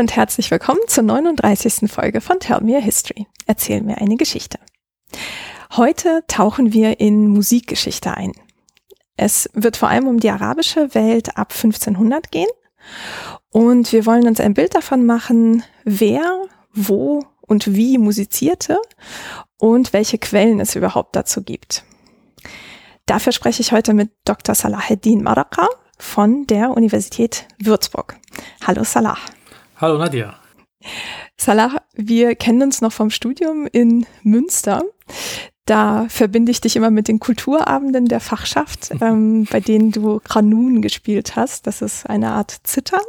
und herzlich willkommen zur 39. Folge von Tell Me a History. Erzähl mir eine Geschichte. Heute tauchen wir in Musikgeschichte ein. Es wird vor allem um die arabische Welt ab 1500 gehen und wir wollen uns ein Bild davon machen, wer, wo und wie musizierte und welche Quellen es überhaupt dazu gibt. Dafür spreche ich heute mit Dr. Salaheddin Maraka von der Universität Würzburg. Hallo Salah. Hallo Nadia. Salah, wir kennen uns noch vom Studium in Münster. Da verbinde ich dich immer mit den Kulturabenden der Fachschaft, ähm, bei denen du Granun gespielt hast. Das ist eine Art Zither.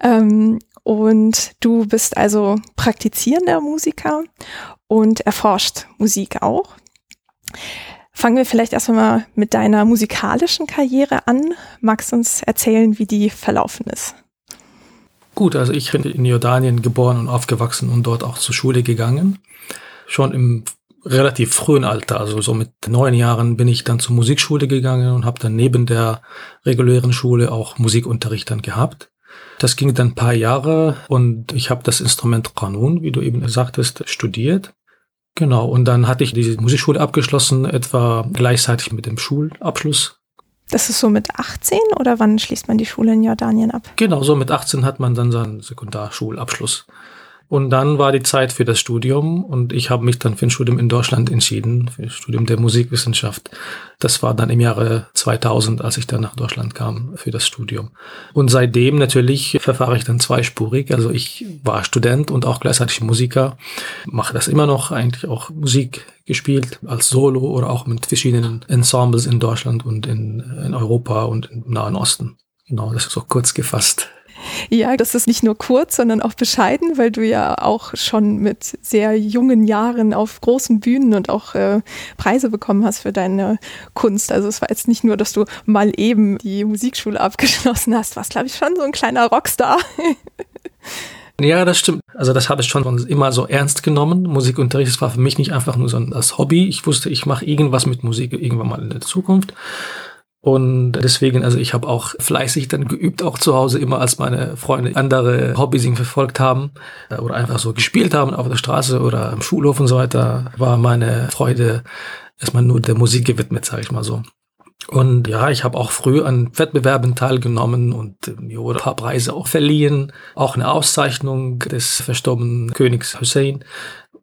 Ähm, und du bist also praktizierender Musiker und erforscht Musik auch. Fangen wir vielleicht erstmal mit deiner musikalischen Karriere an. Magst du uns erzählen, wie die verlaufen ist? Gut, also ich bin in Jordanien geboren und aufgewachsen und dort auch zur Schule gegangen. Schon im relativ frühen Alter, also so mit neun Jahren bin ich dann zur Musikschule gegangen und habe dann neben der regulären Schule auch Musikunterricht dann gehabt. Das ging dann ein paar Jahre und ich habe das Instrument Qanun, wie du eben sagtest, studiert. Genau, und dann hatte ich diese Musikschule abgeschlossen, etwa gleichzeitig mit dem Schulabschluss. Das ist so mit 18 oder wann schließt man die Schule in Jordanien ab? Genau, so mit 18 hat man dann seinen Sekundarschulabschluss. Und dann war die Zeit für das Studium und ich habe mich dann für ein Studium in Deutschland entschieden, für das Studium der Musikwissenschaft. Das war dann im Jahre 2000, als ich dann nach Deutschland kam für das Studium. Und seitdem natürlich verfahre ich dann zweispurig. Also ich war Student und auch gleichzeitig Musiker, mache das immer noch, eigentlich auch Musik gespielt als Solo oder auch mit verschiedenen Ensembles in Deutschland und in, in Europa und im Nahen Osten. Genau, das ist so kurz gefasst. Ja, das ist nicht nur kurz, sondern auch bescheiden, weil du ja auch schon mit sehr jungen Jahren auf großen Bühnen und auch äh, Preise bekommen hast für deine Kunst. Also es war jetzt nicht nur, dass du mal eben die Musikschule abgeschlossen hast, warst, glaube ich, schon so ein kleiner Rockstar. Ja, das stimmt. Also das habe ich schon immer so ernst genommen. Musikunterricht, das war für mich nicht einfach nur so ein Hobby. Ich wusste, ich mache irgendwas mit Musik irgendwann mal in der Zukunft. Und deswegen, also ich habe auch fleißig dann geübt, auch zu Hause immer, als meine Freunde andere Hobbys verfolgt haben äh, oder einfach so gespielt haben auf der Straße oder am Schulhof und so weiter, war meine Freude erstmal nur der Musik gewidmet, sage ich mal so. Und ja, ich habe auch früh an Wettbewerben teilgenommen und mir wurde ein paar Preise auch verliehen. Auch eine Auszeichnung des verstorbenen Königs Hussein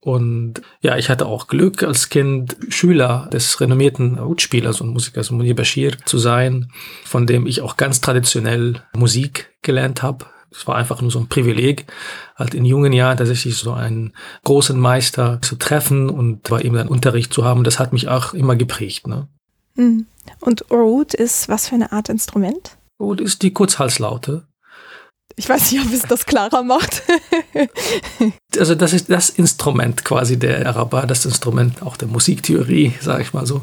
und ja, ich hatte auch Glück als Kind Schüler des renommierten Hutspielers und Musikers Munir Bashir zu sein, von dem ich auch ganz traditionell Musik gelernt habe. Es war einfach nur so ein Privileg, halt in jungen Jahren tatsächlich so einen großen Meister zu treffen und bei ihm dann Unterricht zu haben. Das hat mich auch immer geprägt. Ne? Hm. Und Oud ist was für eine Art Instrument? Oud ist die Kurzhalslaute. Ich weiß nicht, ob es das klarer macht. also das ist das Instrument quasi der Araber, das Instrument auch der Musiktheorie, sage ich mal so.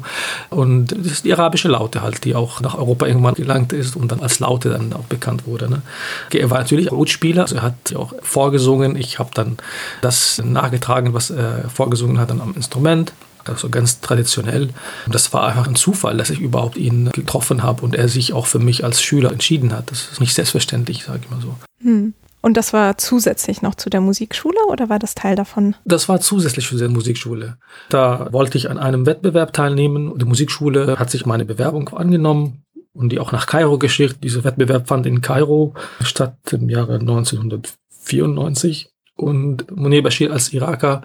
Und das ist die arabische Laute halt, die auch nach Europa irgendwann gelangt ist und dann als Laute dann auch bekannt wurde. Ne? Er war natürlich Lautspieler, also er hat auch vorgesungen. Ich habe dann das nachgetragen, was er vorgesungen hat dann am Instrument also ganz traditionell. Das war einfach ein Zufall, dass ich überhaupt ihn getroffen habe und er sich auch für mich als Schüler entschieden hat. Das ist nicht selbstverständlich, sage ich mal so. Hm. Und das war zusätzlich noch zu der Musikschule oder war das Teil davon? Das war zusätzlich zu der Musikschule. Da wollte ich an einem Wettbewerb teilnehmen und die Musikschule hat sich meine Bewerbung angenommen und die auch nach Kairo geschickt. Dieser Wettbewerb fand in Kairo statt im Jahre 1994. Und Munir Bashir als Iraker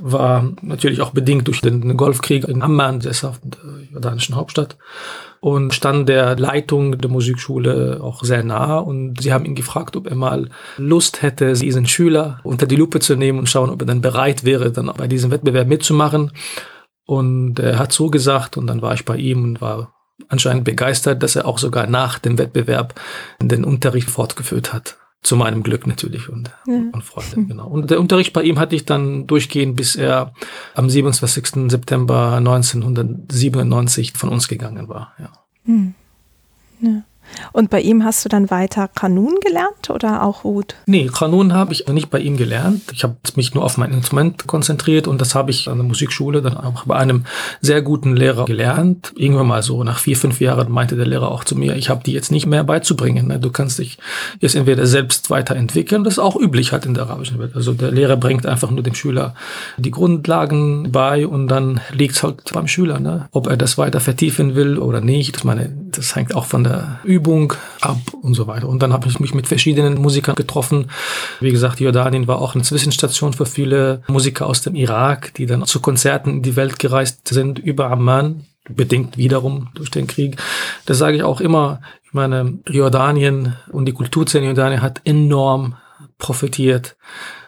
war natürlich auch bedingt durch den Golfkrieg in Amman, der jordanischen Hauptstadt, und stand der Leitung der Musikschule auch sehr nah. Und sie haben ihn gefragt, ob er mal Lust hätte, diesen Schüler unter die Lupe zu nehmen und schauen, ob er dann bereit wäre, dann bei diesem Wettbewerb mitzumachen. Und er hat zugesagt und dann war ich bei ihm und war anscheinend begeistert, dass er auch sogar nach dem Wettbewerb den Unterricht fortgeführt hat. Zu meinem Glück natürlich und, ja. und Freude, genau. Und der Unterricht bei ihm hatte ich dann durchgehend, bis er am 27. September 1997 von uns gegangen war, ja. Hm. ja. Und bei ihm hast du dann weiter Kanun gelernt oder auch Ud? Nee, Kanun habe ich nicht bei ihm gelernt. Ich habe mich nur auf mein Instrument konzentriert und das habe ich an der Musikschule dann auch bei einem sehr guten Lehrer gelernt. Irgendwann mal so nach vier, fünf Jahren meinte der Lehrer auch zu mir, ich habe die jetzt nicht mehr beizubringen. Ne? Du kannst dich jetzt entweder selbst weiterentwickeln. Das ist auch üblich halt in der arabischen Welt. Also der Lehrer bringt einfach nur dem Schüler die Grundlagen bei und dann liegt es halt beim Schüler, ne? ob er das weiter vertiefen will oder nicht. Ich meine, das hängt auch von der Übung ab und so weiter. Und dann habe ich mich mit verschiedenen Musikern getroffen. Wie gesagt, Jordanien war auch eine Zwischenstation für viele Musiker aus dem Irak, die dann zu Konzerten in die Welt gereist sind über Amman, bedingt wiederum durch den Krieg. Das sage ich auch immer. Ich meine, Jordanien und die Kulturszene Jordanien hat enorm profitiert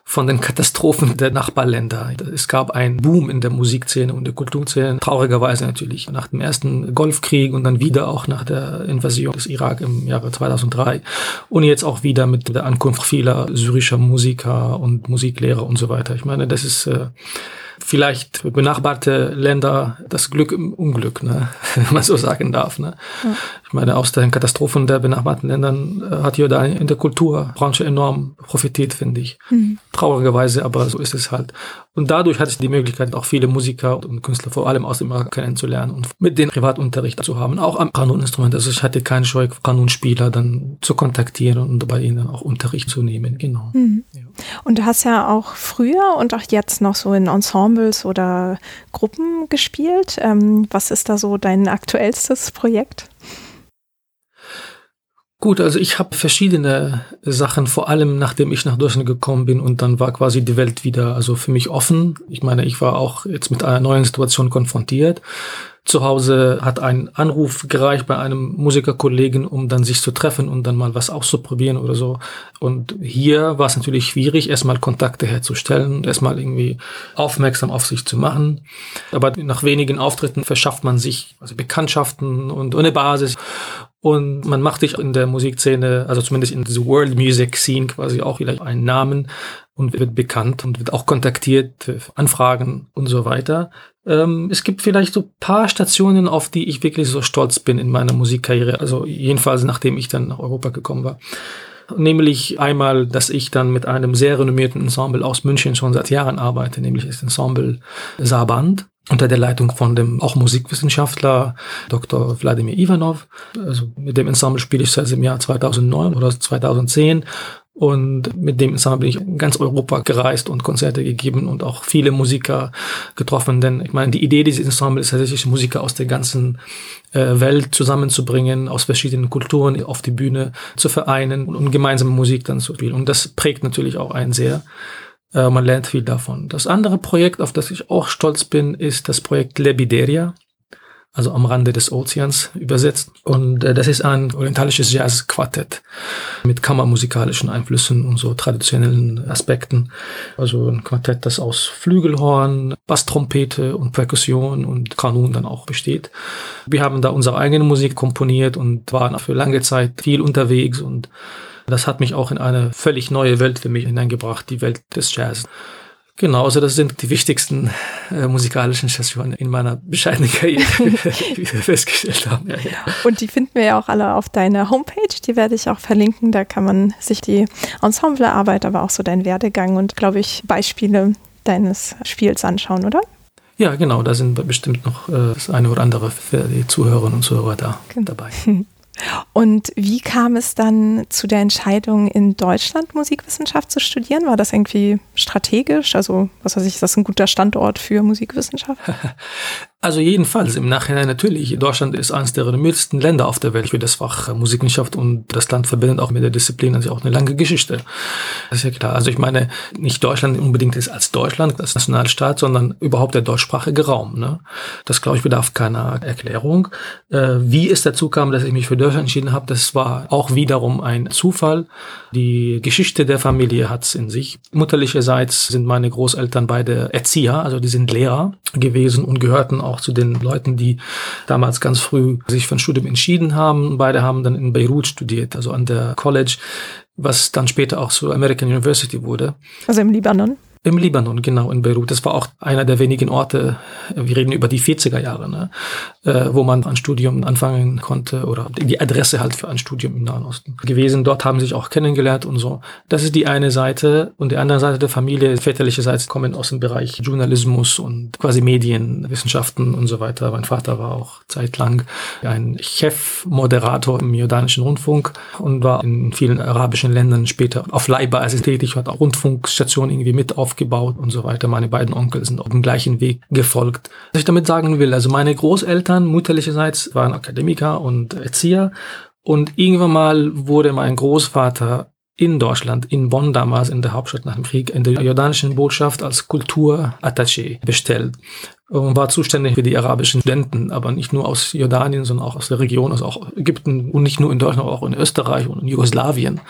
von den Katastrophen der Nachbarländer. Es gab einen Boom in der Musikszene und der Kulturszene, traurigerweise natürlich nach dem ersten Golfkrieg und dann wieder auch nach der Invasion des Irak im Jahre 2003 und jetzt auch wieder mit der Ankunft vieler syrischer Musiker und Musiklehrer und so weiter. Ich meine, das ist äh, vielleicht benachbarte Länder das Glück im Unglück, ne? wenn man so sagen darf. Ne? Ja. Meine, aus den Katastrophen der benachbarten Ländern äh, hat Jordanien in der Kulturbranche enorm profitiert, finde ich. Mhm. Traurigerweise, aber so ist es halt. Und dadurch hatte ich die Möglichkeit, auch viele Musiker und Künstler vor allem aus dem Irak kennenzulernen und mit denen Privatunterricht zu haben, auch am Kanuninstrument. Also ich hatte keine Scheu, Kanunspieler dann zu kontaktieren und bei ihnen auch Unterricht zu nehmen, genau. Mhm. Ja. Und du hast ja auch früher und auch jetzt noch so in Ensembles oder Gruppen gespielt. Ähm, was ist da so dein aktuellstes Projekt? Gut, also ich habe verschiedene Sachen, vor allem nachdem ich nach Deutschland gekommen bin und dann war quasi die Welt wieder also für mich offen. Ich meine, ich war auch jetzt mit einer neuen Situation konfrontiert. Zu Hause hat ein Anruf gereicht bei einem Musikerkollegen, um dann sich zu treffen und dann mal was auszuprobieren oder so. Und hier war es natürlich schwierig, erstmal Kontakte herzustellen, erstmal irgendwie aufmerksam auf sich zu machen. Aber nach wenigen Auftritten verschafft man sich also Bekanntschaften und eine Basis. Und man macht sich in der Musikszene, also zumindest in dieser World Music Scene quasi auch wieder einen Namen und wird bekannt und wird auch kontaktiert, Anfragen und so weiter. Ähm, es gibt vielleicht so paar Stationen, auf die ich wirklich so stolz bin in meiner Musikkarriere. Also jedenfalls nachdem ich dann nach Europa gekommen war. Nämlich einmal, dass ich dann mit einem sehr renommierten Ensemble aus München schon seit Jahren arbeite, nämlich das Ensemble Saband unter der Leitung von dem auch Musikwissenschaftler Dr. Wladimir Ivanov. Also mit dem Ensemble spiele ich seit dem Jahr 2009 oder 2010 und mit dem Ensemble bin ich ganz Europa gereist und Konzerte gegeben und auch viele Musiker getroffen. Denn ich meine, die Idee dieses Ensembles ist tatsächlich Musiker aus der ganzen äh, Welt zusammenzubringen, aus verschiedenen Kulturen auf die Bühne zu vereinen und, und gemeinsame Musik dann zu spielen. Und das prägt natürlich auch einen sehr. Äh, man lernt viel davon. Das andere Projekt, auf das ich auch stolz bin, ist das Projekt Lebideria also am Rande des Ozeans übersetzt. Und äh, das ist ein orientalisches Jazzquartett mit kammermusikalischen Einflüssen und so traditionellen Aspekten. Also ein Quartett, das aus Flügelhorn, Basstrompete und Perkussion und Kanun dann auch besteht. Wir haben da unsere eigene Musik komponiert und waren für lange Zeit viel unterwegs und das hat mich auch in eine völlig neue Welt für mich hineingebracht, die Welt des Jazz. Genau, also das sind die wichtigsten äh, musikalischen Stationen in meiner bescheidenen Karriere, wie wir festgestellt haben. Ja, ja. Und die finden wir ja auch alle auf deiner Homepage, die werde ich auch verlinken. Da kann man sich die Ensemblearbeit, aber auch so deinen Werdegang und, glaube ich, Beispiele deines Spiels anschauen, oder? Ja, genau, da sind bestimmt noch äh, das eine oder andere für die Zuhörerinnen und Zuhörer da genau. dabei. Und wie kam es dann zu der Entscheidung, in Deutschland Musikwissenschaft zu studieren? War das irgendwie strategisch? Also, was weiß ich, ist das ein guter Standort für Musikwissenschaft? Also jedenfalls im Nachhinein natürlich. Deutschland ist eines der renommiertesten Länder auf der Welt für das Fach Musikwissenschaft und das Land verbindet auch mit der Disziplin also auch eine lange Geschichte. Das ist ja klar. Also ich meine, nicht Deutschland unbedingt ist als Deutschland, als Nationalstaat, sondern überhaupt der deutschsprachige Raum. Ne? Das glaube ich bedarf keiner Erklärung. Äh, wie es dazu kam, dass ich mich für Deutschland entschieden habe, das war auch wiederum ein Zufall. Die Geschichte der Familie hat es in sich. Mutterlicherseits sind meine Großeltern beide Erzieher, also die sind Lehrer gewesen und gehörten auch auch zu den Leuten, die damals ganz früh sich für ein Studium entschieden haben. Beide haben dann in Beirut studiert, also an der College, was dann später auch zur American University wurde. Also im Libanon? Im Libanon, genau, in Beirut. Das war auch einer der wenigen Orte, wir reden über die 40er Jahre, ne, äh, wo man ein Studium anfangen konnte oder die Adresse halt für ein Studium im Nahen Osten gewesen. Dort haben sie sich auch kennengelernt und so. Das ist die eine Seite. Und die andere Seite der Familie, väterlicherseits, kommen aus dem Bereich Journalismus und quasi Medienwissenschaften und so weiter. Mein Vater war auch zeitlang ein Chefmoderator im jordanischen Rundfunk und war in vielen arabischen Ländern später auf Leihbasis tätig, hat auch Rundfunkstationen irgendwie mit auf aufgebaut und so weiter. Meine beiden Onkel sind auf dem gleichen Weg gefolgt. Was ich damit sagen will, also meine Großeltern mütterlicherseits waren Akademiker und Erzieher und irgendwann mal wurde mein Großvater in Deutschland, in Bonn damals, in der Hauptstadt nach dem Krieg, in der jordanischen Botschaft als Kulturattaché bestellt und war zuständig für die arabischen Studenten, aber nicht nur aus Jordanien, sondern auch aus der Region, also auch Ägypten und nicht nur in Deutschland, auch in Österreich und in Jugoslawien.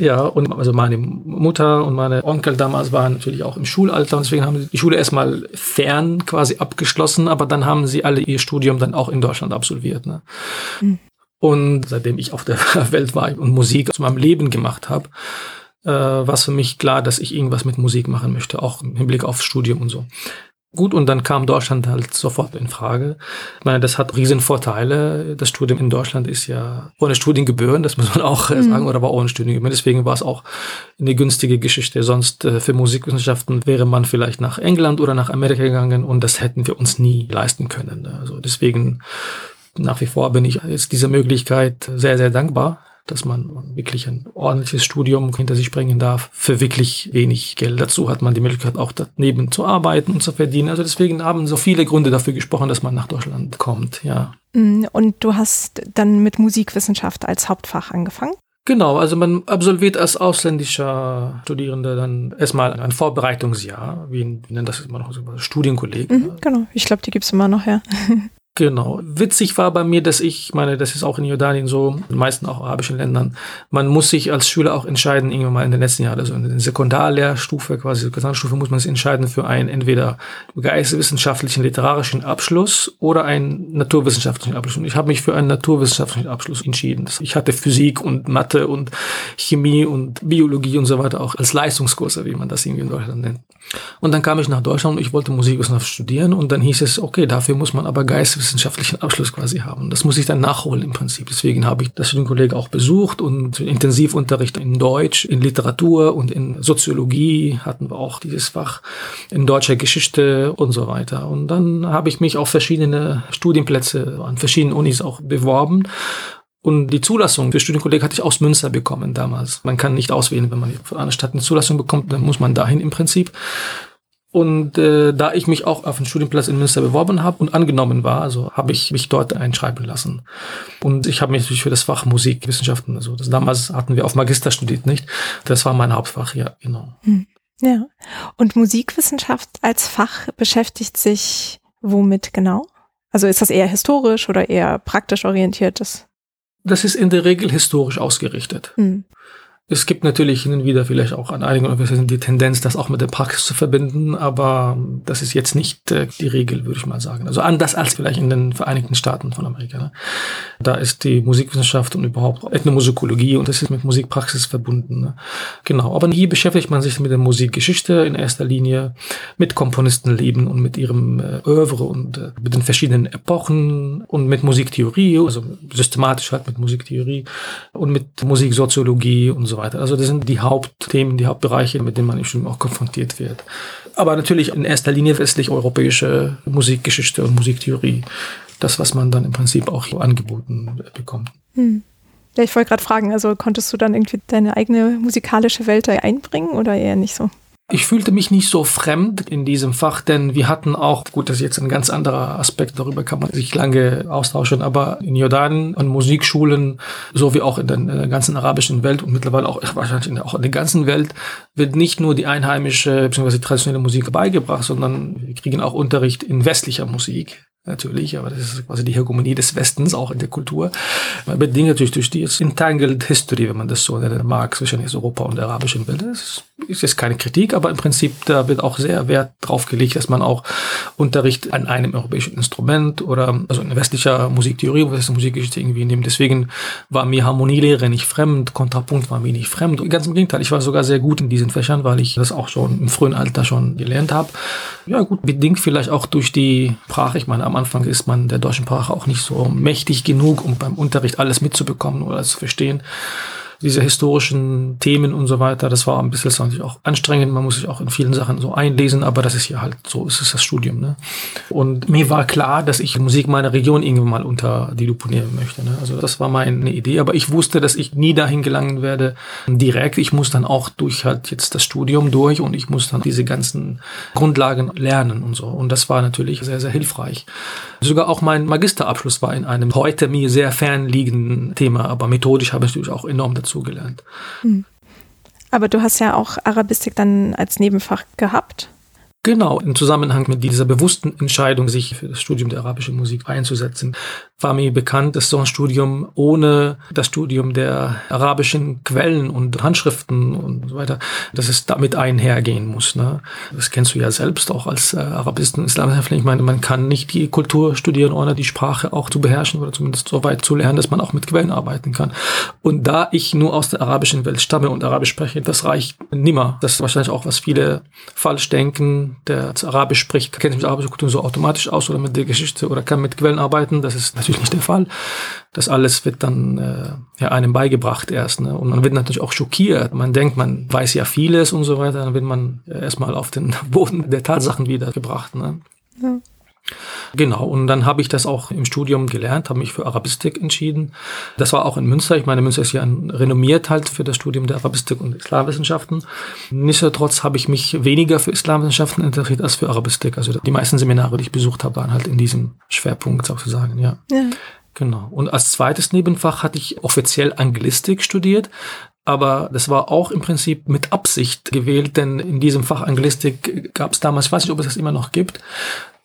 Ja, und also meine Mutter und meine Onkel damals waren natürlich auch im Schulalter und deswegen haben sie die Schule erstmal fern quasi abgeschlossen, aber dann haben sie alle ihr Studium dann auch in Deutschland absolviert. Ne? Mhm. Und seitdem ich auf der Welt war und Musik zu meinem Leben gemacht habe, äh, war es für mich klar, dass ich irgendwas mit Musik machen möchte, auch im Hinblick aufs Studium und so. Gut, und dann kam Deutschland halt sofort in Frage. Ich meine, das hat riesen Vorteile. Das Studium in Deutschland ist ja ohne Studiengebühren, das muss man auch mhm. sagen, oder war ohne Studiengebühren. Deswegen war es auch eine günstige Geschichte. Sonst äh, für Musikwissenschaften wäre man vielleicht nach England oder nach Amerika gegangen und das hätten wir uns nie leisten können. Also deswegen nach wie vor bin ich jetzt dieser Möglichkeit sehr, sehr dankbar dass man wirklich ein ordentliches Studium hinter sich bringen darf für wirklich wenig Geld. Dazu hat man die Möglichkeit auch daneben zu arbeiten und zu verdienen. Also deswegen haben so viele Gründe dafür gesprochen, dass man nach Deutschland kommt, ja. Mm, und du hast dann mit Musikwissenschaft als Hauptfach angefangen? Genau, also man absolviert als ausländischer Studierender dann erstmal ein Vorbereitungsjahr, wie, nennt das immer noch, Studienkolleg. Mhm, genau, ich glaube, die gibt's immer noch, ja. Genau. Witzig war bei mir, dass ich meine, das ist auch in Jordanien so, in den meisten auch arabischen Ländern, man muss sich als Schüler auch entscheiden, irgendwann mal in den letzten Jahren, also in der Sekundarlehrstufe, quasi Sekundarstufe, muss man sich entscheiden für einen entweder geisteswissenschaftlichen, literarischen Abschluss oder einen naturwissenschaftlichen Abschluss. Und ich habe mich für einen naturwissenschaftlichen Abschluss entschieden. Ich hatte Physik und Mathe und Chemie und Biologie und so weiter auch als Leistungskurse, wie man das irgendwie in Deutschland nennt. Und dann kam ich nach Deutschland und ich wollte Musikwissenschaft studieren und dann hieß es, okay, dafür muss man aber Geisteswissenschaft wissenschaftlichen Abschluss quasi haben. Das muss ich dann nachholen im Prinzip. Deswegen habe ich das Studienkolleg auch besucht und Intensivunterricht in Deutsch, in Literatur und in Soziologie hatten wir auch dieses Fach, in deutscher Geschichte und so weiter. Und dann habe ich mich auf verschiedene Studienplätze an verschiedenen Unis auch beworben und die Zulassung für Studienkolleg hatte ich aus Münster bekommen damals. Man kann nicht auswählen, wenn man von einer Stadt eine Zulassung bekommt, dann muss man dahin im Prinzip. Und äh, da ich mich auch auf den Studienplatz in Münster beworben habe und angenommen war, also habe ich mich dort einschreiben lassen. Und ich habe mich natürlich für das Fach Musikwissenschaften, also das, damals hatten wir auf Magister studiert, nicht? Das war mein Hauptfach, ja, genau. Hm. Ja. Und Musikwissenschaft als Fach beschäftigt sich womit genau? Also ist das eher historisch oder eher praktisch orientiertes? Das ist in der Regel historisch ausgerichtet. Hm. Es gibt natürlich hin und wieder vielleicht auch an einigen Universitäten die Tendenz, das auch mit der Praxis zu verbinden, aber das ist jetzt nicht äh, die Regel, würde ich mal sagen. Also anders als vielleicht in den Vereinigten Staaten von Amerika. Ne? Da ist die Musikwissenschaft und überhaupt Ethnomusikologie und das ist mit Musikpraxis verbunden. Ne? Genau. Aber hier beschäftigt man sich mit der Musikgeschichte in erster Linie, mit Komponistenleben und mit ihrem äh, Oeuvre und äh, mit den verschiedenen Epochen und mit Musiktheorie, also systematisch halt mit Musiktheorie und mit Musiksoziologie und so so weiter. Also das sind die Hauptthemen, die Hauptbereiche, mit denen man im Studium auch konfrontiert wird. Aber natürlich in erster Linie westlich-europäische Musikgeschichte und Musiktheorie. Das, was man dann im Prinzip auch angeboten bekommt. Hm. Ja, ich wollte gerade fragen, also konntest du dann irgendwie deine eigene musikalische Welt da einbringen oder eher nicht so? Ich fühlte mich nicht so fremd in diesem Fach, denn wir hatten auch, gut, das ist jetzt ein ganz anderer Aspekt, darüber kann man sich lange austauschen, aber in Jordanien an Musikschulen, so wie auch in der, in der ganzen arabischen Welt und mittlerweile auch wahrscheinlich in, auch in der ganzen Welt, wird nicht nur die einheimische bzw. traditionelle Musik beigebracht, sondern wir kriegen auch Unterricht in westlicher Musik natürlich, aber das ist quasi die Hegemonie des Westens auch in der Kultur. Bedingt natürlich durch die Entangled History, wenn man das so nennen mag, zwischen Europa und der arabischen Welt. Das ist jetzt keine Kritik, aber im Prinzip da wird auch sehr Wert drauf gelegt, dass man auch Unterricht an einem europäischen Instrument oder also in westlicher Musiktheorie, was Musikgeschichte irgendwie nimmt. Deswegen war mir Harmonielehre nicht fremd, Kontrapunkt war mir nicht fremd. Ganz im Gegenteil, ich war sogar sehr gut in diesen Fächern, weil ich das auch schon im frühen Alter schon gelernt habe. Ja gut, bedingt vielleicht auch durch die Sprache. Ich meine, am Anfang ist man der deutschen Sprache auch nicht so mächtig genug, um beim Unterricht alles mitzubekommen oder zu verstehen diese historischen Themen und so weiter, das war ein bisschen natürlich auch anstrengend. Man muss sich auch in vielen Sachen so einlesen, aber das ist ja halt so, ist es das Studium. Ne? Und mir war klar, dass ich Musik meiner Region irgendwann mal unter die Lupe nehmen möchte. Ne? Also das war meine Idee, aber ich wusste, dass ich nie dahin gelangen werde direkt. Ich muss dann auch durch halt jetzt das Studium durch und ich muss dann diese ganzen Grundlagen lernen und so. Und das war natürlich sehr, sehr hilfreich. Sogar auch mein Magisterabschluss war in einem heute mir sehr fernliegenden Thema, aber methodisch habe ich natürlich auch enorm dazugelernt. Hm. Aber du hast ja auch Arabistik dann als Nebenfach gehabt. Genau, im Zusammenhang mit dieser bewussten Entscheidung, sich für das Studium der arabischen Musik einzusetzen, war mir bekannt, dass so ein Studium ohne das Studium der arabischen Quellen und Handschriften und so weiter, dass es damit einhergehen muss. Ne? Das kennst du ja selbst auch als äh, Arabist und Islamhäftling. Ich meine, man kann nicht die Kultur studieren, ohne die Sprache auch zu beherrschen oder zumindest so weit zu lernen, dass man auch mit Quellen arbeiten kann. Und da ich nur aus der arabischen Welt stamme und Arabisch spreche, das reicht nimmer. Das ist wahrscheinlich auch, was viele falsch denken der Arabisch spricht, kennt sich mit arabischer Kultur so automatisch aus oder mit der Geschichte oder kann mit Quellen arbeiten. Das ist natürlich nicht der Fall. Das alles wird dann äh, ja, einem beigebracht erst. Ne? Und man wird natürlich auch schockiert. Man denkt, man weiß ja vieles und so weiter. Dann wird man erstmal auf den Boden der Tatsachen wiedergebracht. Ne? Ja. Genau, und dann habe ich das auch im Studium gelernt, habe mich für Arabistik entschieden. Das war auch in Münster. Ich meine, Münster ist ja renommiert halt für das Studium der Arabistik und Islamwissenschaften. Nichtsdestotrotz habe ich mich weniger für Islamwissenschaften interessiert als für Arabistik. Also die meisten Seminare, die ich besucht habe, waren halt in diesem Schwerpunkt sozusagen, ja. ja. Genau. Und als zweites Nebenfach hatte ich offiziell Anglistik studiert. Aber das war auch im Prinzip mit Absicht gewählt, denn in diesem Fach Anglistik gab es damals, ich weiß nicht, ob es das immer noch gibt,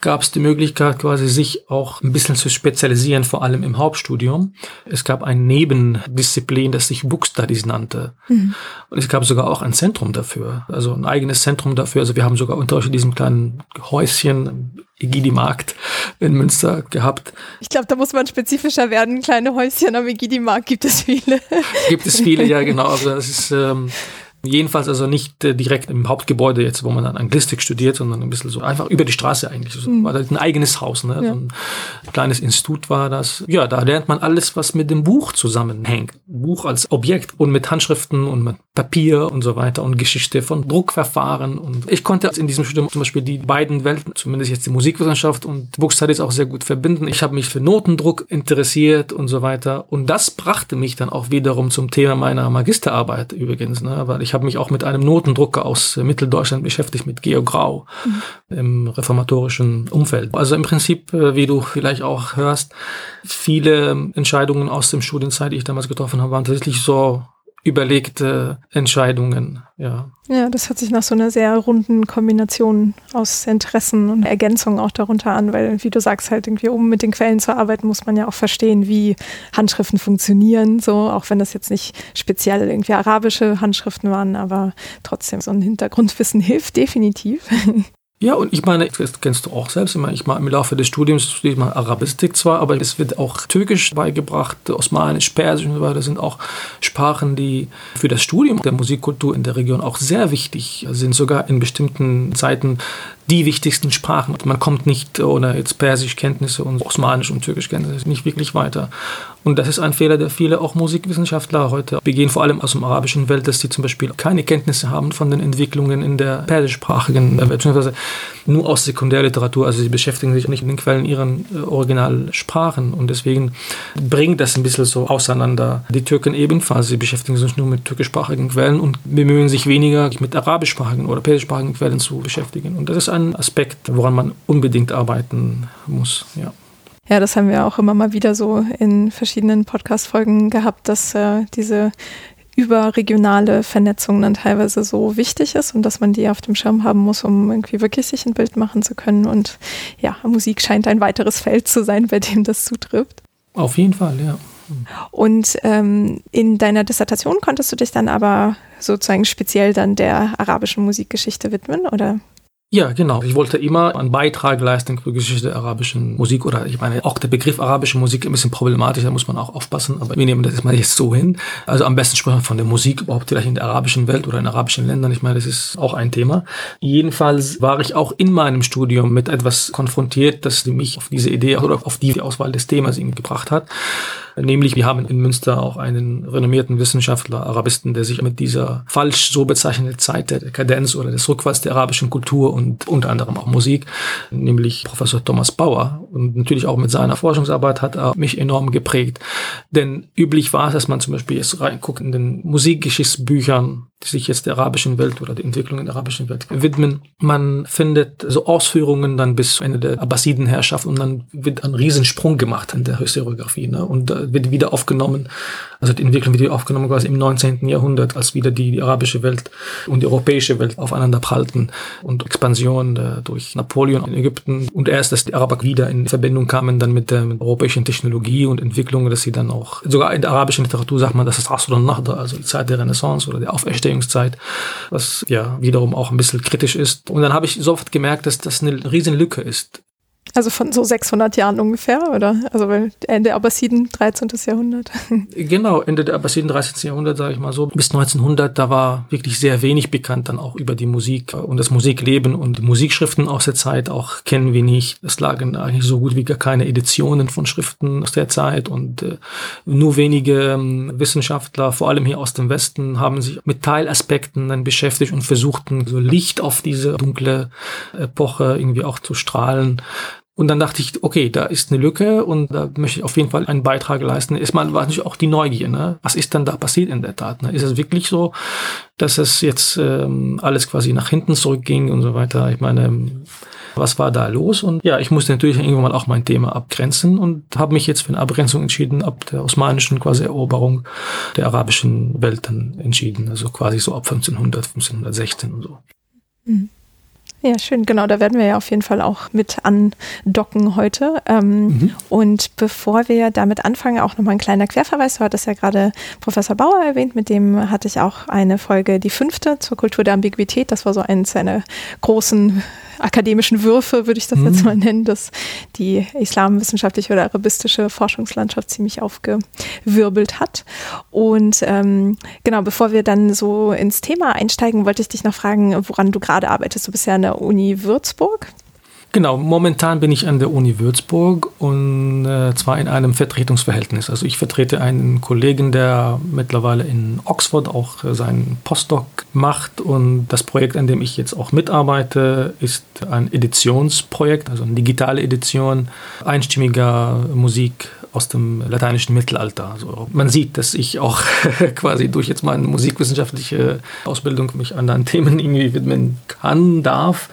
gab es die Möglichkeit, quasi sich auch ein bisschen zu spezialisieren, vor allem im Hauptstudium. Es gab ein Nebendisziplin, das sich Book Studies nannte. Mhm. Und es gab sogar auch ein Zentrum dafür, also ein eigenes Zentrum dafür. Also wir haben sogar Unterricht in diesem kleinen Häuschen, Egidi-Markt in Münster gehabt. Ich glaube, da muss man spezifischer werden. Kleine Häuschen am Egidi-Markt gibt es viele. Gibt es viele, ja genau. Also das ist ähm, Jedenfalls also nicht äh, direkt im Hauptgebäude jetzt, wo man dann Anglistik studiert, sondern ein bisschen so einfach über die Straße eigentlich. So, mhm. War halt ein eigenes Haus, ne? Ja. So ein kleines Institut war das. Ja, da lernt man alles, was mit dem Buch zusammenhängt. Buch als Objekt und mit Handschriften und mit Papier und so weiter und Geschichte von Druckverfahren. Und ich konnte in diesem Studium zum Beispiel die beiden Welten, zumindest jetzt die Musikwissenschaft und Book Studies auch sehr gut verbinden. Ich habe mich für Notendruck interessiert und so weiter. Und das brachte mich dann auch wiederum zum Thema meiner Magisterarbeit übrigens, ne? weil ich ich habe mich auch mit einem Notendrucker aus Mitteldeutschland beschäftigt, mit Geo Grau mhm. im reformatorischen Umfeld. Also im Prinzip, äh, wie du vielleicht auch hörst, viele Entscheidungen aus dem Studienzeit, die ich damals getroffen habe, waren tatsächlich so überlegte Entscheidungen, ja. Ja, das hört sich nach so einer sehr runden Kombination aus Interessen und Ergänzung auch darunter an, weil, wie du sagst, halt irgendwie, um mit den Quellen zu arbeiten, muss man ja auch verstehen, wie Handschriften funktionieren, so, auch wenn das jetzt nicht speziell irgendwie arabische Handschriften waren, aber trotzdem so ein Hintergrundwissen hilft definitiv. Ja, und ich meine, das kennst du auch selbst. Ich meine, ich meine, im Laufe des Studiums studiere ich mal Arabistik zwar, aber es wird auch Türkisch beigebracht, Osmanisch, Persisch und so weiter. Das sind auch Sprachen, die für das Studium der Musikkultur in der Region auch sehr wichtig sind, sogar in bestimmten Zeiten die wichtigsten Sprachen. Man kommt nicht ohne jetzt Persischkenntnisse und Osmanisch und Türkischkenntnisse nicht wirklich weiter. Und das ist ein Fehler, der viele auch Musikwissenschaftler heute begehen, vor allem aus dem arabischen Welt, dass sie zum Beispiel keine Kenntnisse haben von den Entwicklungen in der persischsprachigen, beziehungsweise nur aus Sekundärliteratur. Also sie beschäftigen sich nicht mit den Quellen ihrer äh, Originalsprachen. Und deswegen bringt das ein bisschen so auseinander. Die Türken ebenfalls, sie beschäftigen sich nur mit türkischsprachigen Quellen und bemühen sich weniger mit arabischsprachigen oder persischsprachigen Quellen zu beschäftigen. Und das ist ein ein Aspekt, woran man unbedingt arbeiten muss. Ja. Ja, das haben wir auch immer mal wieder so in verschiedenen Podcast-Folgen gehabt, dass äh, diese überregionale Vernetzung dann teilweise so wichtig ist und dass man die auf dem Schirm haben muss, um irgendwie wirklich sich ein Bild machen zu können. Und ja, Musik scheint ein weiteres Feld zu sein, bei dem das zutrifft. Auf jeden Fall, ja. Und ähm, in deiner Dissertation konntest du dich dann aber sozusagen speziell dann der arabischen Musikgeschichte widmen, oder? Ja, genau. Ich wollte immer einen Beitrag leisten für Geschichte der arabischen Musik oder ich meine, auch der Begriff arabische Musik ein bisschen problematisch, da muss man auch aufpassen, aber wir nehmen das mal jetzt so hin. Also am besten sprechen wir von der Musik überhaupt vielleicht in der arabischen Welt oder in arabischen Ländern. Ich meine, das ist auch ein Thema. Jedenfalls war ich auch in meinem Studium mit etwas konfrontiert, das mich auf diese Idee oder auf die Auswahl des Themas eben gebracht hat. Nämlich, wir haben in Münster auch einen renommierten Wissenschaftler, Arabisten, der sich mit dieser falsch so bezeichneten Zeit der Dekadenz oder des Rückfalls der arabischen Kultur und unter anderem auch Musik, nämlich Professor Thomas Bauer. Und natürlich auch mit seiner Forschungsarbeit hat er mich enorm geprägt. Denn üblich war es, dass man zum Beispiel jetzt reinguckt in den Musikgeschichtsbüchern, die sich jetzt der arabischen Welt oder der Entwicklung in der arabischen Welt widmen. Man findet so Ausführungen dann bis Ende der Abbasidenherrschaft und dann wird ein Riesensprung gemacht in der Historiografie. Ne? Und äh, wird wieder aufgenommen, also die Entwicklung wird wieder aufgenommen quasi im 19. Jahrhundert, als wieder die, die arabische Welt und die europäische Welt aufeinander prallten und Expansion äh, durch Napoleon in Ägypten und erst, dass die Araber wieder in Verbindung kamen dann mit der mit europäischen Technologie und Entwicklungen, dass sie dann auch, sogar in der arabischen Literatur sagt man, das ist Asr al-Nahda, also die Zeit der Renaissance oder der Auferstehungszeit, was ja wiederum auch ein bisschen kritisch ist. Und dann habe ich sofort gemerkt, dass das eine riesen Lücke ist also von so 600 Jahren ungefähr, oder? Also Ende Abbasiden, 13. Jahrhundert. Genau, Ende der Abbasiden, 13. Jahrhundert, sage ich mal so. Bis 1900, da war wirklich sehr wenig bekannt dann auch über die Musik und das Musikleben und Musikschriften aus der Zeit auch kennen wir nicht. Es lagen eigentlich so gut wie gar keine Editionen von Schriften aus der Zeit und äh, nur wenige ähm, Wissenschaftler, vor allem hier aus dem Westen, haben sich mit Teilaspekten dann beschäftigt und versuchten so Licht auf diese dunkle Epoche irgendwie auch zu strahlen. Und dann dachte ich, okay, da ist eine Lücke und da möchte ich auf jeden Fall einen Beitrag leisten. Erstmal war natürlich auch die Neugier, ne? Was ist denn da passiert in der Tat? Ne? Ist es wirklich so, dass es jetzt ähm, alles quasi nach hinten zurückging und so weiter? Ich meine, was war da los? Und ja, ich musste natürlich irgendwann mal auch mein Thema abgrenzen und habe mich jetzt für eine Abgrenzung entschieden, ab der osmanischen quasi Eroberung der arabischen Welt dann entschieden. Also quasi so ab 1500, 1516 und so. Mhm. Ja, schön, genau, da werden wir ja auf jeden Fall auch mit andocken heute. Ähm, mhm. Und bevor wir damit anfangen, auch nochmal ein kleiner Querverweis. Du hattest ja gerade Professor Bauer erwähnt, mit dem hatte ich auch eine Folge, die fünfte zur Kultur der Ambiguität. Das war so eins seiner großen akademischen Würfe, würde ich das mhm. jetzt mal nennen, dass die islamwissenschaftliche oder arabistische Forschungslandschaft ziemlich aufgewirbelt hat. Und ähm, genau, bevor wir dann so ins Thema einsteigen, wollte ich dich noch fragen, woran du gerade arbeitest. Du bist ja an der Uni Würzburg. Genau, momentan bin ich an der Uni Würzburg und äh, zwar in einem Vertretungsverhältnis. Also ich vertrete einen Kollegen, der mittlerweile in Oxford auch äh, seinen Postdoc macht und das Projekt, an dem ich jetzt auch mitarbeite, ist ein Editionsprojekt, also eine digitale Edition einstimmiger Musik aus dem lateinischen Mittelalter. Also man sieht, dass ich auch quasi durch jetzt meine musikwissenschaftliche Ausbildung mich anderen Themen irgendwie widmen kann, darf.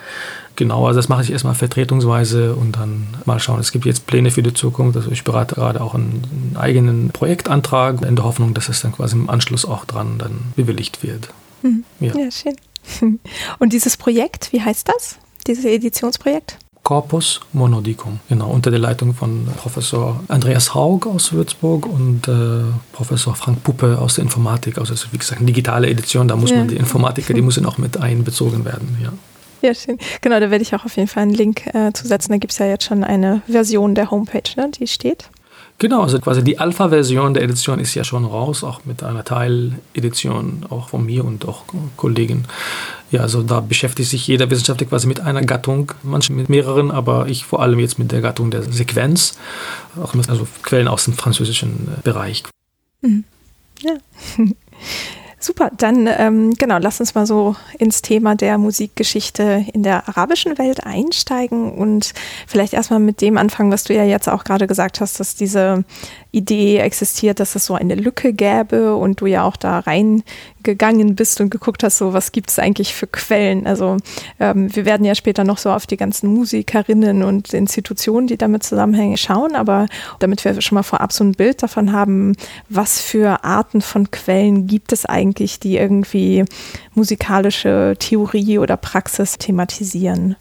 Genau, also das mache ich erstmal vertretungsweise und dann mal schauen. Es gibt jetzt Pläne für die Zukunft. Also ich berate gerade auch einen, eigenen Projektantrag in der Hoffnung, dass es dann quasi im Anschluss auch dran dann bewilligt wird. Mhm. Ja. ja, schön. Und dieses Projekt, wie heißt das? Dieses Editionsprojekt? Corpus Monodicum, genau, unter der Leitung von Professor Andreas Haug aus Würzburg und äh, Professor Frank Puppe aus der Informatik. Also, wie gesagt, eine digitale Edition, da muss ja. man die Informatiker, die müssen auch mit einbezogen werden, ja. Ja, schön. Genau, da werde ich auch auf jeden Fall einen Link äh, zusetzen. Da gibt es ja jetzt schon eine Version der Homepage, ne, die steht. Genau, also quasi die Alpha-Version der Edition ist ja schon raus, auch mit einer Teiledition, auch von mir und auch Kollegen. Ja, also da beschäftigt sich jeder Wissenschaftler quasi mit einer Gattung, manche mit mehreren, aber ich vor allem jetzt mit der Gattung der Sequenz, auch mit also Quellen aus dem französischen äh, Bereich. Mhm. Ja. Super, dann ähm, genau, lass uns mal so ins Thema der Musikgeschichte in der arabischen Welt einsteigen und vielleicht erstmal mit dem anfangen, was du ja jetzt auch gerade gesagt hast, dass diese Idee existiert, dass es so eine Lücke gäbe und du ja auch da reingegangen bist und geguckt hast, so was gibt es eigentlich für Quellen. Also ähm, wir werden ja später noch so auf die ganzen Musikerinnen und Institutionen, die damit zusammenhängen, schauen, aber damit wir schon mal vorab so ein Bild davon haben, was für Arten von Quellen gibt es eigentlich, die irgendwie musikalische Theorie oder Praxis thematisieren.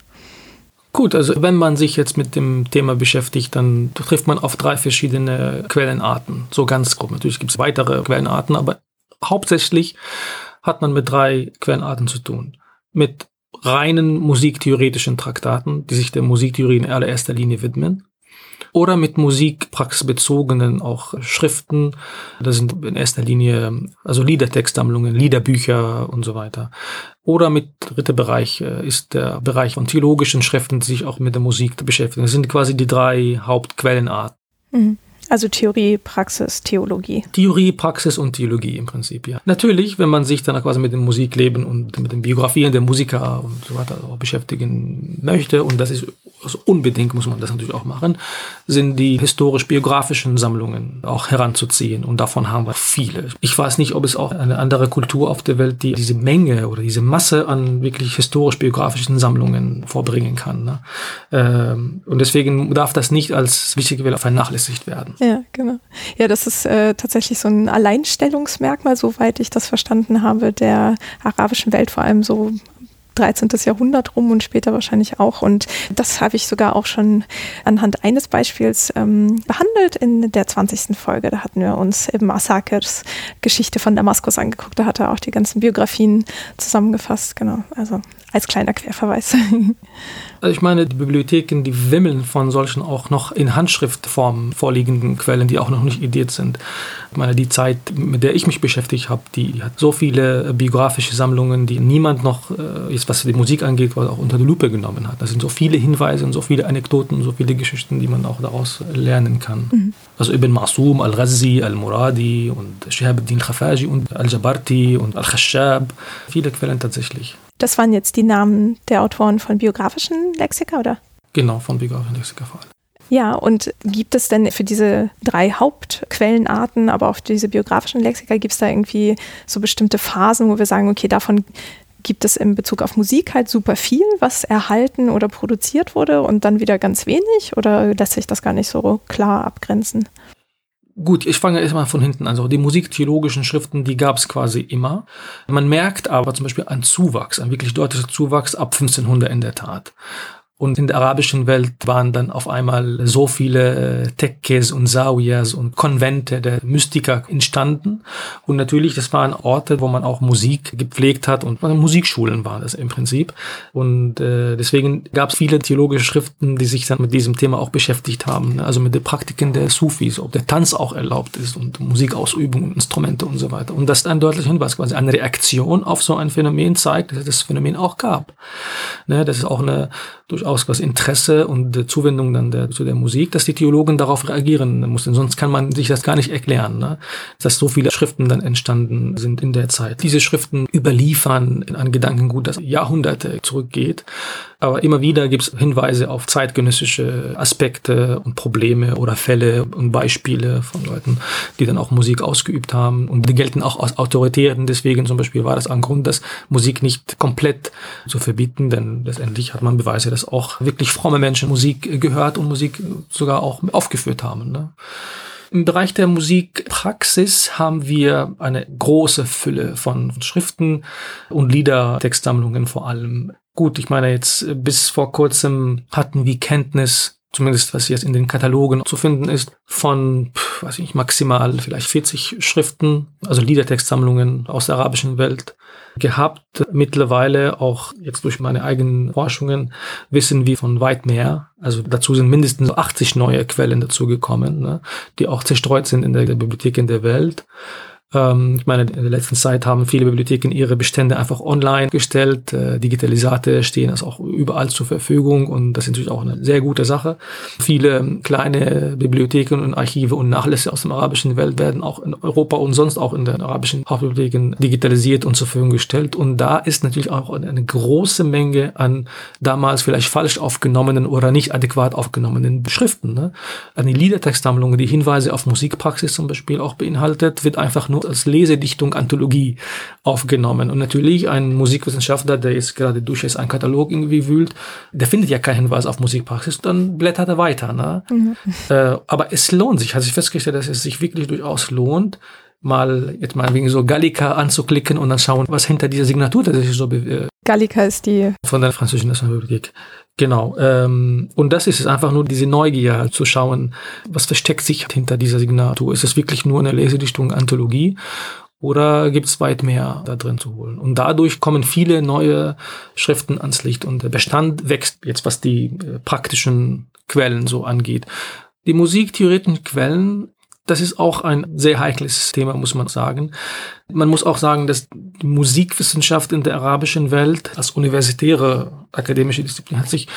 Gut, also wenn man sich jetzt mit dem Thema beschäftigt, dann trifft man auf drei verschiedene Quellenarten. So ganz grob. Natürlich gibt es weitere Quellenarten, aber hauptsächlich hat man mit drei Quellenarten zu tun. Mit reinen musiktheoretischen Traktaten, die sich der Musiktheorie in allererster Linie widmen oder mit musikpraxisbezogenen auch Schriften. Das sind in erster Linie also Liedertextsammlungen, Liederbücher und so weiter. Oder mit dritter Bereich äh, ist der Bereich von theologischen Schriften, die sich auch mit der Musik beschäftigen. Das sind quasi die drei Hauptquellenarten. Mhm. Also Theorie, Praxis, Theologie. Theorie, Praxis und Theologie im Prinzip, ja. Natürlich, wenn man sich dann quasi mit dem Musikleben und mit den Biografien der Musiker und so weiter beschäftigen möchte, und das ist also unbedingt muss man das natürlich auch machen, sind die historisch-biografischen Sammlungen auch heranzuziehen. Und davon haben wir viele. Ich weiß nicht, ob es auch eine andere Kultur auf der Welt, die diese Menge oder diese Masse an wirklich historisch-biografischen Sammlungen vorbringen kann. Ne? Ähm, und deswegen darf das nicht als wichtige Quelle vernachlässigt werden. Ja, genau. Ja, das ist äh, tatsächlich so ein Alleinstellungsmerkmal, soweit ich das verstanden habe, der arabischen Welt, vor allem so 13. Jahrhundert rum und später wahrscheinlich auch. Und das habe ich sogar auch schon anhand eines Beispiels ähm, behandelt in der 20. Folge. Da hatten wir uns eben Asakers Geschichte von Damaskus angeguckt. Da hat er auch die ganzen Biografien zusammengefasst. Genau, also als kleiner Querverweis. Also ich meine, die Bibliotheken, die wimmeln von solchen auch noch in Handschriftform vorliegenden Quellen, die auch noch nicht ediert sind. Ich meine, die Zeit, mit der ich mich beschäftigt habe, die hat so viele biografische Sammlungen, die niemand noch, äh, jetzt was die Musik angeht, auch unter die Lupe genommen hat. Da sind so viele Hinweise und so viele Anekdoten, so viele Geschichten, die man auch daraus lernen kann. Mhm. Also Ibn Masum, Al-Ghazi, Al-Muradi und Shihab al-Din Khafaji und Al-Jabarti und Al-Khashab. Viele Quellen tatsächlich. Das waren jetzt die Namen der Autoren von biografischen Lexika, oder? Genau, von biografischen Lexika vor allem. Ja, und gibt es denn für diese drei Hauptquellenarten, aber auch diese biografischen Lexika, gibt es da irgendwie so bestimmte Phasen, wo wir sagen, okay, davon gibt es in Bezug auf Musik halt super viel, was erhalten oder produziert wurde und dann wieder ganz wenig oder lässt sich das gar nicht so klar abgrenzen? Gut, ich fange erstmal von hinten an. Also die musiktheologischen Schriften, die gab es quasi immer. Man merkt aber zum Beispiel einen Zuwachs, einen wirklich deutlichen Zuwachs ab 1500 in der Tat. Und in der arabischen Welt waren dann auf einmal so viele äh, Tekkes und Zawiyas und Konvente der Mystiker entstanden. Und natürlich, das waren Orte, wo man auch Musik gepflegt hat und Musikschulen waren das im Prinzip. Und äh, deswegen gab es viele theologische Schriften, die sich dann mit diesem Thema auch beschäftigt haben. Ne? Also mit den Praktiken der Sufis, ob der Tanz auch erlaubt ist und Musikausübung und Instrumente und so weiter. Und das ist ein deutlicher Hinweis, quasi eine Reaktion auf so ein Phänomen zeigt, dass es das Phänomen auch gab. Ne? Das ist auch eine durchaus was Interesse und Zuwendung dann der, zu der Musik, dass die Theologen darauf reagieren mussten. Sonst kann man sich das gar nicht erklären, ne? dass so viele Schriften dann entstanden sind in der Zeit. Diese Schriften überliefern ein Gedankengut, das Jahrhunderte zurückgeht. Aber immer wieder gibt es Hinweise auf zeitgenössische Aspekte und Probleme oder Fälle und Beispiele von Leuten, die dann auch Musik ausgeübt haben. Und die gelten auch als Autoritäten. Deswegen zum Beispiel war das ein Grund, das Musik nicht komplett zu verbieten, denn letztendlich hat man Beweise, dass auch wirklich fromme Menschen Musik gehört und Musik sogar auch aufgeführt haben. Ne? Im Bereich der Musikpraxis haben wir eine große Fülle von Schriften und Liedertextsammlungen vor allem. Gut, ich meine jetzt bis vor kurzem hatten wir Kenntnis zumindest was jetzt in den Katalogen zu finden ist, von, weiß ich, maximal vielleicht 40 Schriften, also Liedertextsammlungen aus der arabischen Welt gehabt. Mittlerweile auch jetzt durch meine eigenen Forschungen wissen wir von weit mehr. Also dazu sind mindestens 80 neue Quellen dazugekommen, ne, die auch zerstreut sind in der Bibliothek in der Welt. Ähm, ich meine, in der letzten Zeit haben viele Bibliotheken ihre Bestände einfach online gestellt. Äh, Digitalisierte stehen das auch überall zur Verfügung und das ist natürlich auch eine sehr gute Sache. Viele kleine Bibliotheken und Archive und Nachlässe aus der arabischen Welt werden auch in Europa und sonst auch in den arabischen Hauptbibliotheken digitalisiert und zur Verfügung gestellt. Und da ist natürlich auch eine große Menge an damals vielleicht falsch aufgenommenen oder nicht adäquat aufgenommenen Schriften. Ne? Eine Liedertextsammlung, die Hinweise auf Musikpraxis zum Beispiel auch beinhaltet, wird einfach nur als Lesedichtung, Anthologie aufgenommen. Und natürlich ein Musikwissenschaftler, der jetzt gerade durch jetzt einen Katalog irgendwie wühlt, der findet ja keinen Hinweis auf Musikpraxis, dann blättert er weiter. Ne? Mhm. Äh, aber es lohnt sich, hat sich festgestellt, dass es sich wirklich durchaus lohnt, mal jetzt mal wegen so Gallica anzuklicken und dann schauen, was hinter dieser Signatur tatsächlich so äh, Gallica ist die von der französischen Nationalbibliothek. Genau. Ähm, und das ist es einfach nur diese Neugier zu schauen, was versteckt sich hinter dieser Signatur. Ist es wirklich nur eine Lesedichtung, Anthologie? Oder gibt es weit mehr da drin zu holen? Und dadurch kommen viele neue Schriften ans Licht und der Bestand wächst jetzt, was die äh, praktischen Quellen so angeht. Die musiktheoretischen Quellen das ist auch ein sehr heikles Thema, muss man sagen. Man muss auch sagen, dass die Musikwissenschaft in der arabischen Welt als universitäre akademische Disziplin hat sich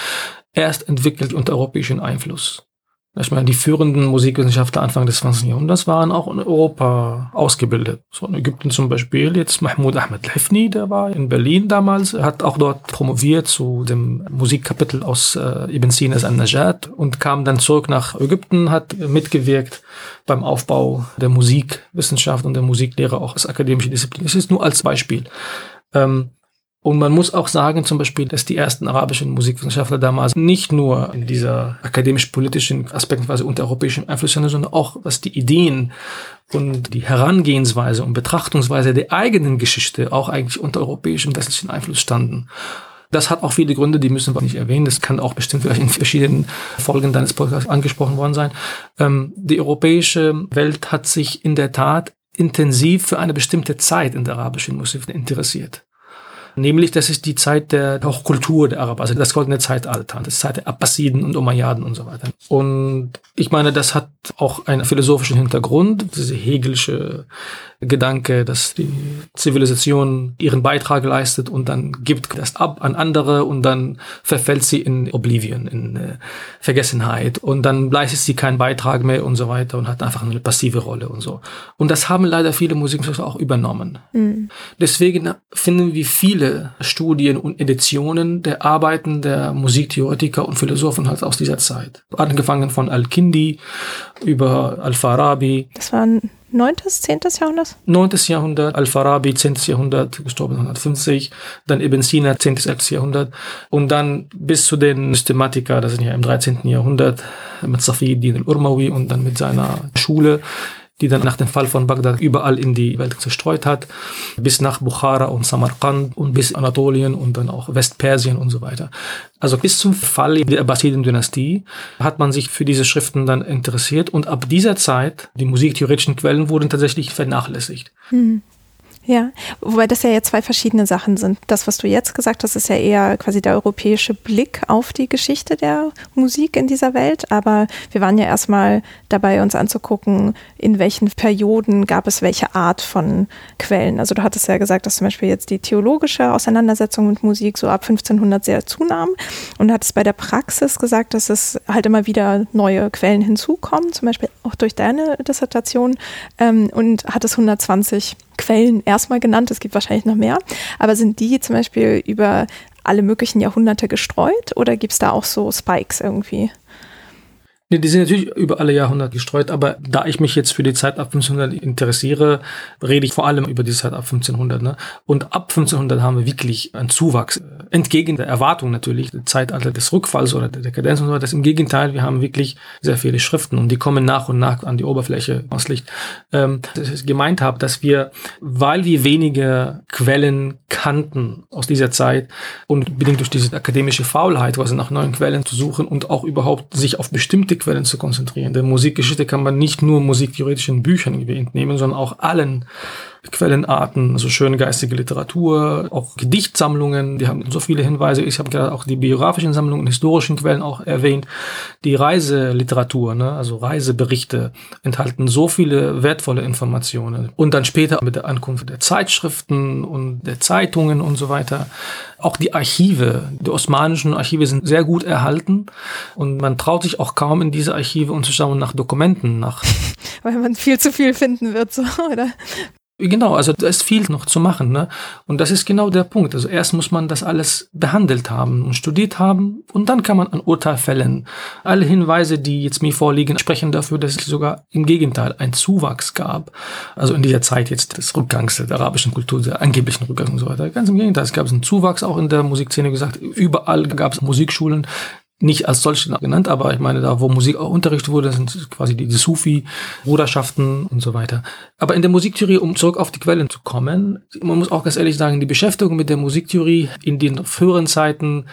erst entwickelt unter europäischem Einfluss. Ich meine, die führenden Musikwissenschaftler Anfang des 20. Jahrhunderts waren auch in Europa ausgebildet. So in Ägypten zum Beispiel jetzt Mahmoud Ahmed Lefni, der war in Berlin damals, hat auch dort promoviert zu dem Musikkapitel aus äh, Ibn Sinas an-Najat und kam dann zurück nach Ägypten, hat mitgewirkt beim Aufbau der Musikwissenschaft und der Musiklehre auch als akademische Disziplin. Das ist nur als Beispiel. Ähm, und man muss auch sagen, zum Beispiel, dass die ersten arabischen Musikwissenschaftler damals nicht nur in dieser akademisch-politischen Aspekten quasi unter europäischem Einfluss sind, sondern auch was die Ideen und die Herangehensweise und Betrachtungsweise der eigenen Geschichte auch eigentlich unter europäischem westlichen Einfluss standen. Das hat auch viele Gründe, die müssen wir nicht erwähnen. Das kann auch bestimmt vielleicht in verschiedenen Folgen deines Podcasts angesprochen worden sein. Ähm, die europäische Welt hat sich in der Tat intensiv für eine bestimmte Zeit in der arabischen Musik interessiert. Nämlich, das ist die Zeit der Hochkultur der Araber, also das goldene Zeitalter, das Zeit der Abbasiden und Umayyaden und so weiter. Und ich meine, das hat auch einen philosophischen Hintergrund, diese hegelische Gedanke, dass die Zivilisation ihren Beitrag leistet und dann gibt das ab an andere und dann verfällt sie in Oblivion, in äh, Vergessenheit und dann leistet sie keinen Beitrag mehr und so weiter und hat einfach eine passive Rolle und so. Und das haben leider viele Musikwissenschaftler auch übernommen. Mhm. Deswegen finden wir viele Studien und Editionen der Arbeiten der Musiktheoretiker und Philosophen halt aus dieser Zeit. Angefangen von Al-Kindi über Al-Farabi. Das waren 9., 10. Jahrhundert? 9. Jahrhundert, Al-Farabi, 10. Jahrhundert, gestorben 150, dann Ibn Sina, 10. 11. Jahrhundert und dann bis zu den Systematiker, das sind ja im 13. Jahrhundert, mit Safiuddin al-Urmawi und dann mit seiner Schule die dann nach dem Fall von Bagdad überall in die Welt zerstreut hat, bis nach Bukhara und Samarkand und bis Anatolien und dann auch Westpersien und so weiter. Also bis zum Fall der Abbasidien-Dynastie hat man sich für diese Schriften dann interessiert und ab dieser Zeit, die musiktheoretischen Quellen wurden tatsächlich vernachlässigt. Hm. Ja, wobei das ja jetzt zwei verschiedene Sachen sind. Das, was du jetzt gesagt hast, ist ja eher quasi der europäische Blick auf die Geschichte der Musik in dieser Welt. Aber wir waren ja erstmal dabei, uns anzugucken, in welchen Perioden gab es welche Art von Quellen. Also du hattest ja gesagt, dass zum Beispiel jetzt die theologische Auseinandersetzung mit Musik so ab 1500 sehr zunahm. Und du hattest bei der Praxis gesagt, dass es halt immer wieder neue Quellen hinzukommen, zum Beispiel auch durch deine Dissertation. Ähm, und hattest 120 Quellen erstmal genannt, es gibt wahrscheinlich noch mehr, aber sind die zum Beispiel über alle möglichen Jahrhunderte gestreut oder gibt es da auch so Spikes irgendwie? Nee, die sind natürlich über alle Jahrhunderte gestreut, aber da ich mich jetzt für die Zeit ab 1500 interessiere, rede ich vor allem über die Zeit ab 1500. Ne? Und ab 1500 haben wir wirklich einen Zuwachs, entgegen der Erwartung natürlich, der Zeitalter des Rückfalls oder der Dekadenz und so weiter. Im Gegenteil, wir haben wirklich sehr viele Schriften und die kommen nach und nach an die Oberfläche aus Licht. Ähm, dass ich gemeint habe, dass wir, weil wir wenige Quellen kannten aus dieser Zeit und bedingt durch diese akademische Faulheit, quasi nach neuen Quellen zu suchen und auch überhaupt sich auf bestimmte Quellen zu konzentrieren. Denn Musikgeschichte kann man nicht nur musiktheoretischen Büchern entnehmen, sondern auch allen Quellenarten, also schöne geistige Literatur, auch Gedichtsammlungen, die haben so viele Hinweise. Ich habe gerade auch die biografischen Sammlungen, historischen Quellen auch erwähnt. Die Reiseliteratur, ne, also Reiseberichte enthalten so viele wertvolle Informationen. Und dann später mit der Ankunft der Zeitschriften und der Zeitungen und so weiter. Auch die Archive, die osmanischen Archive sind sehr gut erhalten und man traut sich auch kaum in diese Archive und zu schauen nach Dokumenten, nach weil man viel zu viel finden wird, so, oder? Genau, also da ist viel noch zu machen. Ne? Und das ist genau der Punkt. Also erst muss man das alles behandelt haben und studiert haben und dann kann man ein Urteil fällen. Alle Hinweise, die jetzt mir vorliegen, sprechen dafür, dass es sogar im Gegenteil einen Zuwachs gab. Also in dieser Zeit jetzt des Rückgangs der arabischen Kultur, der angeblichen Rückgang und so weiter. Ganz im Gegenteil, es gab einen Zuwachs auch in der Musikszene gesagt. Überall gab es Musikschulen, nicht als solche genannt, aber ich meine, da wo Musik auch unterrichtet wurde, sind quasi die, Sufi-Bruderschaften und so weiter. Aber in der Musiktheorie, um zurück auf die Quellen zu kommen, man muss auch ganz ehrlich sagen, die Beschäftigung mit der Musiktheorie in den früheren Zeiten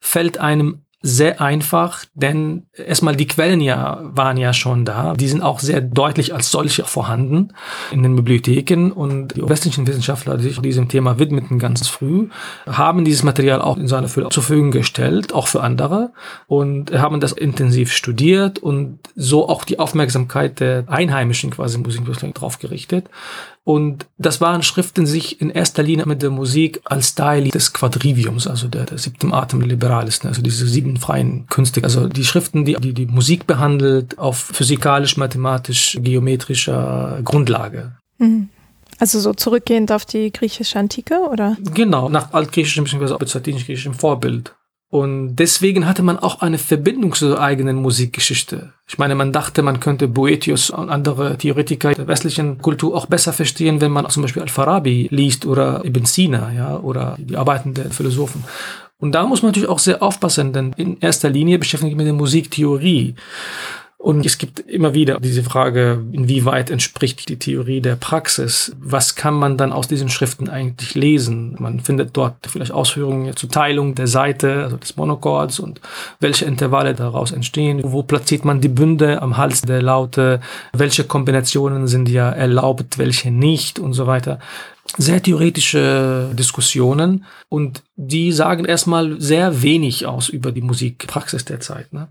fällt einem sehr einfach, denn erstmal die Quellen ja waren ja schon da. Die sind auch sehr deutlich als solche vorhanden in den Bibliotheken und die westlichen Wissenschaftler, die sich diesem Thema widmeten ganz früh, haben dieses Material auch in seiner Fülle zur Verfügung gestellt, auch für andere und haben das intensiv studiert und so auch die Aufmerksamkeit der Einheimischen quasi Musikwissenschaftler drauf gerichtet. Und das waren Schriften sich in erster Linie mit der Musik als Teil des Quadriviums, also der, der siebten Atem Liberalis, also diese sieben freien Künste. Also die Schriften, die, die die Musik behandelt auf physikalisch, mathematisch, geometrischer Grundlage. Mhm. Also so zurückgehend auf die griechische Antike, oder? Genau, nach altgriechischem bzw. byzantinisch-griechischem Vorbild. Und deswegen hatte man auch eine Verbindung zur eigenen Musikgeschichte. Ich meine, man dachte, man könnte Boetius und andere Theoretiker der westlichen Kultur auch besser verstehen, wenn man zum Beispiel Al-Farabi liest oder Ibn Sina, ja, oder die Arbeiten der Philosophen. Und da muss man natürlich auch sehr aufpassen, denn in erster Linie beschäftigt man mit der Musiktheorie. Und es gibt immer wieder diese Frage, inwieweit entspricht die Theorie der Praxis? Was kann man dann aus diesen Schriften eigentlich lesen? Man findet dort vielleicht Ausführungen zur Teilung der Seite, also des Monochords und welche Intervalle daraus entstehen. Wo platziert man die Bünde am Hals der Laute? Welche Kombinationen sind ja erlaubt, welche nicht und so weiter sehr theoretische Diskussionen und die sagen erstmal sehr wenig aus über die Musikpraxis der Zeit. Ne?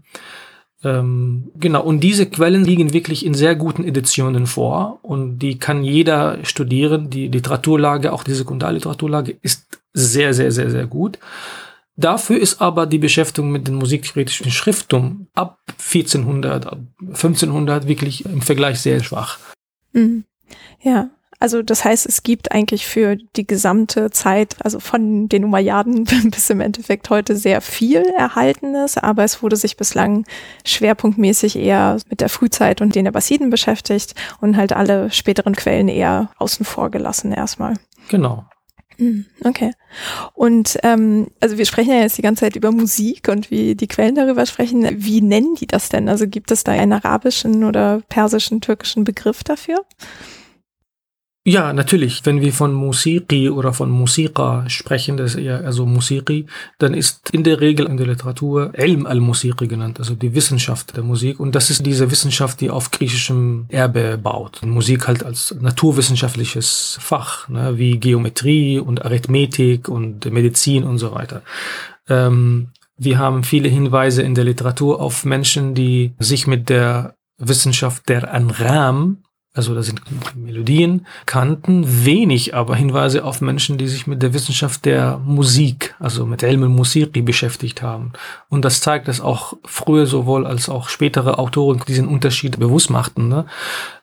Ähm, genau, und diese Quellen liegen wirklich in sehr guten Editionen vor und die kann jeder studieren. Die Literaturlage, auch die Sekundarliteraturlage ist sehr, sehr, sehr, sehr gut. Dafür ist aber die Beschäftigung mit den musiktheoretischen Schriftum ab 1400, ab 1500 wirklich im Vergleich sehr schwach. Mhm. Ja, also das heißt, es gibt eigentlich für die gesamte Zeit, also von den Umayyaden bis im Endeffekt heute sehr viel Erhaltenes, aber es wurde sich bislang schwerpunktmäßig eher mit der Frühzeit und den Abbasiden beschäftigt und halt alle späteren Quellen eher außen vor gelassen erstmal. Genau. Hm, okay. Und ähm, also wir sprechen ja jetzt die ganze Zeit über Musik und wie die Quellen darüber sprechen. Wie nennen die das denn? Also gibt es da einen arabischen oder persischen, türkischen Begriff dafür? Ja, natürlich. Wenn wir von Musiki oder von Musika sprechen, das ist eher also Musiki, dann ist in der Regel in der Literatur Ilm al-Musiki genannt, also die Wissenschaft der Musik. Und das ist diese Wissenschaft, die auf griechischem Erbe baut. Musik halt als naturwissenschaftliches Fach, ne, wie Geometrie und Arithmetik und Medizin und so weiter. Ähm, wir haben viele Hinweise in der Literatur auf Menschen, die sich mit der Wissenschaft der Anram, also da sind Melodien, Kanten, wenig aber Hinweise auf Menschen, die sich mit der Wissenschaft der Musik, also mit Ilm al-Musiki beschäftigt haben. Und das zeigt, dass auch frühe sowohl als auch spätere Autoren diesen Unterschied bewusst machten. Ne?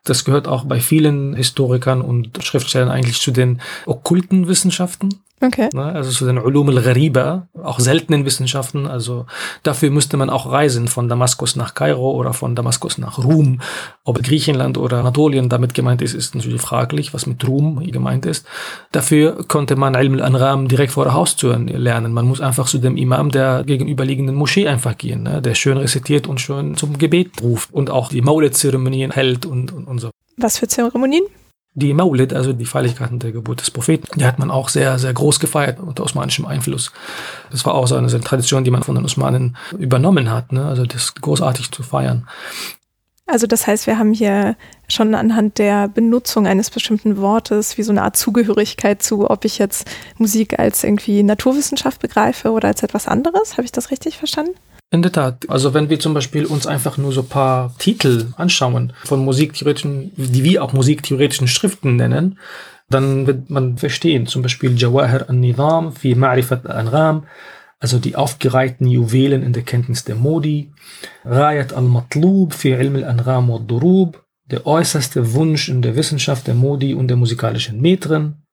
Das gehört auch bei vielen Historikern und Schriftstellern eigentlich zu den okkulten Wissenschaften. Okay. Ne, also zu den Ulum al-Ghariba, auch seltenen Wissenschaften. Also dafür müsste man auch reisen von Damaskus nach Kairo oder von Damaskus nach Rum. Ob Griechenland oder Anatolien damit gemeint ist, ist natürlich fraglich, was mit Rum gemeint ist. Dafür konnte man Ilm al-Anram direkt vor der Haustür lernen. Man muss einfach zu dem Imam der gegenüberliegenden Moschee einfach gehen, ne, der schön rezitiert und schön zum Gebet ruft und auch die Maulid-Zeremonien hält und, und, und. Was für Zeremonien? die Maulid, also die Feierlichkeiten der Geburt des Propheten, die hat man auch sehr, sehr groß gefeiert unter osmanischem Einfluss. Das war auch so eine, so eine Tradition, die man von den Osmanen übernommen hat, ne? also das großartig zu feiern. Also das heißt, wir haben hier schon anhand der Benutzung eines bestimmten Wortes wie so eine Art Zugehörigkeit zu, ob ich jetzt Musik als irgendwie Naturwissenschaft begreife oder als etwas anderes. Habe ich das richtig verstanden? In der Tat. Also wenn wir zum Beispiel uns einfach nur so ein paar Titel anschauen von musiktheoretischen, die wir auch musiktheoretischen Schriften nennen, dann wird man verstehen, zum Beispiel Jawahir al-Nizam fi Ma'rifat al-Angham, also die aufgereihten Juwelen in der Kenntnis der Modi, Rayat al-Matlub fi Ilm al-Angham wa durub der äußerste Wunsch in der Wissenschaft der Modi und der musikalischen Metren,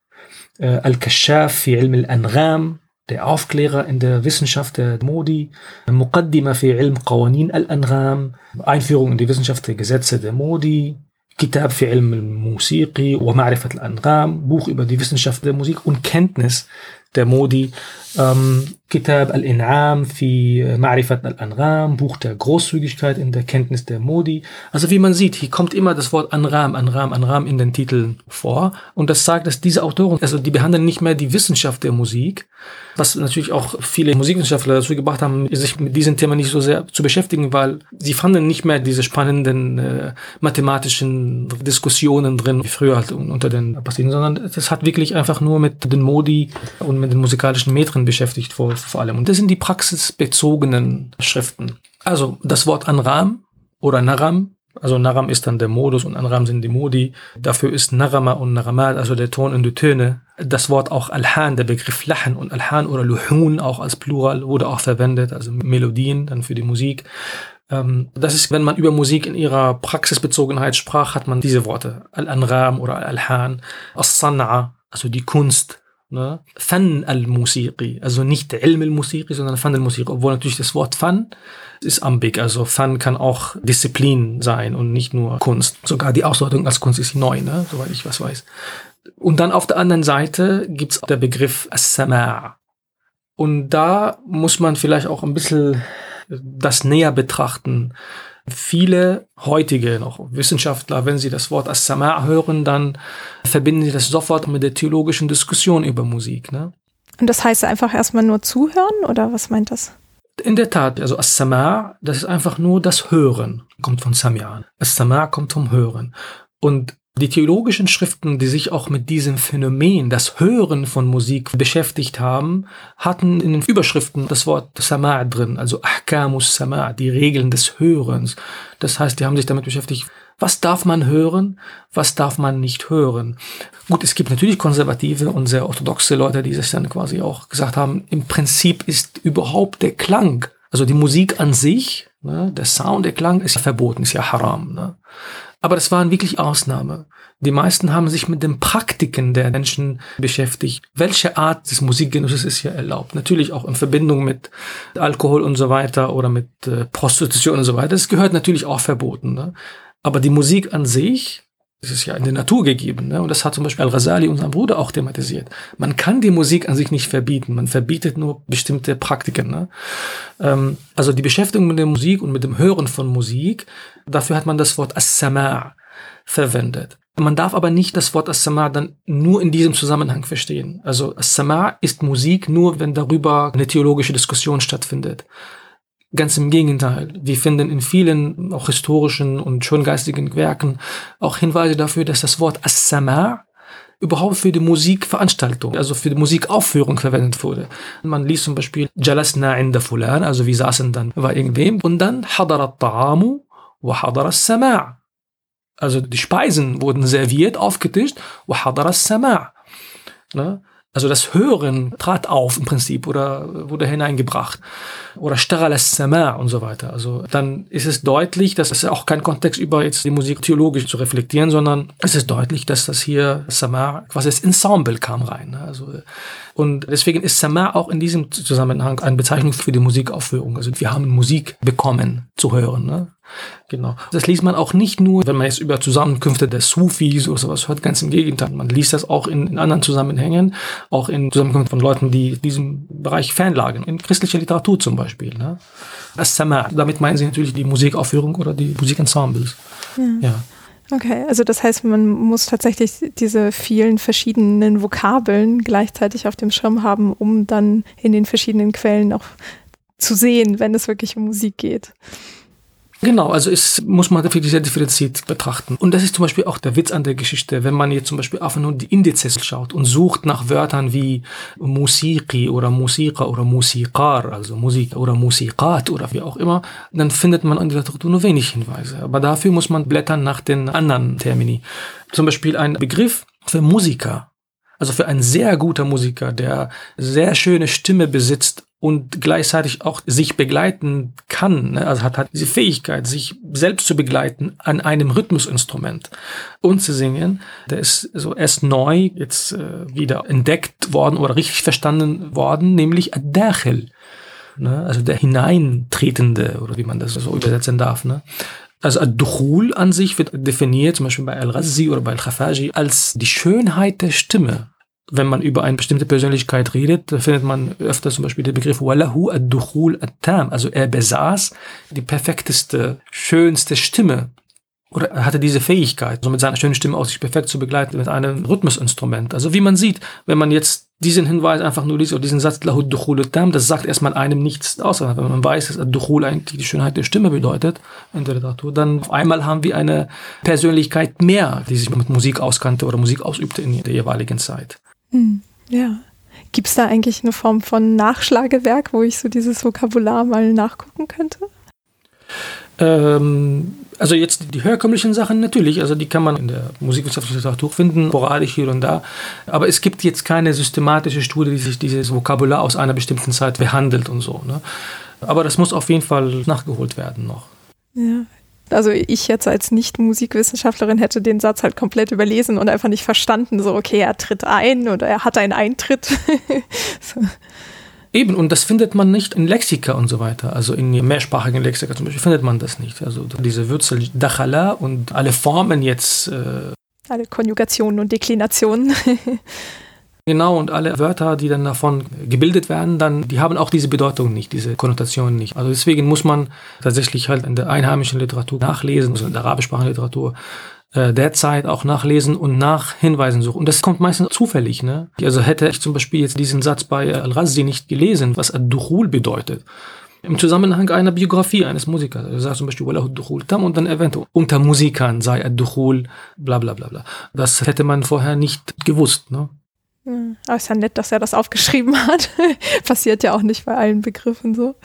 äh, Al-Kashaf fi Ilm al-Angham, der Aufklärer in der Wissenschaft der Modi, Muqaddima fi Ilm Qawanin al-Angham, Einführung in die Wissenschaft der Gesetze der Modi, Kitab fi Ilm al-Musiqi wa Ma'rifat al-Angham, Buch über die Wissenschaft der Musik und Kenntnis der Modi, ähm, Kitab al-In'am fi Ma'rifat al-Angham, Buch der Großzügigkeit in der Kenntnis der Modi. Also wie man sieht, hier kommt immer das Wort Anram, Anram, Anram in den Titeln vor. Und das sagt, dass diese Autoren, also die behandeln nicht mehr die Wissenschaft der Musik, was natürlich auch viele Musikwissenschaftler dazu gebracht haben, sich mit diesem Thema nicht so sehr zu beschäftigen, weil sie fanden nicht mehr diese spannenden äh, mathematischen Diskussionen drin, wie früher halt unter den Apostelen, sondern das hat wirklich einfach nur mit den Modi und mit den musikalischen Metren beschäftigt vor, vor allem. Und das sind die praxisbezogenen Schriften. Also das Wort Anram oder Naram also Naram ist dann der Modus und Anram sind die Modi. Dafür ist Narama und Naramat, also der Ton und die Töne. Das Wort auch Alhan, der Begriff Lachen und Alhan oder Luhun auch als Plural wurde auch verwendet, also Melodien dann für die Musik. Ähm, das ist, wenn man über Musik in ihrer Praxisbezogenheit sprach, hat man diese Worte. Al-Anram oder Al-Alhan. As-San'a, also die Kunst. Ne? Fan al-Musiqi, also nicht Ilm al-Musiqi, sondern Fan al-Musiqi, obwohl natürlich das Wort Fan ist ambig, also Fan kann auch Disziplin sein und nicht nur Kunst. Sogar die Ausdeutung als Kunst ist neu, ne? soweit ich was weiß. Und dann auf der anderen Seite gibt's der Begriff As-Sama' und da muss man vielleicht auch ein bisschen das näher betrachten. Viele heutige noch Wissenschaftler, wenn sie das Wort As-Sama' hören, dann verbinden sie das sofort mit der theologischen Diskussion über Musik. Ne? Und das heißt einfach erstmal nur zuhören oder was meint das? In der Tat, also As-Sama', das ist einfach nur das Hören, kommt von Samian. As-Sama' kommt vom Hören. Und die theologischen Schriften, die sich auch mit diesem Phänomen, das Hören von Musik beschäftigt haben, hatten in den Überschriften das Wort Sama' drin, also Ahkamus Sama', die Regeln des Hörens. Das heißt, die haben sich damit beschäftigt, was darf man hören, was darf man nicht hören. Gut, es gibt natürlich konservative und sehr orthodoxe Leute, die sich dann quasi auch gesagt haben, im Prinzip ist überhaupt der Klang, also die Musik an sich, ne, der Sound, der Klang ist ja verboten, ist ja haram. Ne. Aber das waren wirklich Ausnahme. Die meisten haben sich mit den Praktiken der Menschen beschäftigt. Welche Art des Musikgenusses ist hier erlaubt? Natürlich auch in Verbindung mit Alkohol und so weiter oder mit äh, Prostitution und so weiter. Das gehört natürlich auch verboten. Ne? Aber die Musik an sich, das ist ja in der Natur gegeben. Ne? Und das hat zum Beispiel Al-Ghazali, unser Bruder, auch thematisiert. Man kann die Musik an sich nicht verbieten. Man verbietet nur bestimmte Praktiken. Ne? Ähm, also die Beschäftigung mit der Musik und mit dem Hören von Musik, dafür hat man das Wort As-Sama' verwendet. Man darf aber nicht das Wort As-Sama' dann nur in diesem Zusammenhang verstehen. Also As-Sama' ist Musik nur, wenn darüber eine theologische Diskussion stattfindet. Ganz im Gegenteil. Wir finden in vielen auch historischen und schöngeistigen Werken auch Hinweise dafür, dass das Wort As-Sama' überhaupt für die Musikveranstaltung, also für die Musikaufführung verwendet wurde. Man liest zum Beispiel Jalasna inda fulan, also wir saßen dann bei irgendwem und dann Hadara ta'amu wa Hadara Sama' Also die Speisen wurden serviert, aufgetischt wa Hadara Sama' ne? Also das Hören trat auf im Prinzip oder wurde hineingebracht. Oder Staral Sama und so weiter. Also dann ist es deutlich, dass es auch kein Kontext über jetzt die Musik theologisch zu reflektieren, sondern es ist deutlich, dass das hier Sama quasi das Ensemble kam rein. Ne? Also und deswegen ist Sama auch in diesem Zusammenhang eine Bezeichnung für die Musikaufführung. Also wir haben Musik bekommen zu hören. Ne? Genau. Das liest man auch nicht nur, wenn man jetzt über Zusammenkünfte der Sufis oder sowas hört, ganz im Gegenteil. Man liest das auch in, in anderen Zusammenhängen, auch in Zusammenkünften von Leuten, die diesem Bereich Fanlagen, in christlicher Literatur zum Beispiel. Ne? As-Sama, damit meinen sie natürlich die Musikaufführung oder die Musikensembles. ja. ja. Okay, also das heißt, man muss tatsächlich diese vielen verschiedenen Vokabeln gleichzeitig auf dem Schirm haben, um dann in den verschiedenen Quellen auch zu sehen, wenn es wirklich um Musik geht. Genau, also es muss man wirklich sehr differenziert betrachten. Und das ist zum Beispiel auch der Witz an der Geschichte, wenn man jetzt zum Beispiel einfach nur die Indizes schaut und sucht nach Wörtern wie Musiki oder Musika oder Musikar, also Musik oder Musikat oder wie auch immer, dann findet man an der Literatur nur wenig Hinweise. Aber dafür muss man blättern nach den anderen Termini. Zum Beispiel ein Begriff für Musiker. Also für einen sehr guter Musiker, der sehr schöne Stimme besitzt und gleichzeitig auch sich begleiten kann, ne? also hat, hat diese Fähigkeit, sich selbst zu begleiten an einem Rhythmusinstrument und zu singen, der ist so erst neu jetzt äh, wieder entdeckt worden oder richtig verstanden worden, nämlich Ad-Dakhil, ne? also der Hineintretende oder wie man das so übersetzen darf. Ne? Also Ad-Dukhul an sich wird definiert, zum Beispiel bei Al-Ghazi oder bei Al-Khafaji, als die Schönheit der Stimme wenn man über eine bestimmte Persönlichkeit redet, findet man öfter zum Beispiel den Begriff Wallahu ad-Dukhul at-Tam. Also er besaß die perfekteste, schönste Stimme. Oder er hatte diese Fähigkeit, so mit seiner schönen Stimme auch sich perfekt zu begleiten mit einem Rhythmusinstrument. Also wie man sieht, wenn man jetzt diesen Hinweis einfach nur liest oder diesen Satz Lahu at-Tam, das sagt erstmal einem nichts aus. Wenn man weiß, dass ad-Dukhul eigentlich die Schönheit der Stimme bedeutet in der Literatur, dann auf einmal haben wir eine Persönlichkeit mehr, die sich mit Musik auskannte oder Musik ausübte in der jeweiligen Zeit. Hm, ja. Gibt es da eigentlich eine Form von Nachschlagewerk, wo ich so dieses Vokabular mal nachgucken könnte? Ähm, also jetzt die herkömmlichen Sachen natürlich, also die kann man in der musikwissenschaftlichen Literatur finden, sporadisch hier und da. Aber es gibt jetzt keine systematische Studie, die sich dieses Vokabular aus einer bestimmten Zeit behandelt und so. Ne? Aber das muss auf jeden Fall nachgeholt werden noch. Ja, also ich jetzt als Nicht-Musikwissenschaftlerin hätte den Satz halt komplett überlesen und einfach nicht verstanden, so okay, er tritt ein oder er hat einen Eintritt. so. Eben, und das findet man nicht in Lexika und so weiter. Also in mehrsprachigen Lexika zum Beispiel findet man das nicht. Also diese Wurzel Dachala und alle Formen jetzt. Äh, alle Konjugationen und Deklinationen. Genau, und alle Wörter, die dann davon gebildet werden, dann, die haben auch diese Bedeutung nicht, diese Konnotation nicht. Also deswegen muss man tatsächlich halt in der einheimischen Literatur nachlesen, also in der arabischsprachigen Literatur, äh, derzeit auch nachlesen und nach Hinweisen suchen. Und das kommt meistens zufällig. Ne? Also hätte ich zum Beispiel jetzt diesen Satz bei Al-Razi nicht gelesen, was Ad-Dukhul bedeutet, im Zusammenhang einer Biografie eines Musikers. Er sagt zum Beispiel, Tam und dann erwähnt, unter Musikern sei Ad-Dukhul, bla bla bla bla. Das hätte man vorher nicht gewusst. Ne? Aber ist ja nett, dass er das aufgeschrieben hat. Passiert ja auch nicht bei allen Begriffen so.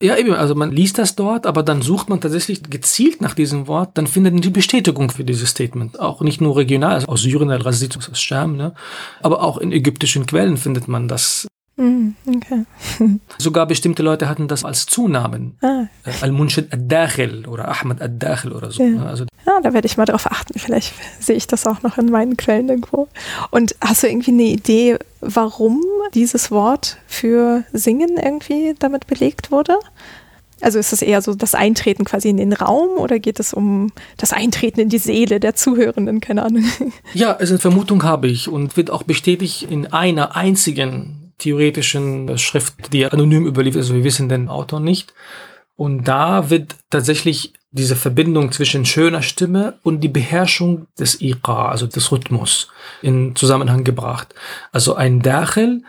Ja, eben, also man liest das dort, aber dann sucht man tatsächlich gezielt nach diesem Wort, dann findet man die Bestätigung für dieses Statement. Auch nicht nur regional, also aus Syrien, Al-Razid, aus Scham, ne? aber auch in ägyptischen Quellen findet man das okay. Sogar bestimmte Leute hatten das als Zunamen. Ah. Äh, Al-Munshid ad-Dakhil oder Ahmad ad-Dakhil oder so. Ja. Ne? Also ja, da werde ich mal drauf achten. Vielleicht sehe ich das auch noch in meinen Quellen irgendwo. Und hast du irgendwie eine Idee, warum dieses Wort für Singen irgendwie damit belegt wurde? Also ist es eher so das Eintreten quasi in den Raum oder geht es um das Eintreten in die Seele der Zuhörenden? Keine Ahnung. Ja, also eine Vermutung habe ich und wird auch bestätigt in einer einzigen theoretischen Schrift, die anonym überliefert ist. Wir wissen den Autor nicht. Und da wird tatsächlich diese Verbindung zwischen schöner Stimme und die Beherrschung des Iqa, also des Rhythmus, in Zusammenhang gebracht. Also ein Dachel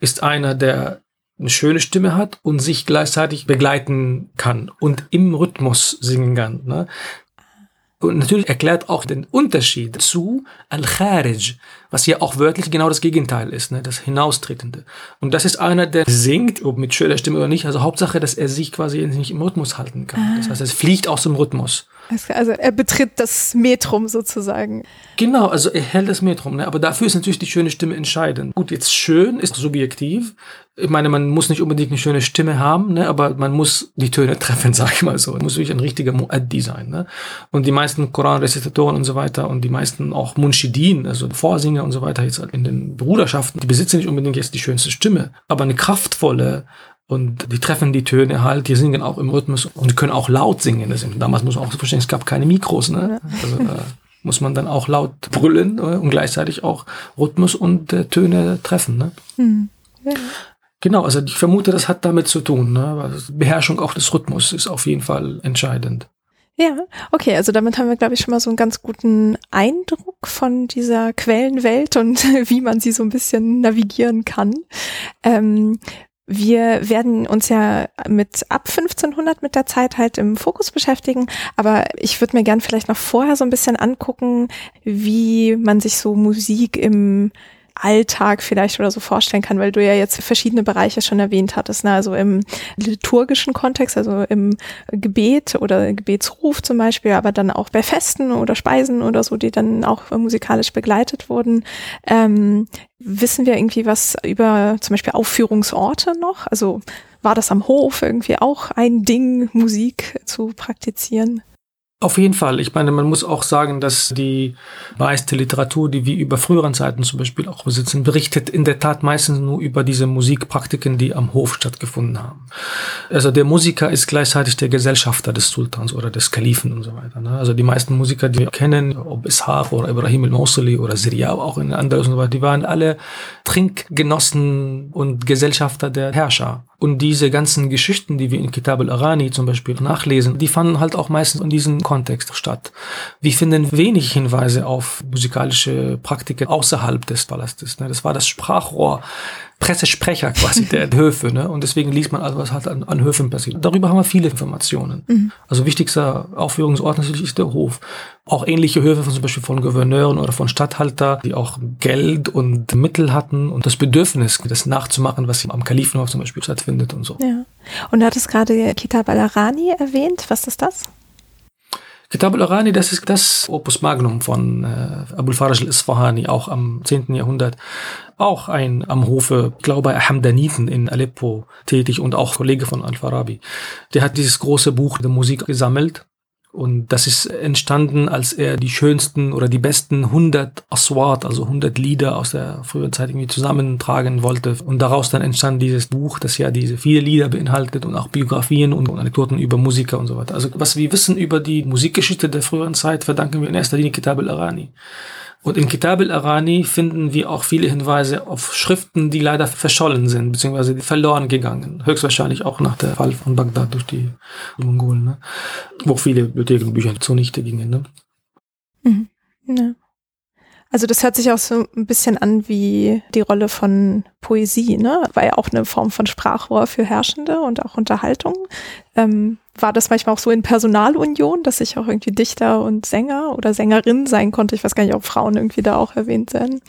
ist einer, der eine schöne Stimme hat und sich gleichzeitig begleiten kann und im Rhythmus singen kann. Ne? Und natürlich erklärt auch den Unterschied zu Al-Kharij, was ja auch wörtlich genau das Gegenteil ist, ne? das Hinaustretende. Und das ist einer, der singt, ob mit schöner Stimme oder nicht, also Hauptsache, dass er sich quasi nicht im Rhythmus halten kann. Das heißt, es fliegt aus dem Rhythmus. Also er betritt das Metrum sozusagen. Genau, also er hält das Metrum, ne? aber dafür ist natürlich die schöne Stimme entscheidend. Gut, jetzt schön ist subjektiv. Ich meine, man muss nicht unbedingt eine schöne Stimme haben, ne? aber man muss die Töne treffen, sag ich mal so. Man muss wirklich ein richtiger Muaddi sein. Ne? Und die meisten Koran-Rezitatoren und so weiter und die meisten auch Munshidin, also Vorsinger und so weiter jetzt in den Bruderschaften, die besitzen nicht unbedingt jetzt die schönste Stimme, aber eine kraftvolle, und die treffen die Töne halt, die singen auch im Rhythmus und können auch laut singen. Das, damals muss man auch so verstehen, es gab keine Mikros, ne? Also äh, muss man dann auch laut brüllen äh, und gleichzeitig auch Rhythmus und äh, Töne treffen. Ne? Hm. Ja. Genau, also ich vermute, das hat damit zu tun. Ne? Also Beherrschung auch des Rhythmus ist auf jeden Fall entscheidend. Ja, okay, also damit haben wir, glaube ich, schon mal so einen ganz guten Eindruck von dieser Quellenwelt und wie man sie so ein bisschen navigieren kann. Ähm, Wir werden uns ja mit ab 1500 mit der Zeit halt im Fokus beschäftigen, aber ich würde mir gern vielleicht noch vorher so ein bisschen angucken, wie man sich so Musik im Alltag vielleicht oder so vorstellen kann, weil du ja jetzt verschiedene Bereiche schon erwähnt hattest, ne? also im liturgischen Kontext, also im Gebet oder Gebetsruf zum Beispiel, aber dann auch bei Festen oder Speisen oder so, die dann auch musikalisch begleitet wurden. Ähm, wissen wir irgendwie was über zum Beispiel Aufführungsorte noch? Also war das am Hof irgendwie auch ein Ding, Musik zu praktizieren? Auf jeden Fall. Ich meine, man muss auch sagen, dass die meiste Literatur, die wir über früheren Zeiten zum Beispiel auch besitzen, berichtet in der Tat meistens nur über diese Musikpraktiken, die am Hof stattgefunden haben. Also der Musiker ist gleichzeitig der Gesellschafter des Sultans oder des Kalifen und so weiter. Ne? Also die meisten Musiker, die wir kennen, ob Ishaq oder Ibrahim al-Mawsili oder Siria, auch in anderen und so weiter, die waren alle Trinkgenossen und Gesellschafter der Herrscher. Und diese ganzen Geschichten, die wir in Kitab al-Arani zum Beispiel nachlesen, die fanden halt auch meistens in diesem Kontext statt. Wir finden wenig Hinweise auf musikalische Praktiken außerhalb des Palastes. Ne? Das war das Sprachrohr Pressesprecher quasi der Höfe. Ne? Und deswegen liest man also, was halt an, an Höfen passiert. Darüber haben wir viele Informationen. Mhm. Also wichtigster Aufführungsort natürlich ist der Hof. Auch ähnliche Höfe von zum Beispiel von Gouverneuren oder von Statthalter, die auch Geld und Mittel hatten und das Bedürfnis, das nachzumachen, was am Kalifenhof zum Beispiel stattfindet und so. Ja. Und du hattest gerade Kitab al-Arani erwähnt. Was ist das? Kitab al-Arani, das ist das Opus Magnum von äh, Abul Faraj al-Isfahani, auch am 10. Jahrhundert. Auch ein am Hofe, ich glaube bei Hamdaniten in Aleppo tätig und auch Kollege von Al-Farabi. Der hat dieses große Buch der Musik gesammelt und das ist entstanden, als er die schönsten oder die besten 100 Aswat, also 100 Lieder aus der früheren Zeit irgendwie zusammentragen wollte. Und daraus dann entstand dieses Buch, das ja diese viele Lieder beinhaltet und auch Biografien und Anekdoten über Musiker und so weiter. Also was wir wissen über die Musikgeschichte der früheren Zeit, verdanken wir in erster Linie Kitab al-Arani. Und in Kitab al-Arani finden wir auch viele Hinweise auf Schriften, die leider verschollen sind, beziehungsweise verloren gegangen. Höchstwahrscheinlich auch nach der Fall von Bagdad durch die Mongolen, ne? wo viele Bibliothekenbücher zunichte gingen. Ne? Mhm. Ja. Also das hört sich auch so ein bisschen an wie die Rolle von Poesie, ne? War ja auch eine Form von Sprachrohr für Herrschende und auch Unterhaltung. Ähm, war das manchmal auch so in Personalunion, dass ich auch irgendwie Dichter und Sänger oder Sängerin sein konnte? Ich weiß gar nicht, ob Frauen irgendwie da auch erwähnt werden.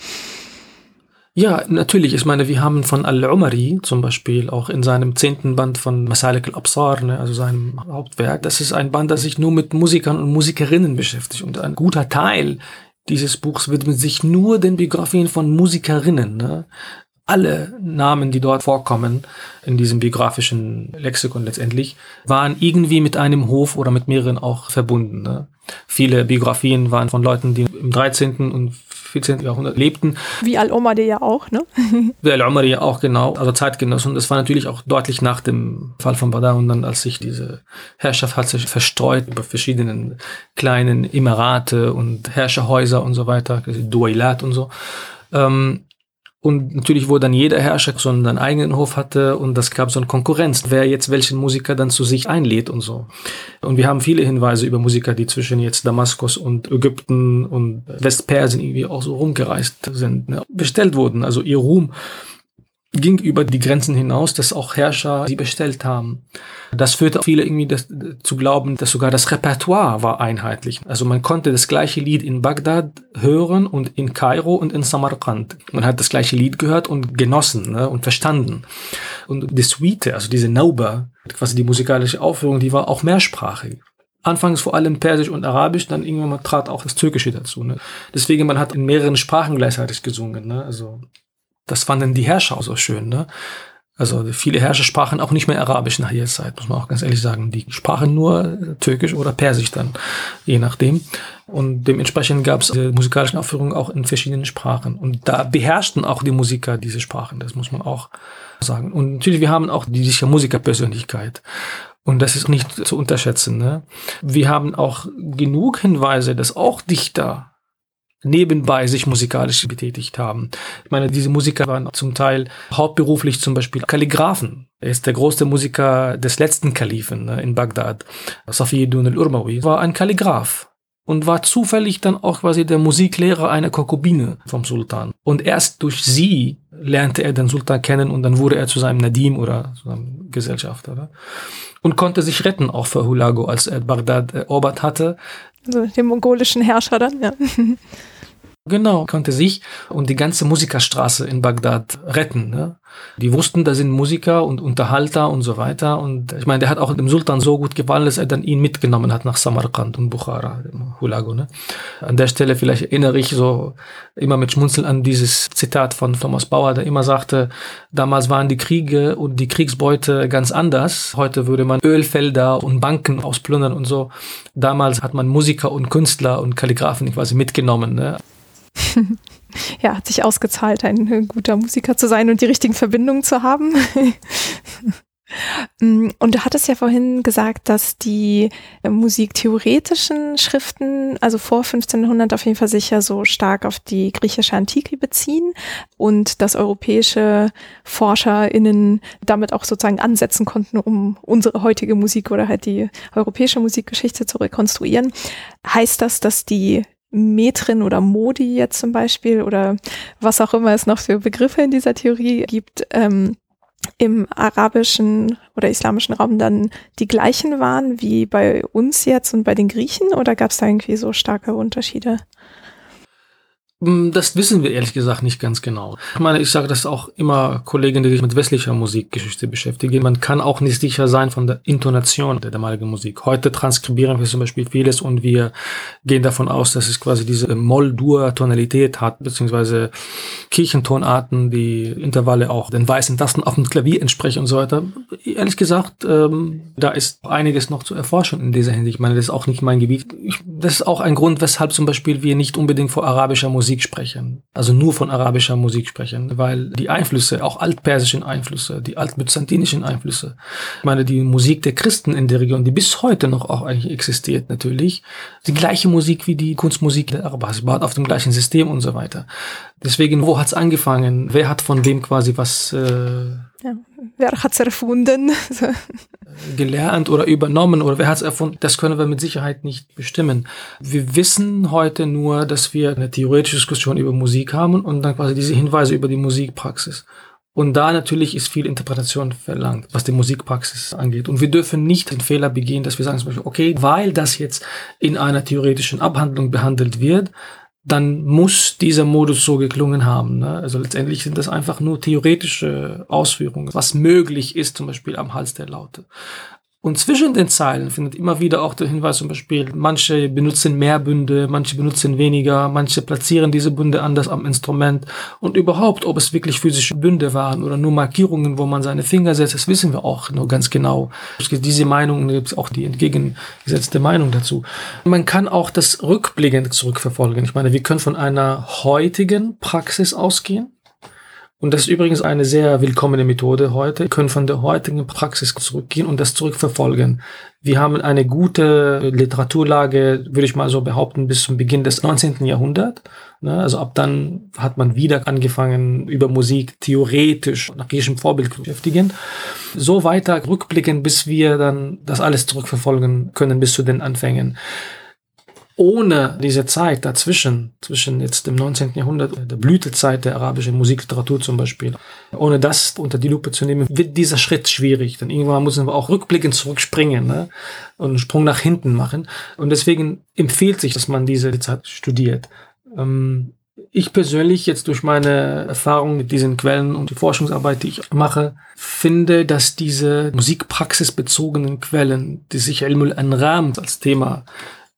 Ja, natürlich. Ich meine, wir haben von Al-Umari zum Beispiel auch in seinem zehnten Band von Masalik al-Absar, ne, also seinem Hauptwerk, das ist ein Band, das sich nur mit Musikern und Musikerinnen beschäftigt. Und ein guter Teil dieses Buchs widmet sich nur den Biografien von Musikerinnen. Ne? Alle Namen, die dort vorkommen, in diesem biografischen Lexikon letztendlich, waren irgendwie mit einem Hof oder mit mehreren auch verbunden. Ne? Viele Biografien waren von Leuten, die im 13. und 14. Jahrhundert lebten. Wie Al-Omar ja auch, ne? Wie Al-Omar ja auch, genau, also Zeitgenossen. Und das war natürlich auch deutlich nach dem Fall von Badr und dann, als sich diese Herrschaft hat sich verstreut über verschiedenen kleinen Emirate und Herrscherhäuser und so weiter, Duailat und so. Ähm, und natürlich, wo dann jeder Herrscher so einen eigenen Hof hatte und das gab so eine Konkurrenz, wer jetzt welchen Musiker dann zu sich einlädt und so. Und wir haben viele Hinweise über Musiker, die zwischen jetzt Damaskus und Ägypten und Westpersien irgendwie auch so rumgereist sind, ne, bestellt wurden. Also ihr Ruhm ging über die Grenzen hinaus, dass auch Herrscher sie bestellt haben. Das führte viele irgendwie das, zu glauben, dass sogar das Repertoire war einheitlich. Also man konnte das gleiche Lied in Bagdad hören und in Kairo und in Samarkand. Man hat das gleiche Lied gehört und genossen ne, und verstanden. Und die Suite, also diese Nauba, quasi die musikalische Aufführung, die war auch mehrsprachig. Anfangs vor allem Persisch und Arabisch, dann irgendwann trat auch das Türkische dazu. Ne? Deswegen, man hat in mehreren Sprachen gleichzeitig gesungen. Ne? Also das fanden die Herrscher auch so schön. Ne? Also viele Herrscher sprachen auch nicht mehr Arabisch nach ihrer Zeit, muss man auch ganz ehrlich sagen. Die sprachen nur Türkisch oder Persisch dann, je nachdem. Und dementsprechend gab es musikalischen Aufführungen auch in verschiedenen Sprachen. Und da beherrschten auch die Musiker diese Sprachen, das muss man auch sagen. Und natürlich, wir haben auch diese Musikerpersönlichkeit. Und das ist nicht zu unterschätzen. Ne? Wir haben auch genug Hinweise, dass auch Dichter nebenbei sich musikalisch betätigt haben. Ich meine, diese Musiker waren zum Teil hauptberuflich zum Beispiel Kalligraphen. Er ist der größte Musiker des letzten Kalifen ne, in Bagdad. Safiyuddin al-Urmawi war ein Kalligraph. und war zufällig dann auch quasi der Musiklehrer einer Konkubine vom Sultan. Und erst durch sie lernte er den Sultan kennen und dann wurde er zu seinem Nadim oder zu seinem Gesellschafter. Und konnte sich retten auch für Hulago, als er Bagdad erobert hatte. Also den mongolischen Herrscher dann, ja. Genau, konnte sich und die ganze Musikerstraße in Bagdad retten. Ne? Die wussten, da sind Musiker und Unterhalter und so weiter. Und ich meine, der hat auch dem Sultan so gut gefallen, dass er dann ihn mitgenommen hat nach Samarkand und Bukhara, Hulago. Ne? An der Stelle vielleicht erinnere ich so immer mit Schmunzeln an dieses Zitat von Thomas Bauer, der immer sagte, damals waren die Kriege und die Kriegsbeute ganz anders. Heute würde man Ölfelder und Banken ausplündern und so. Damals hat man Musiker und Künstler und Kalligraphen quasi mitgenommen. Ne? ja, hat sich ausgezahlt, ein guter Musiker zu sein und die richtigen Verbindungen zu haben. Mm, und du hattest ja vorhin gesagt, dass die musiktheoretischen Schriften, also vor 1500 auf jeden Fall sicher so stark auf die griechische Antike beziehen und dass europäische ForscherInnen damit auch sozusagen ansetzen konnten, um unsere heutige Musik oder halt die europäische Musikgeschichte zu rekonstruieren. Heißt das, dass die Metrin oder Modi jetzt zum Beispiel oder was auch immer es noch für Begriffe in dieser Theorie gibt, ähm, im arabischen oder islamischen Raum dann die gleichen waren wie bei uns jetzt und bei den Griechen oder gab es da irgendwie so starke Unterschiede? Hm, das wissen wir ehrlich gesagt nicht ganz genau. Ich meine, ich sage das auch immer Kollegen, die sich mit westlicher Musikgeschichte beschäftigen. Man kann auch nicht sicher sein von der Intonation der damaligen Musik. Heute transkribieren wir zum Beispiel vieles und wir gehen davon aus, dass es quasi diese Moll-Dur-Tonalität hat, beziehungsweise Kirchentonarten, die Intervalle auch den weißen Tasten auf dem Klavier entsprechen und so weiter. Ehrlich gesagt, ähm, da ist einiges noch zu erforschen in dieser Hinsicht. Ich meine, das ist auch nicht mein Gebiet. Ich, das ist auch ein Grund, weshalb zum Beispiel wir nicht unbedingt vor arabischer Musik Musik sprechen, also nur von arabischer Musik sprechen, weil die Einflüsse, auch altpersischen Einflüsse, die altbyzantinischen Einflüsse, ich meine, die Musik der Christen in der Region, die bis heute noch auch eigentlich existiert natürlich, die gleiche Musik wie die Kunstmusik der Araber, baut auf dem gleichen System und so weiter. Deswegen, wo hat's angefangen? Wer hat von wem quasi was äh, ja, wer hat's erfunden? gelernt oder übernommen oder wer hat's erfunden? Das können wir mit Sicherheit nicht bestimmen. Wir wissen heute nur, dass wir eine theoretische Diskussion über Musik haben und dann quasi diese Hinweise über die Musikpraxis. Und da natürlich ist viel Interpretation verlangt, was die Musikpraxis angeht. Und wir dürfen nicht den Fehler begehen, dass wir sagen zum Beispiel, okay, weil das jetzt in einer theoretischen Abhandlung behandelt wird, dann muss dieser Modus so geklungen haben. Ne? Also letztendlich sind das einfach nur theoretische Ausführungen, was möglich ist, zum Beispiel am Hals der Laute. Und zwischen den Zeilen findet immer wieder auch der Hinweis zum Beispiel, manche benutzen mehr Bünde, manche benutzen weniger, manche platzieren diese Bünde anders am Instrument. Und überhaupt, ob es wirklich physische Bünde waren oder nur Markierungen, wo man seine Finger setzt, das wissen wir auch nur ganz genau. Es gibt diese Meinung, gibt es auch die entgegengesetzte Meinung dazu. Man kann auch das rückblickend zurückverfolgen. Ich meine, wir können von einer heutigen Praxis ausgehen und das ist übrigens eine sehr willkommene Methode heute. Wir können von der heutigen Praxis zurückgehen und das zurückverfolgen. Wir haben eine gute Literaturlage, würde ich mal so behaupten, bis zum Beginn des 19. Jahrhunderts. Ne, also ab dann hat man wieder angefangen, über Musik theoretisch nach griechischem Vorbild zu beschäftigen. So weiter rückblicken, bis wir dann das alles zurückverfolgen können bis zu den Anfängen ohne diese Zeit dazwischen, zwischen jetzt dem 19. Jahrhundert, der Blütezeit der arabischen Musikliteratur zum Beispiel, ohne das unter die Lupe zu nehmen, wird dieser Schritt schwierig. Denn irgendwann müssen wir auch rückblickend zurückspringen ne? und einen Sprung nach hinten machen. Und deswegen empfiehlt sich, dass man diese Zeit studiert. Ähm, ich persönlich jetzt durch meine Erfahrung mit diesen Quellen und die Forschungsarbeit, die ich mache, finde, dass diese musikpraxisbezogenen Quellen, die sich Ilmul Anram als Thema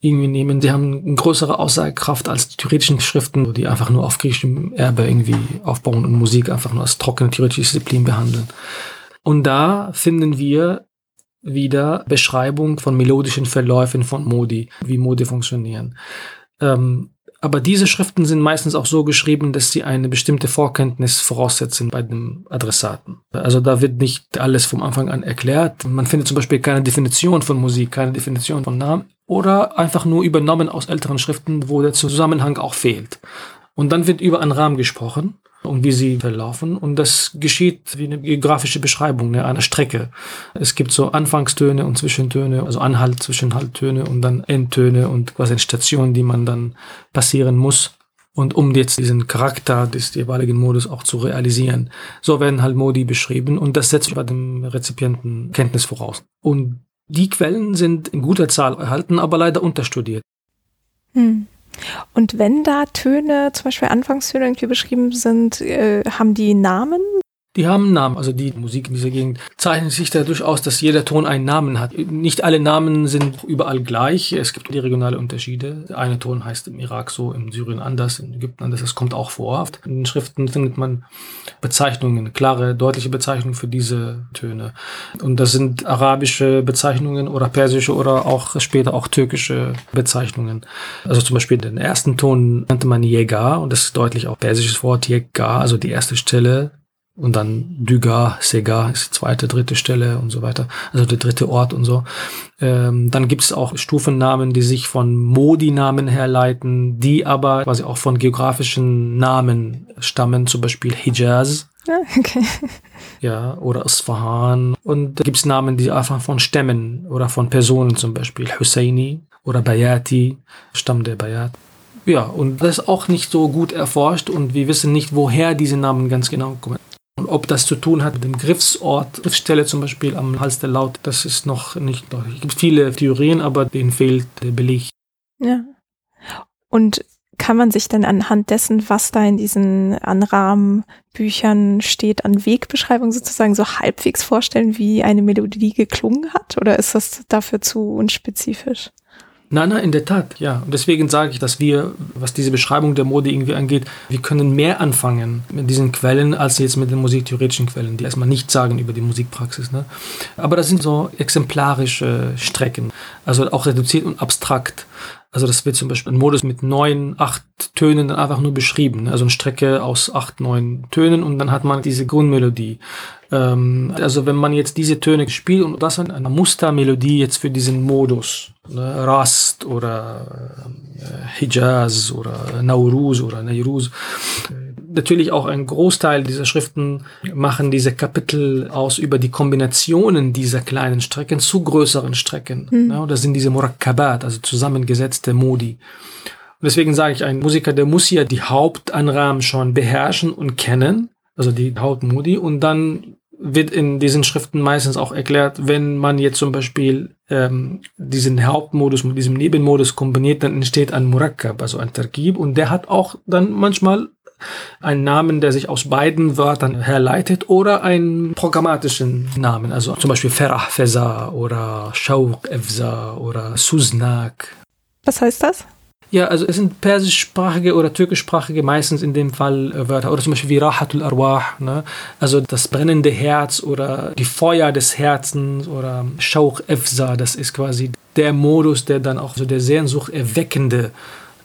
irgendwie nehmen. Die haben eine größere Aussagekraft als die theoretischen Schriften, die einfach nur auf griechischem Erbe irgendwie aufbauen und Musik einfach nur als trockene theoretische Disziplin behandeln. Und da finden wir wieder Beschreibung von melodischen Verläufen von Modi, wie Modi funktionieren. Ähm, aber diese Schriften sind meistens auch so geschrieben, dass sie eine bestimmte Vorkenntnis voraussetzen bei dem Adressaten. Also da wird nicht alles vom Anfang an erklärt. Man findet zum Beispiel keine Definition von Musik, keine Definition von Namen oder einfach nur übernommen aus älteren Schriften, wo der Zusammenhang auch fehlt. Und dann wird über einen Rahmen gesprochen und wie sie verlaufen. Und das geschieht wie eine geografische Beschreibung ne, einer Strecke. Es gibt so Anfangstöne und Zwischentöne, also Anhalt, Zwischenhalttöne und dann Endtöne und quasi eine Station, die man dann passieren muss. Und um jetzt diesen Charakter des jeweiligen Modus auch zu realisieren. So werden halt Modi beschrieben und das setzt bei dem Rezipienten Kenntnis voraus. Und die Quellen sind in guter Zahl erhalten, aber leider unterstudiert. Hm. Und wenn da Töne, zum Beispiel Anfangstöne irgendwie beschrieben sind, äh, haben die Namen? Die haben einen Namen. Also die Musik in dieser Gegend zeichnet sich dadurch aus, dass jeder Ton einen Namen hat. Nicht alle Namen sind überall gleich. Es gibt die regionale Unterschiede. Der eine Ton heißt im Irak so, im Syrien anders, in Ägypten anders. Das kommt auch vor. In den Schriften findet man Bezeichnungen, klare, deutliche Bezeichnungen für diese Töne. Und das sind arabische Bezeichnungen oder persische oder auch später auch türkische Bezeichnungen. Also zum Beispiel den ersten Ton nannte man Yega und das ist deutlich auch persisches Wort Yega, also die erste Stelle und dann Duga, Sega ist die zweite, dritte Stelle und so weiter, also der dritte Ort und so. Ähm, dann gibt es auch Stufennamen, die sich von Modi-Namen herleiten, die aber quasi auch von geografischen Namen stammen, zum Beispiel Hijaz. Ja, okay. Ja, oder Isfahan. Und da gibt es Namen, die einfach von Stämmen oder von Personen, zum Beispiel Husseini oder Bayati, Stamm der Bayat. Ja, und das ist auch nicht so gut erforscht und wir wissen nicht, woher diese Namen ganz genau kommen. Und ob das zu tun hat mit dem Griffsort, Griffstelle zum Beispiel am Hals der Laut, das ist noch nicht deutlich. Es gibt viele Theorien, aber denen fehlt der Beleg. Ja. Und kann man sich denn anhand dessen, was da in diesen Anrahmenbüchern steht, an Wegbeschreibung sozusagen so halbwegs vorstellen, wie eine Melodie geklungen hat? Oder ist das dafür zu unspezifisch? Nein, nein, in der Tat, ja. Und deswegen sage ich, dass wir, was diese Beschreibung der Mode irgendwie angeht, wir können mehr anfangen mit diesen Quellen als jetzt mit den musiktheoretischen Quellen, die erstmal nichts sagen über die Musikpraxis. Ne? Aber das sind so exemplarische Strecken, also auch reduziert und abstrakt. Also das wird zum Beispiel ein Modus mit neun, acht Tönen dann einfach nur beschrieben. Ne? Also eine Strecke aus acht, neun Tönen und dann hat man diese Grundmelodie. Ähm, also wenn man jetzt diese Töne spielt und das eine Mustermelodie jetzt für diesen Modus, ne? Rast oder äh, Hijaz oder Nauruz oder Nairuz, natürlich auch ein Großteil dieser Schriften machen diese Kapitel aus über die Kombinationen dieser kleinen Strecken zu größeren Strecken. Mhm. Ja, das sind diese Murakkabat, also zusammengesetzte Modi. Und deswegen sage ich, ein Musiker, der muss ja die Hauptanrahmen schon beherrschen und kennen, also die Hauptmodi, und dann wird in diesen Schriften meistens auch erklärt, wenn man jetzt zum Beispiel ähm, diesen Hauptmodus mit diesem Nebenmodus kombiniert, dann entsteht ein Murakkab, also ein Tergib, und der hat auch dann manchmal einen Namen, der sich aus beiden Wörtern herleitet oder einen programmatischen Namen, also zum Beispiel Ferah Feza oder Shauq Efza oder Suznak. Was heißt das? Ja, also es sind persischsprachige oder türkischsprachige meistens in dem Fall äh, Wörter. Oder zum Beispiel wie Rahatul Arwah, ne? also das brennende Herz oder die Feuer des Herzens oder Shauq Efza, das ist quasi der Modus, der dann auch so der Sehnsucht erweckende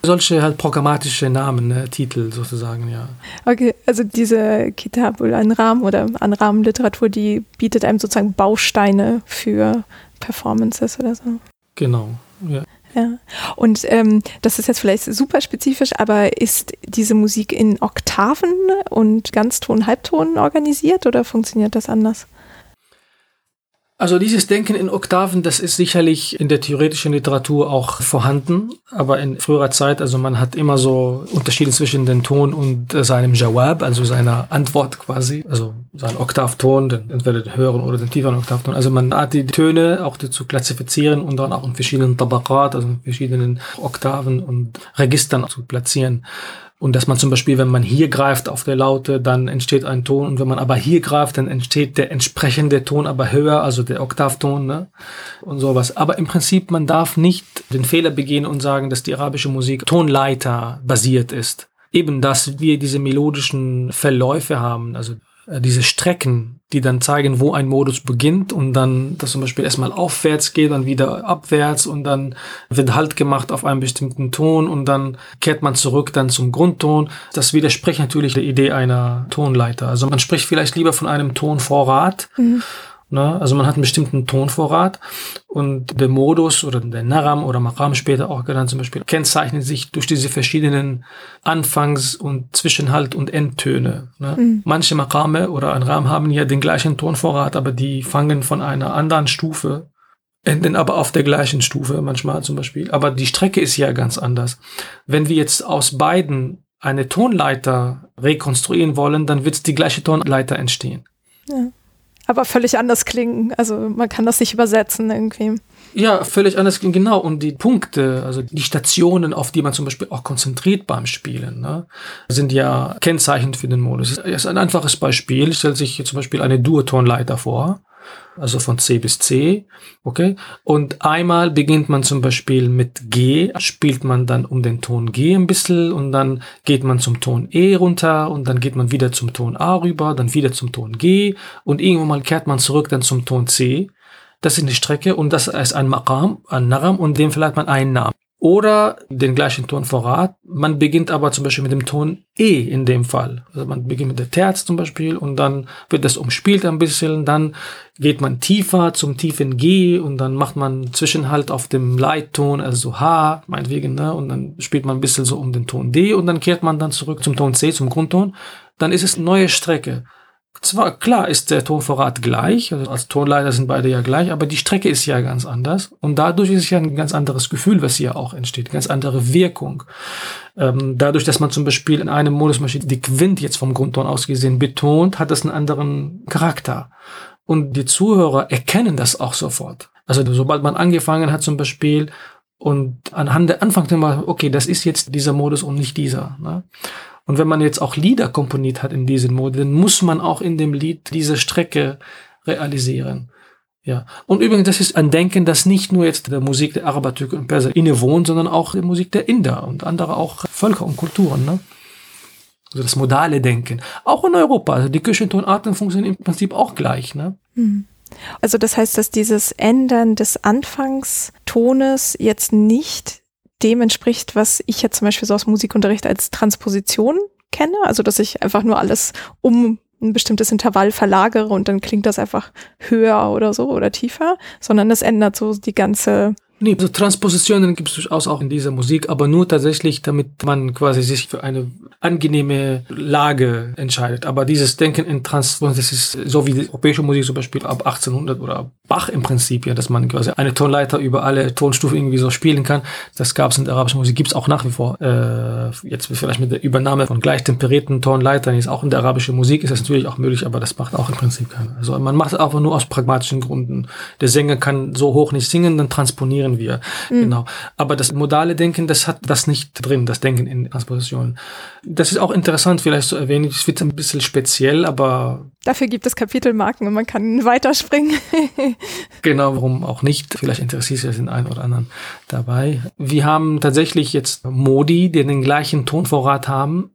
solche halt programmatische Namen, ne, Titel sozusagen, ja. Okay, also diese Kitab oder Anrahmen oder Anrahmenliteratur, die bietet einem sozusagen Bausteine für Performances oder so. Genau, ja. Ja, und ähm, das ist jetzt vielleicht super spezifisch, aber ist diese Musik in Oktaven und Ganzton, Halbton organisiert oder funktioniert das anders? Also dieses Denken in Oktaven, das ist sicherlich in der theoretischen Literatur auch vorhanden, aber in früherer Zeit, also man hat immer so Unterschiede zwischen dem Ton und seinem Jawab, also seiner Antwort quasi, also sein Oktavton, den, entweder den höheren oder den tieferen Oktavton. Also man hat die Töne auch zu klassifizieren und dann auch in verschiedenen Tabakat, also in verschiedenen Oktaven und Registern zu platzieren. Und dass man zum Beispiel, wenn man hier greift auf der Laute, dann entsteht ein Ton. Und wenn man aber hier greift, dann entsteht der entsprechende Ton aber höher, also der Oktavton ne? und sowas. Aber im Prinzip, man darf nicht den Fehler begehen und sagen, dass die arabische Musik Tonleiter basiert ist. Eben, dass wir diese melodischen Verläufe haben, also diese Strecken, die dann zeigen, wo ein Modus beginnt und dann das zum Beispiel erstmal aufwärts geht, dann wieder abwärts und dann wird Halt gemacht auf einem bestimmten Ton und dann kehrt man zurück dann zum Grundton. Das widerspricht natürlich der Idee einer Tonleiter. Also man spricht vielleicht lieber von einem Tonvorrat. Mhm. Ne? Also man hat einen bestimmten Tonvorrat und der Modus oder der Naram oder Maqam später auch genannt zum Beispiel kennzeichnet sich durch diese verschiedenen Anfangs- und Zwischenhalt- und Endtöne. Ne? Mhm. Manche Maqame oder ein Ram haben ja den gleichen Tonvorrat, aber die fangen von einer anderen Stufe enden aber auf der gleichen Stufe manchmal zum Beispiel. Aber die Strecke ist ja ganz anders. Wenn wir jetzt aus beiden eine Tonleiter rekonstruieren wollen, dann wird die gleiche Tonleiter entstehen. Ja aber völlig anders klingen. Also man kann das nicht übersetzen irgendwie. Ja, völlig anders klingen, genau. Und die Punkte, also die Stationen, auf die man zum Beispiel auch konzentriert beim Spielen, ne, sind ja kennzeichnend für den Modus. Ist ein einfaches Beispiel. Stellt sich hier zum Beispiel eine Duotonleiter vor also von C bis C, okay? Und einmal beginnt man zum Beispiel mit G, spielt man dann um den Ton G ein bisschen und dann geht man zum Ton E runter und dann geht man wieder zum Ton A rüber, dann wieder zum Ton G und irgendwann mal kehrt man zurück dann zum Ton C. Das ist eine Strecke und das ist ein Maqam, ein Naram und dem vielleicht man einen Namen oder den gleichen Ton Tonvorrat. Man beginnt aber zum Beispiel mit dem Ton E in dem Fall. Also man beginnt mit der Terz zum Beispiel und dann wird das umspielt ein bisschen, dann geht man tiefer zum tiefen G und dann macht man Zwischenhalt auf dem Leitton, also H, meinetwegen, ne? und dann spielt man ein bisschen so um den Ton D und dann kehrt man dann zurück zum Ton C, zum Grundton. Dann ist es eine neue Strecke. Zwar klar ist der Tonvorrat gleich, also als Tonleiter sind beide ja gleich, aber die Strecke ist ja ganz anders und dadurch ist es ja ein ganz anderes Gefühl, was hier auch entsteht, ganz andere Wirkung. Ähm, dadurch, dass man zum Beispiel in einem Modusmaschine die Quint jetzt vom Grundton aus gesehen betont, hat das einen anderen Charakter. Und die Zuhörer erkennen das auch sofort. Also sobald man angefangen hat zum Beispiel und anhand der Anfang immer, okay, das ist jetzt dieser Modus und nicht dieser. Ne? Und wenn man jetzt auch Lieder komponiert hat in diesem Mode, dann muss man auch in dem Lied diese Strecke realisieren. Ja. Und übrigens, das ist ein Denken, das nicht nur jetzt der Musik der Araber, Türken und Perser innewohnt, sondern auch der Musik der Inder und andere auch Völker und Kulturen. Ne? Also das modale Denken. Auch in Europa. Also die Küchentonarten funktionieren im Prinzip auch gleich. Ne? Hm. Also das heißt, dass dieses Ändern des Anfangstones jetzt nicht dem entspricht, was ich jetzt zum Beispiel so aus Musikunterricht als Transposition kenne. Also, dass ich einfach nur alles um ein bestimmtes Intervall verlagere und dann klingt das einfach höher oder so oder tiefer, sondern es ändert so die ganze Nee, so Transpositionen gibt es durchaus auch in dieser Musik, aber nur tatsächlich, damit man quasi sich für eine angenehme Lage entscheidet. Aber dieses Denken in Transpositionen, das ist so wie die europäische Musik zum Beispiel ab 1800 oder Bach im Prinzip, ja, dass man quasi eine Tonleiter über alle Tonstufen irgendwie so spielen kann. Das gab es in der arabischen Musik, gibt es auch nach wie vor. Äh, jetzt vielleicht mit der Übernahme von gleich temperierten Tonleitern ist auch in der arabischen Musik ist das natürlich auch möglich, aber das macht auch im Prinzip keiner. Also man macht es einfach nur aus pragmatischen Gründen. Der Sänger kann so hoch nicht singen, dann transponieren wir. Mhm. Genau. Aber das modale Denken, das hat das nicht drin, das Denken in Transpositionen. Das ist auch interessant, vielleicht zu erwähnen. Es wird ein bisschen speziell, aber. Dafür gibt es Kapitelmarken und man kann weiterspringen. genau, warum auch nicht? Vielleicht interessiert sich den einen oder anderen dabei. Wir haben tatsächlich jetzt Modi, die den gleichen Tonvorrat haben,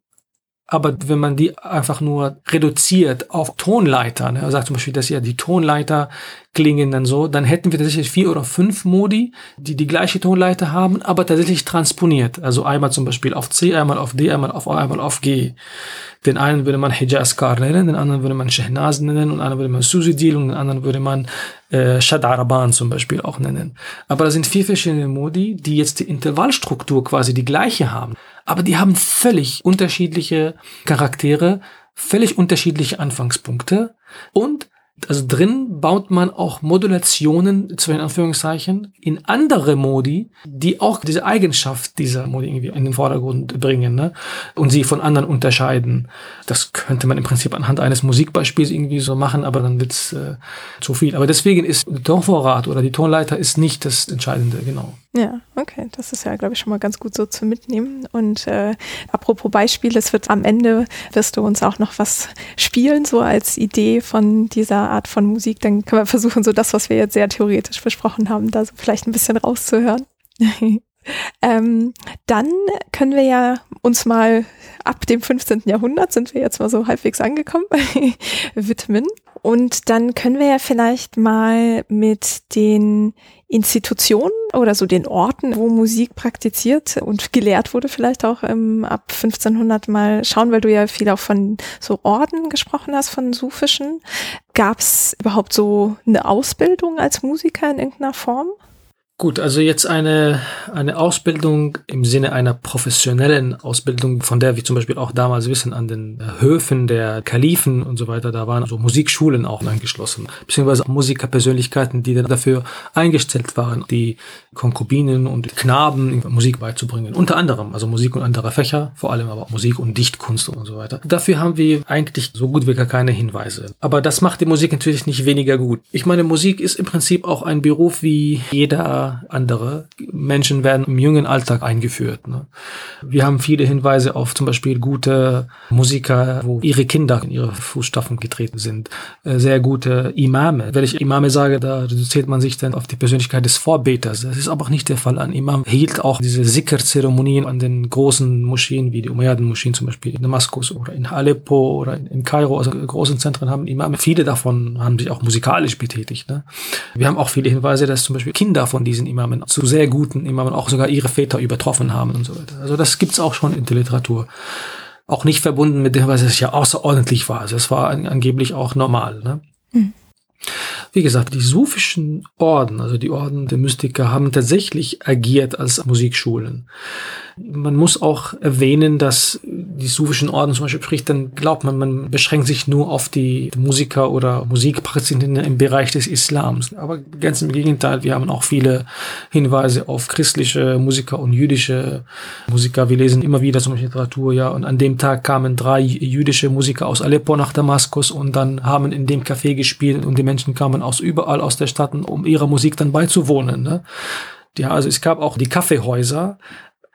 aber wenn man die einfach nur reduziert auf Tonleiter, ne, sagt zum Beispiel, dass ja die Tonleiter klingen dann so, dann hätten wir tatsächlich vier oder fünf Modi, die die gleiche Tonleiter haben, aber tatsächlich transponiert. Also einmal zum Beispiel auf C, einmal auf D, einmal auf A, einmal auf G. Den einen würde man Hijaz Kar nennen, den anderen würde man Shehnaz nennen, und anderen würde man Susidil und den anderen würde man äh, Shad Araban zum Beispiel auch nennen. Aber da sind vier verschiedene Modi, die jetzt die Intervallstruktur quasi die gleiche haben. Aber die haben völlig unterschiedliche Charaktere, völlig unterschiedliche Anfangspunkte und also drin baut man auch Modulationen, zu den Anführungszeichen, in andere Modi, die auch diese Eigenschaft dieser Modi irgendwie in den Vordergrund bringen ne? und sie von anderen unterscheiden. Das könnte man im Prinzip anhand eines Musikbeispiels irgendwie so machen, aber dann wird's äh, zu viel. Aber deswegen ist der Tonvorrat oder die Tonleiter ist nicht das Entscheidende, genau. Ja, okay. Das ist ja, glaube ich, schon mal ganz gut so zu mitnehmen. Und äh, apropos Beispiel, es wird am Ende, wirst du uns auch noch was spielen, so als Idee von dieser Art von Musik. Dann können wir versuchen, so das, was wir jetzt sehr theoretisch besprochen haben, da so vielleicht ein bisschen rauszuhören. ähm, dann können wir ja uns mal ab dem 15. Jahrhundert, sind wir jetzt mal so halbwegs angekommen, widmen. Und dann können wir ja vielleicht mal mit den Institutionen oder so den Orten, wo Musik praktiziert und gelehrt wurde, vielleicht auch ähm, ab 1500 mal schauen, weil du ja viel auch von so Orden gesprochen hast, von sufischen. Gab es überhaupt so eine Ausbildung als Musiker in irgendeiner Form? Gut, also jetzt eine, eine Ausbildung im Sinne einer professionellen Ausbildung, von der wir zum Beispiel auch damals wissen, an den Höfen der Kalifen und so weiter, da waren also Musikschulen auch angeschlossen, beziehungsweise Musikerpersönlichkeiten, die dann dafür eingestellt waren, die Konkubinen und Knaben Musik beizubringen. Unter anderem, also Musik und andere Fächer, vor allem aber Musik und Dichtkunst und so weiter. Dafür haben wir eigentlich so gut wie gar keine Hinweise. Aber das macht die Musik natürlich nicht weniger gut. Ich meine, Musik ist im Prinzip auch ein Beruf wie jeder andere Menschen werden im jungen Alltag eingeführt. Ne? Wir haben viele Hinweise auf zum Beispiel gute Musiker, wo ihre Kinder in ihre Fußstapfen getreten sind. Äh, sehr gute Imame. Wenn ich Imame sage, da reduziert man sich dann auf die Persönlichkeit des Vorbeters. Das ist aber auch nicht der Fall. Ein Imam hielt auch diese Sikr-Zeremonien an den großen Moscheen, wie die Umayyaden-Moscheen zum Beispiel in Damaskus oder in Aleppo oder in Kairo, also großen Zentren haben Imame. Viele davon haben sich auch musikalisch betätigt. Ne? Wir haben auch viele Hinweise, dass zum Beispiel Kinder von diesen diesen Imamen zu sehr guten Imamen auch sogar ihre Väter übertroffen haben und so weiter. Also das gibt's auch schon in der Literatur. Auch nicht verbunden mit dem, was es ja außerordentlich war. Also es war angeblich auch normal. Ne? Mhm. Wie gesagt, die sufischen Orden, also die Orden der Mystiker, haben tatsächlich agiert als Musikschulen. Man muss auch erwähnen, dass die sufischen Orden zum Beispiel spricht, dann glaubt man, man beschränkt sich nur auf die Musiker oder Musikpraktikanten im Bereich des Islams. Aber ganz im Gegenteil, wir haben auch viele Hinweise auf christliche Musiker und jüdische Musiker. Wir lesen immer wieder zum Beispiel Literatur, ja, und an dem Tag kamen drei jüdische Musiker aus Aleppo nach Damaskus und dann haben in dem Café gespielt und die Menschen kamen aus überall aus der Stadt, um ihrer Musik dann beizuwohnen. Ne? Ja, also es gab auch die Kaffeehäuser,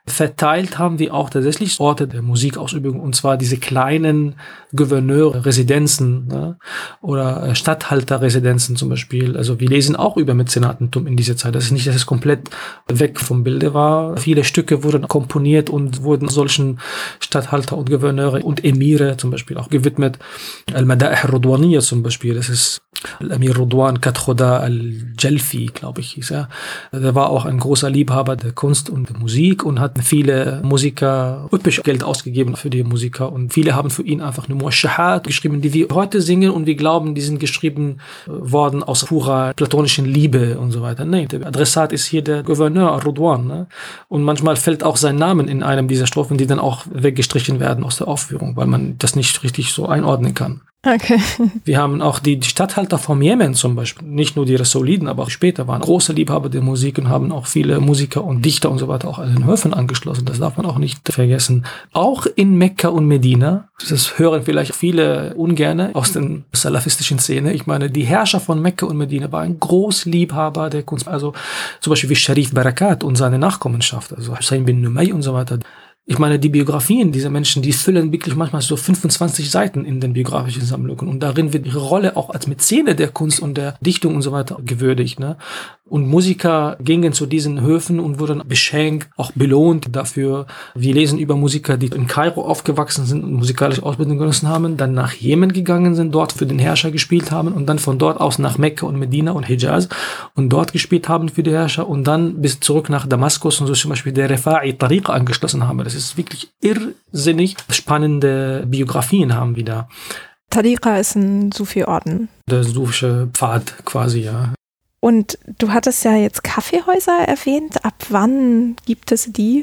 Verteilt haben wir auch tatsächlich Orte der Musikausübung, und zwar diese kleinen Gouverneurresidenzen ne? oder äh, Stadthalterresidenzen zum Beispiel. Also wir lesen auch über Mäzenatentum in dieser Zeit. Das ist nicht, dass es komplett weg vom Bilde war. Viele Stücke wurden komponiert und wurden solchen Stadthalter und Gouverneure und Emire zum Beispiel auch gewidmet. Al-Mada'ih Rudwaniya zum Beispiel, das ist Al-Amir Rudwan Katkhoda al-Jalfi, glaube ich, hieß er. Der war auch ein großer Liebhaber der Kunst und der Musik und hat viele Musiker üppig Geld ausgegeben für die Musiker und viele haben für ihn einfach eine Muashahat geschrieben, die wir heute singen und wir glauben, die sind geschrieben äh, worden aus purer platonischen Liebe und so weiter. Nein, der Adressat ist hier der Gouverneur Rudwan. Ne? Und manchmal fällt auch sein Name in einem dieser Strophen, die dann auch weggestrichen werden aus der Aufführung, weil man das nicht richtig so einordnen kann. Okay. Wir haben auch die, die Stadthalter vom Jemen zum Beispiel, nicht nur die Rasoliden, aber auch später waren große Liebhaber der Musik und haben auch viele Musiker und Dichter und so weiter auch an den Höfen angeschlossen. Das darf man auch nicht vergessen. Auch in Mekka und Medina, das hören vielleicht viele ungerne aus den salafistischen Szene. Ich meine, die Herrscher von Mekka und Medina waren Großliebhaber der Kunst. Also zum Beispiel wie Sharif Barakat und seine Nachkommenschaft, also Hussein bin Numay und so weiter. Ich meine, die Biografien dieser Menschen, die füllen wirklich manchmal so 25 Seiten in den biografischen Sammlungen. Und darin wird ihre Rolle auch als Mäzene der Kunst und der Dichtung und so weiter gewürdigt. Ne? Und Musiker gingen zu diesen Höfen und wurden beschenkt, auch belohnt dafür. Wir lesen über Musiker, die in Kairo aufgewachsen sind und musikalische Ausbildung genossen haben, dann nach Jemen gegangen sind, dort für den Herrscher gespielt haben und dann von dort aus nach Mekka und Medina und Hijaz und dort gespielt haben für die Herrscher und dann bis zurück nach Damaskus und so zum Beispiel der Refa'i Tariqa angeschlossen haben. Das ist wirklich irrsinnig spannende Biografien haben wir da. Tariqa ist ein Sufi-Orden. Der sufische Pfad quasi, ja. Und du hattest ja jetzt Kaffeehäuser erwähnt. Ab wann gibt es die?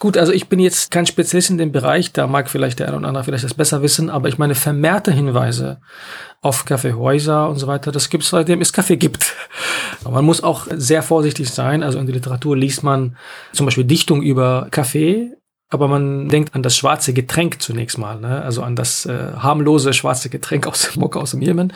Gut, also ich bin jetzt kein Spezialist in dem Bereich, da mag vielleicht der eine oder andere vielleicht das besser wissen, aber ich meine vermehrte Hinweise auf Kaffeehäuser und so weiter, das gibt es seitdem es Kaffee gibt. Aber man muss auch sehr vorsichtig sein. Also in der Literatur liest man zum Beispiel Dichtung über Kaffee aber man denkt an das schwarze Getränk zunächst mal, ne? also an das äh, harmlose schwarze Getränk aus dem Mokka aus dem Jemen,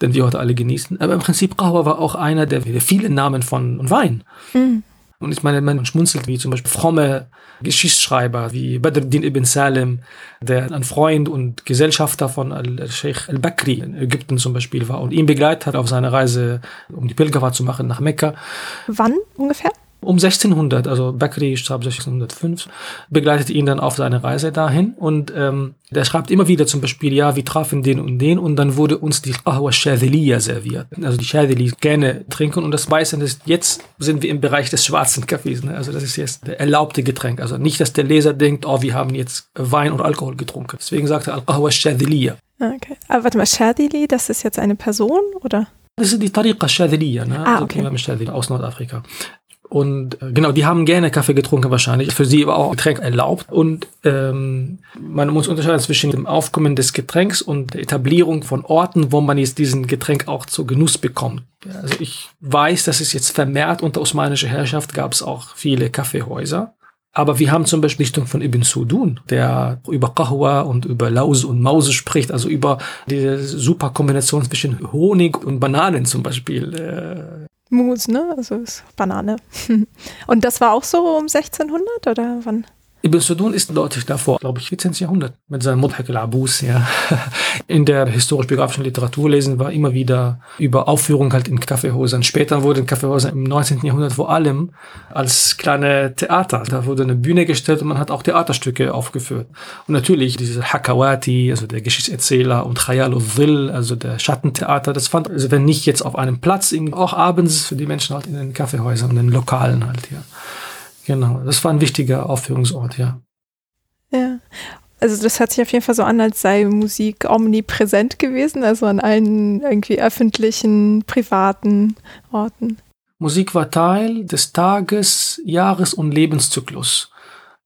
den wir heute alle genießen. Aber im Prinzip Qahwa war auch einer der, der vielen Namen von Wein. Mhm. Und ich meine, man schmunzelt wie zum Beispiel fromme Geschichtsschreiber wie Badruddin ibn Salim, der ein Freund und Gesellschafter von Al-Sheikh al-Bakri in Ägypten zum Beispiel war und ihn begleitet hat auf seiner Reise, um die Pilgerfahrt zu machen nach Mekka. Wann ungefähr? Um 1600, also Bakri starb 1605, begleitet ihn dann auf seine Reise dahin und ähm, der schreibt immer wieder zum Beispiel, ja, wir trafen den und den und dann wurde uns die Qahwa Shadiliya serviert. Also die Shadili gerne trinken und das Weiße ist, jetzt sind wir im Bereich des schwarzen Kaffees. Ne? Also das ist jetzt der erlaubte Getränk. Also nicht, dass der Leser denkt, oh, wir haben jetzt Wein oder Alkohol getrunken. Deswegen sagt er Al-Qahwa Shadiliya. Okay. Aber warte mal, Shadili, das ist jetzt eine Person oder? Das ist die Tariqa Shadiliya, ne? Ah, okay. Also aus Nordafrika. Und äh, genau, die haben gerne Kaffee getrunken wahrscheinlich. Für sie war auch Getränk erlaubt. Und ähm, man muss unterscheiden zwischen dem Aufkommen des Getränks und der Etablierung von Orten, wo man jetzt diesen Getränk auch zu Genuss bekommt. Also ich weiß, dass es jetzt vermehrt unter osmanischer Herrschaft gab es auch viele Kaffeehäuser. Aber wir haben zum Beispiel Richtung von Ibn Sudun, der über Qahwa und über Laus und Mause spricht, also über diese super Kombination zwischen Honig und Bananen zum Beispiel. Mus, ne? Also ist Banane. Und das war auch so um 1600 oder wann? Ibn Sudun ist deutlich davor, glaube ich, 14. Jahrhundert mit seinem Mudhak al-Abus. Ja. In der historisch-biografischen Literatur lesen wir immer wieder über Aufführungen halt in Kaffeehäusern. Später wurden Kaffeehäuser im 19. Jahrhundert vor allem als kleine Theater. Da wurde eine Bühne gestellt und man hat auch Theaterstücke aufgeführt. Und natürlich diese Hakawati, also der Geschichtserzähler und Khayal al also der Schattentheater, das fand, also wenn nicht jetzt auf einem Platz, auch abends für die Menschen halt in den Kaffeehäusern und den Lokalen halt, ja. Genau, das war ein wichtiger Aufführungsort, ja. Ja. Also das hört sich auf jeden Fall so an, als sei Musik omnipräsent gewesen, also an allen irgendwie öffentlichen, privaten Orten. Musik war Teil des Tages, Jahres und Lebenszyklus.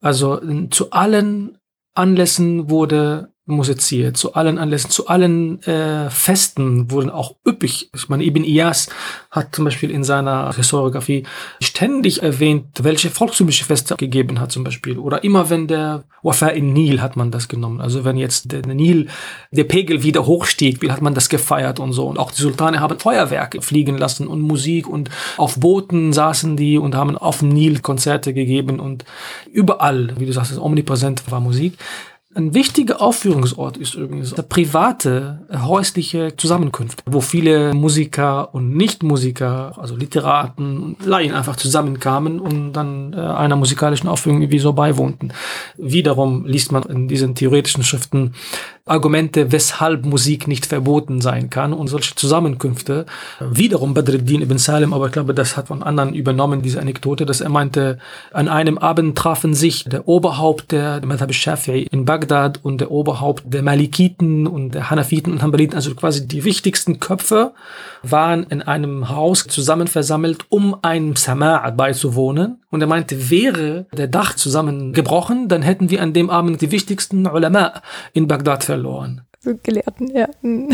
Also zu allen Anlässen wurde musiziert, zu allen Anlässen, zu allen äh, Festen wurden auch üppig. Ich meine, Ibn Iyas hat zum Beispiel in seiner Historiografie ständig erwähnt, welche volkstümliche Feste gegeben hat zum Beispiel. Oder immer wenn der Wafa in Nil hat man das genommen. Also wenn jetzt der Nil, der Pegel wieder hochstieg, hat man das gefeiert und so. Und auch die Sultane haben Feuerwerke fliegen lassen und Musik und auf Booten saßen die und haben auf dem Nil Konzerte gegeben und überall, wie du sagst, omnipräsent war Musik. Ein wichtiger Aufführungsort ist übrigens der private, äh, häusliche Zusammenkunft, wo viele Musiker und Nichtmusiker, also Literaten und Laien einfach zusammenkamen und dann äh, einer musikalischen Aufführung irgendwie so beiwohnten. Wiederum liest man in diesen theoretischen Schriften Argumente, weshalb Musik nicht verboten sein kann und solche Zusammenkünfte. Wiederum Badruddin ibn Salim, aber ich glaube, das hat von anderen übernommen, diese Anekdote, dass er meinte, an einem Abend trafen sich der Oberhaupt der Madhab Shafi'i in Bagdad und der Oberhaupt der Malikiten und der Hanafiten und Hanbaliten, also quasi die wichtigsten Köpfe waren in einem Haus zusammen versammelt, um einem Sama' beizuwohnen. Und er meinte, wäre der Dach zusammengebrochen, dann hätten wir an dem Abend die wichtigsten Ulama in Bagdad verloren. So Gelehrten, ja.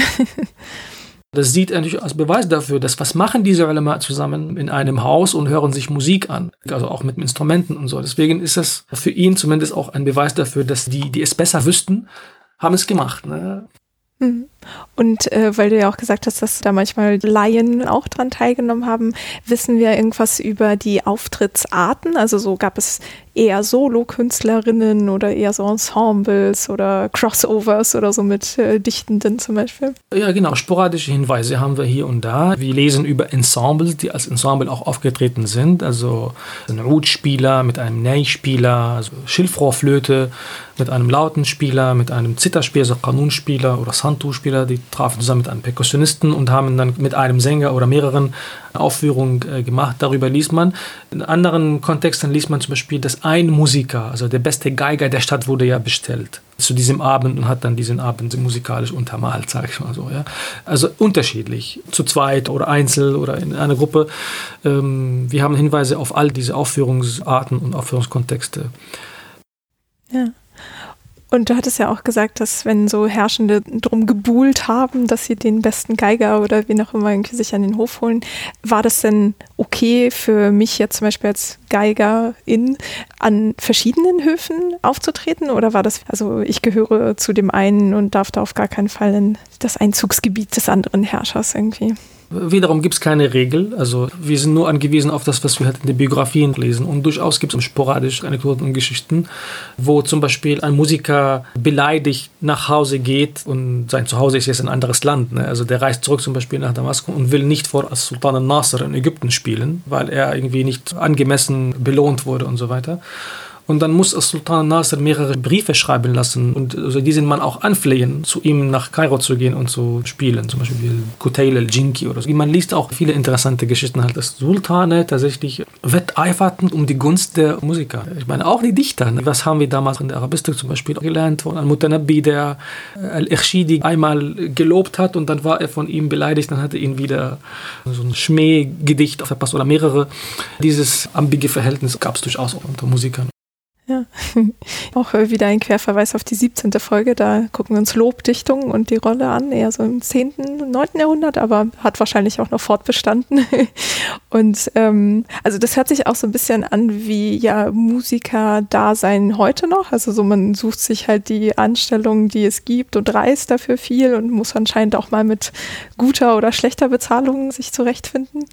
Das sieht er natürlich als Beweis dafür, dass was machen diese Ulama zusammen in einem Haus und hören sich Musik an, also auch mit Instrumenten und so. Deswegen ist das für ihn zumindest auch ein Beweis dafür, dass die, die es besser wüssten, haben es gemacht. Ne? Mhm. Und äh, weil du ja auch gesagt hast, dass da manchmal Laien auch dran teilgenommen haben, wissen wir irgendwas über die Auftrittsarten? Also so gab es eher Solo-Künstlerinnen oder eher so Ensembles oder Crossovers oder so mit äh, Dichtenden zum Beispiel? Ja, genau. Sporadische Hinweise haben wir hier und da. Wir lesen über Ensembles, die als Ensemble auch aufgetreten sind. Also ein Oud-Spieler mit einem Ney-Spieler, also Schilfrohrflöte mit einem Lautenspieler, mit einem Zitterspieler, also Kanunspieler oder Santu-Spieler. Die trafen zusammen mit einem Perkussionisten und haben dann mit einem Sänger oder mehreren Aufführungen äh, gemacht. Darüber liest man. In anderen Kontexten liest man zum Beispiel, dass ein Musiker, also der beste Geiger der Stadt, wurde ja bestellt zu diesem Abend und hat dann diesen Abend musikalisch untermalt, sage ich mal so. Ja. Also unterschiedlich, zu zweit oder einzeln oder in einer Gruppe. Ähm, wir haben Hinweise auf all diese Aufführungsarten und Aufführungskontexte. Ja. Und du hattest ja auch gesagt, dass wenn so Herrschende drum gebuhlt haben, dass sie den besten Geiger oder wie auch immer sich an den Hof holen, war das denn okay für mich jetzt zum Beispiel als Geigerin an verschiedenen Höfen aufzutreten? Oder war das, also ich gehöre zu dem einen und darf da auf gar keinen Fall in das Einzugsgebiet des anderen Herrschers irgendwie? Wiederum gibt es keine Regel. Also wir sind nur angewiesen auf das, was wir halt in den Biografien lesen. Und durchaus gibt es sporadisch Anekdoten und Geschichten, wo zum Beispiel ein Musiker beleidigt nach Hause geht und sein Zuhause ist jetzt ein anderes Land. Ne? Also der reist zurück zum Beispiel nach Damaskus und will nicht vor Sultan al-Nasser in Ägypten spielen, weil er irgendwie nicht angemessen belohnt wurde und so weiter. Und dann muss Sultan Nasser mehrere Briefe schreiben lassen und also diesen Mann auch anflehen, zu ihm nach Kairo zu gehen und zu spielen. Zum Beispiel Kutail al-Jinki oder so. Man liest auch viele interessante Geschichten halt, dass Sultane tatsächlich wetteiferten um die Gunst der Musiker. Ich meine, auch die Dichter. Ne? Was haben wir damals in der Arabistik zum Beispiel gelernt von Al-Mutanabbi, der Al-Ikhshidi einmal gelobt hat und dann war er von ihm beleidigt, dann hat er ihn wieder so ein Schmähgedicht verpasst oder mehrere. Dieses ambige Verhältnis gab es durchaus auch unter Musikern. Ja, auch wieder ein Querverweis auf die 17. Folge. Da gucken wir uns Lobdichtung und die Rolle an, eher so im 10., 9. Jahrhundert, aber hat wahrscheinlich auch noch fortbestanden. Und ähm, also das hört sich auch so ein bisschen an wie ja Musiker-Dasein heute noch. Also so man sucht sich halt die Anstellungen, die es gibt und reist dafür viel und muss anscheinend auch mal mit guter oder schlechter Bezahlung sich zurechtfinden.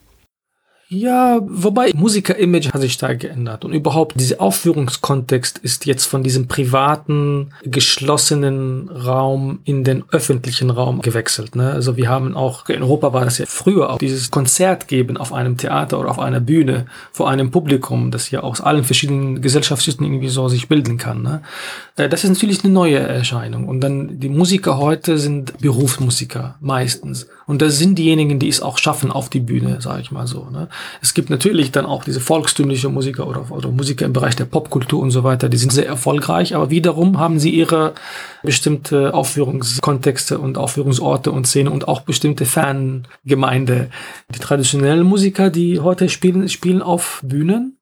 Ja, wobei Musiker-Image hat sich da geändert und überhaupt dieser Aufführungskontext ist jetzt von diesem privaten, geschlossenen Raum in den öffentlichen Raum gewechselt. Ne? Also wir haben auch, in Europa war das ja früher auch dieses Konzert geben auf einem Theater oder auf einer Bühne vor einem Publikum, das ja aus allen verschiedenen Gesellschaftsschichten irgendwie so sich bilden kann. Ne? Äh, das ist natürlich eine neue Erscheinung und dann die Musiker heute sind Berufsmusiker meistens und das sind diejenigen, die es auch schaffen auf die Bühne, sage ich mal so. Ne? Es gibt natürlich dann auch diese volkstümliche Musiker oder, oder Musiker im Bereich der Popkultur und so weiter, die sind sehr erfolgreich, aber wiederum haben sie ihre bestimmte Aufführungskontexte und Aufführungsorte und Szene und auch bestimmte Fangemeinde. Die traditionellen Musiker, die heute spielen, spielen auf Bühnen,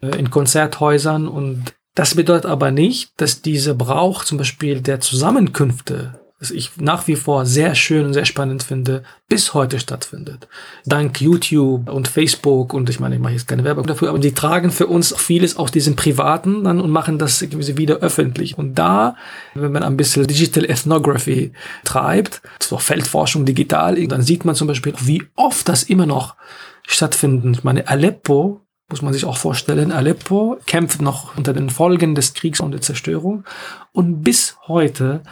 äh, in Konzerthäusern und das bedeutet aber nicht, dass dieser Brauch zum Beispiel der Zusammenkünfte das ich nach wie vor sehr schön und sehr spannend finde, bis heute stattfindet. Dank YouTube und Facebook und ich meine, ich mache jetzt keine Werbung dafür, aber die tragen für uns vieles aus diesem Privaten dann und machen das wieder öffentlich. Und da, wenn man ein bisschen Digital Ethnography treibt, so Feldforschung digital, dann sieht man zum Beispiel, wie oft das immer noch stattfindet. Ich meine, Aleppo muss man sich auch vorstellen, Aleppo kämpft noch unter den Folgen des Kriegs und der Zerstörung. Und bis heute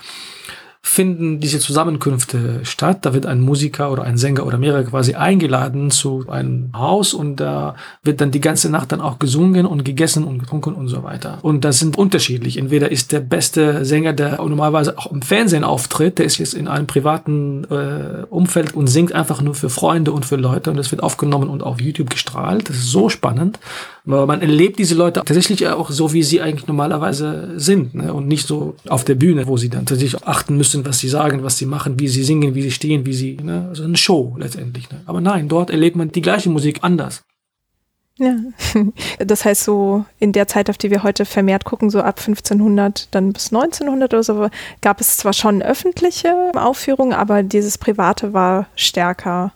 finden diese Zusammenkünfte statt. Da wird ein Musiker oder ein Sänger oder mehrere quasi eingeladen zu einem Haus und da wird dann die ganze Nacht dann auch gesungen und gegessen und getrunken und so weiter. Und das sind unterschiedlich. Entweder ist der beste Sänger, der normalerweise auch im Fernsehen auftritt, der ist jetzt in einem privaten äh, Umfeld und singt einfach nur für Freunde und für Leute und das wird aufgenommen und auf YouTube gestrahlt. Das ist so spannend. Aber man erlebt diese Leute tatsächlich auch so, wie sie eigentlich normalerweise sind ne? und nicht so auf der Bühne, wo sie dann tatsächlich achten müssen, was sie sagen, was sie machen, wie sie singen, wie sie stehen, wie sie, ne? also eine Show letztendlich. Ne? Aber nein, dort erlebt man die gleiche Musik anders. Ja, das heißt so in der Zeit, auf die wir heute vermehrt gucken, so ab 1500 dann bis 1900 oder so, gab es zwar schon öffentliche Aufführungen, aber dieses Private war stärker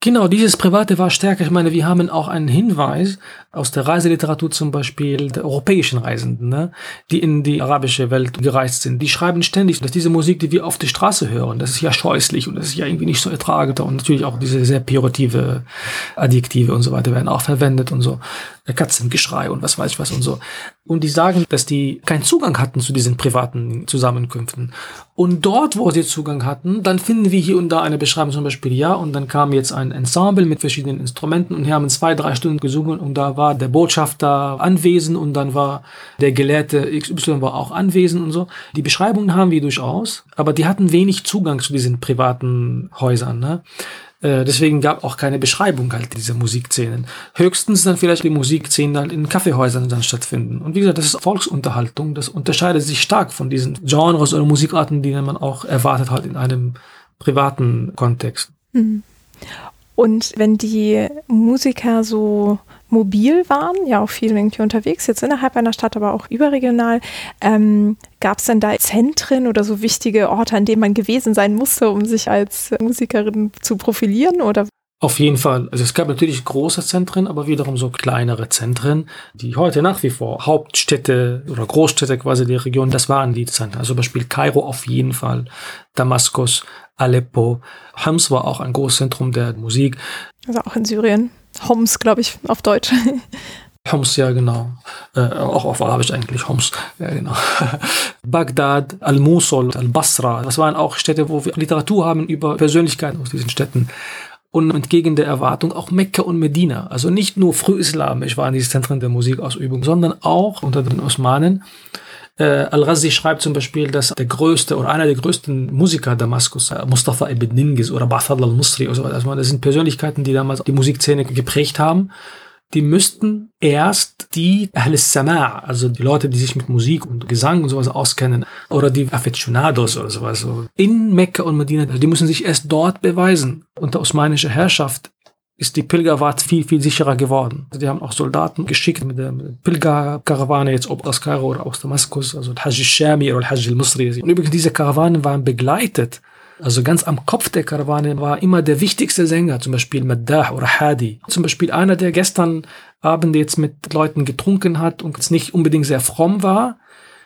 Genau, dieses Private war stärker. Ich meine, wir haben auch einen Hinweis aus der Reiseliteratur zum Beispiel der europäischen Reisenden, ne, die in die arabische Welt gereist sind. Die schreiben ständig, dass diese Musik, die wir auf der Straße hören, das ist ja scheußlich und das ist ja irgendwie nicht so ertragbar. Und natürlich auch diese sehr pejorative Adjektive und so weiter werden auch verwendet und so. Katzengeschrei und was weiß ich was und so. Und die sagen, dass die keinen Zugang hatten zu diesen privaten Zusammenkünften. Und dort, wo sie Zugang hatten, dann finden wir hier und da eine Beschreibung zum Beispiel, ja, und dann kam jetzt ein Ensemble mit verschiedenen Instrumenten und wir haben zwei, drei Stunden gesungen und da war der Botschafter anwesend und dann war der Gelehrte XY war auch anwesend und so. Die Beschreibungen haben wir durchaus, aber die hatten wenig Zugang zu diesen privaten Häusern. Ne? Äh, deswegen gab auch keine Beschreibung halt dieser Musikszenen. Höchstens dann vielleicht die Musikszenen dann in Kaffeehäusern dann stattfinden. Und wie gesagt, das ist Volksunterhaltung. Das unterscheidet sich stark von diesen Genres oder Musikarten, die man auch erwartet hat in einem privaten Kontext. Mhm. Und wenn die Musiker so mobil waren, ja auch viel irgendwie unterwegs, jetzt innerhalb einer Stadt, aber auch überregional. Ähm, Gab es denn da Zentren oder so wichtige Orte, an denen man gewesen sein musste, um sich als Musikerin zu profilieren? Oder auf jeden Fall. Also es gab natürlich große Zentren, aber wiederum so kleinere Zentren, die heute nach wie vor Hauptstädte oder Großstädte quasi der Region, das waren die Zentren. Also zum Beispiel Kairo auf jeden Fall, Damaskus, Aleppo. Homs war auch ein Großzentrum der Musik. Also auch in Syrien. Homs, glaube ich, auf Deutsch. Homs, ja, genau. Äh, auch auf Arabisch eigentlich, Homs. Ja, genau. Bagdad, Al-Musul, Al-Basra. Das waren auch Städte, wo wir Literatur haben über Persönlichkeiten aus diesen Städten. Und entgegen der Erwartung auch Mekka und Medina. Also nicht nur frühislamisch waren diese Zentren der Musikausübung, sondern auch unter den Osmanen. Äh, Al-Ghazi schreibt zum Beispiel, dass der größte oder einer der größten Musiker Damaskus, äh, Mustafa ibn Ningis oder Ba'thad al-Musri, also das sind Persönlichkeiten, die damals die Musikszene geprägt haben die müssten erst die Ahl-Sama', also die Leute, die sich mit Musik und Gesang und sowas auskennen, oder die Aficionados oder sowas, in Mekka und Medina, die müssen sich erst dort beweisen. Unter osmanischer Herrschaft ist die Pilgerfahrt viel, viel sicherer geworden. Also die haben auch Soldaten geschickt mit der Pilgerkarawane, jetzt ob aus Kairo oder aus Damaskus, also Hajj al-Shami oder Hajj al-Musri. Und übrigens, diese Karawanen waren begleitet also ganz am Kopf der Karawane war immer der wichtigste Sänger, zum Beispiel Maddah oder Hadi. Zum Beispiel einer, der gestern Abend jetzt mit Leuten getrunken hat und jetzt nicht unbedingt sehr fromm war.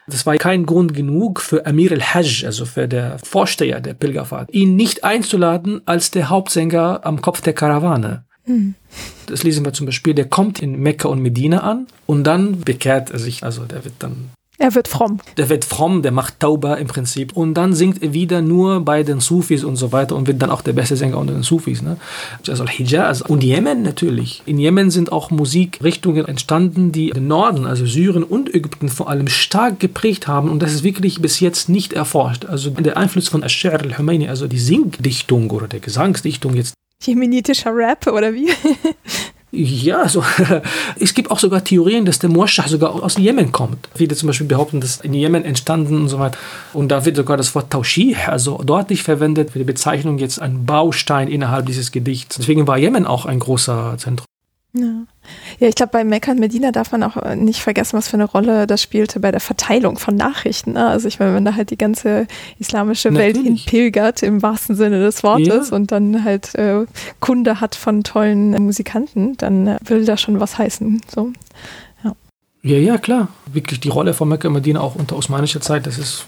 Das war kein Grund genug für Amir al-Hajj, also für der Vorsteher der Pilgerfahrt, ihn nicht einzuladen als der Hauptsänger am Kopf der Karawane. Hm. Das lesen wir zum Beispiel, der kommt in Mekka und Medina an und dann bekehrt er sich, also der wird dann er wird fromm. Der wird fromm, der macht Tauba im Prinzip. Und dann singt er wieder nur bei den Sufis und so weiter und wird dann auch der beste Sänger unter den Sufis. Ne? Also Hijaz und Jemen natürlich. In Jemen sind auch Musikrichtungen entstanden, die den Norden, also Syrien und Ägypten vor allem stark geprägt haben. Und das ist wirklich bis jetzt nicht erforscht. Also der Einfluss von Ash-Shir al-Humayni, also die Singdichtung oder der Gesangsdichtung jetzt. Jemenitischer Rap oder wie? Ja, so. es gibt auch sogar Theorien, dass der Moschah sogar aus Jemen kommt. Viele zum Beispiel behaupten, dass in Jemen entstanden und so weiter. Und da wird sogar das Wort Taushih, also deutlich verwendet für die Bezeichnung jetzt ein Baustein innerhalb dieses Gedichts. Deswegen war Jemen auch ein großer Zentrum. Ja. Ja, ich glaube, bei Mekka und Medina darf man auch äh, nicht vergessen, was für eine Rolle das spielte bei der Verteilung von Nachrichten. Ne? Also ich meine, wenn da halt die ganze islamische Natürlich. Welt hinpilgert, im wahrsten Sinne des Wortes, ja. und dann halt äh, Kunde hat von tollen äh, Musikanten, dann äh, will das schon was heißen. So. Ja. ja, ja, klar. Wirklich die Rolle von Mekka und Medina auch unter osmanischer Zeit, das ist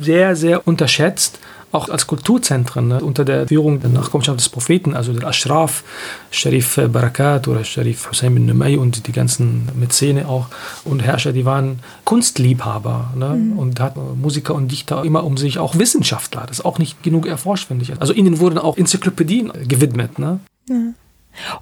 sehr, sehr unterschätzt auch als Kulturzentren ne, unter der Führung der Nachkommenschaft des Propheten, also der Ashraf, Sharif Barakat oder Sharif Hussein bin Numay und die ganzen Mäzene auch und Herrscher, die waren Kunstliebhaber ne, mhm. und hatten Musiker und Dichter immer um sich, auch Wissenschaftler, das ist auch nicht genug erforscht, finde ich. Also ihnen wurden auch Enzyklopädien gewidmet. Ne? Ja.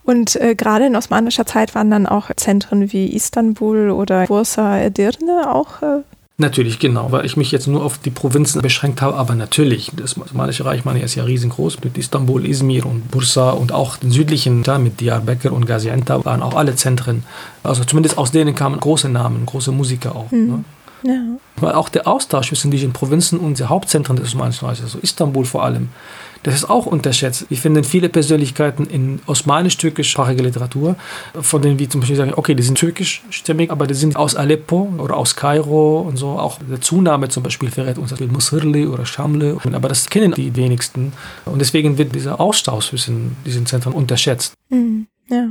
Und äh, gerade in osmanischer Zeit waren dann auch Zentren wie Istanbul oder Bursa Edirne auch äh, Natürlich, genau, weil ich mich jetzt nur auf die Provinzen beschränkt habe, aber natürlich, das Osmanische Reich meine, ist ja riesengroß, mit Istanbul, Izmir und Bursa und auch den südlichen, da mit Diyarbakir und Gaziantep waren auch alle Zentren, also zumindest aus denen kamen große Namen, große Musiker auch. Mhm. Ne? Ja. Weil auch der Austausch zwischen diesen Provinzen und den Hauptzentren des Osmanischen Reiches, also Istanbul vor allem, das ist auch unterschätzt. Wir finden viele Persönlichkeiten in osmanisch-türkischsprachiger Literatur, von denen wir zum Beispiel sagen, okay, die sind türkischstämmig, aber die sind aus Aleppo oder aus Kairo und so. Auch der Zunahme zum Beispiel verrät uns Musirli oder Shamle, aber das kennen die wenigsten. Und deswegen wird dieser Austausch zwischen diesen Zentren unterschätzt. Mhm, ja.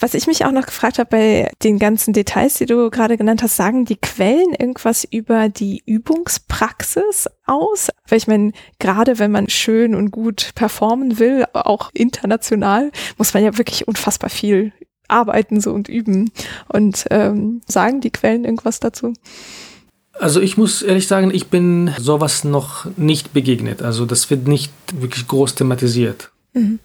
Was ich mich auch noch gefragt habe bei den ganzen Details, die du gerade genannt hast, sagen die Quellen irgendwas über die Übungspraxis aus? Weil ich meine, gerade wenn man schön und gut performen will, auch international, muss man ja wirklich unfassbar viel arbeiten so und üben. Und ähm, sagen die Quellen irgendwas dazu? Also ich muss ehrlich sagen, ich bin sowas noch nicht begegnet. Also das wird nicht wirklich groß thematisiert. Mhm.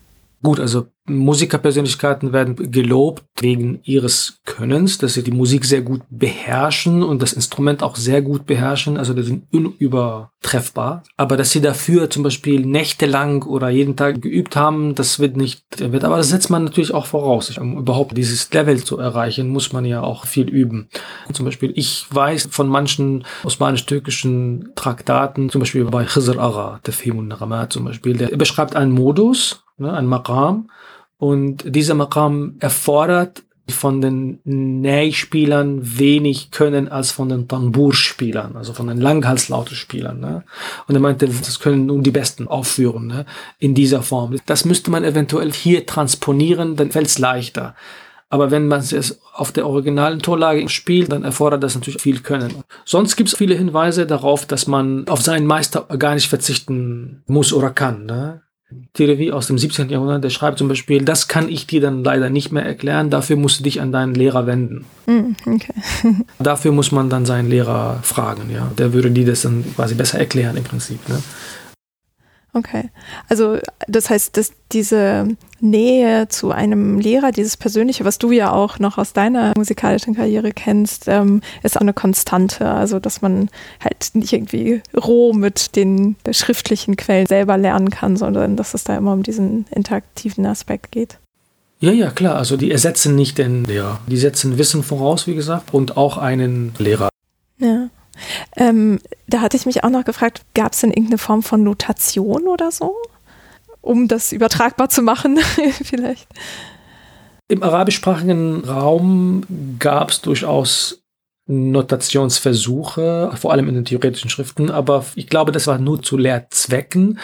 Gut, also Musikerpersönlichkeiten werden gelobt wegen ihres Könnens, dass sie die Musik sehr gut beherrschen und das Instrument auch sehr gut beherrschen, also die sind unübertreffbar. Aber dass sie dafür zum Beispiel nächtelang oder jeden Tag geübt haben, das wird nicht, wird, aber das setzt man natürlich auch voraus. Um überhaupt dieses Level zu erreichen, muss man ja auch viel üben. Zum Beispiel, ich weiß von manchen osmanisch-türkischen Traktaten, zum Beispiel bei Khizr Agha, der Femun Nagamat zum Beispiel, der beschreibt einen Modus, ne, ein Maqam, und dieser Maqam erfordert von den Ney-Spielern wenig können als von den Tambur-Spielern, also von den Langhalslaute-Spielern. Ne? Und er meinte, das können nur die Besten aufführen ne? in dieser Form. Das müsste man eventuell hier transponieren, dann fällt es leichter. Aber wenn man es auf der originalen Torlage spielt, dann erfordert das natürlich viel Können. Sonst gibt es viele Hinweise darauf, dass man auf seinen Meister gar nicht verzichten muss oder kann. Ne? Theorie aus dem 17. Jahrhundert, der schreibt zum Beispiel, das kann ich dir dann leider nicht mehr erklären, dafür musst du dich an deinen Lehrer wenden. Mm, okay. dafür muss man dann seinen Lehrer fragen, ja. Der würde dir das dann quasi besser erklären im Prinzip. Ne? Okay. Also das heißt, dass diese Nähe zu einem Lehrer, dieses Persönliche, was du ja auch noch aus deiner musikalischen Karriere kennst, ähm, ist auch eine Konstante. Also dass man halt nicht irgendwie roh mit den schriftlichen Quellen selber lernen kann, sondern dass es da immer um diesen interaktiven Aspekt geht. Ja, ja, klar. Also die ersetzen nicht den Lehrer. Die setzen Wissen voraus, wie gesagt, und auch einen Lehrer. Ja. Ähm, da hatte ich mich auch noch gefragt, gab es denn irgendeine Form von Notation oder so? Um das übertragbar zu machen, vielleicht. Im arabischsprachigen Raum gab es durchaus Notationsversuche, vor allem in den theoretischen Schriften, aber ich glaube, das war nur zu Lehrzwecken,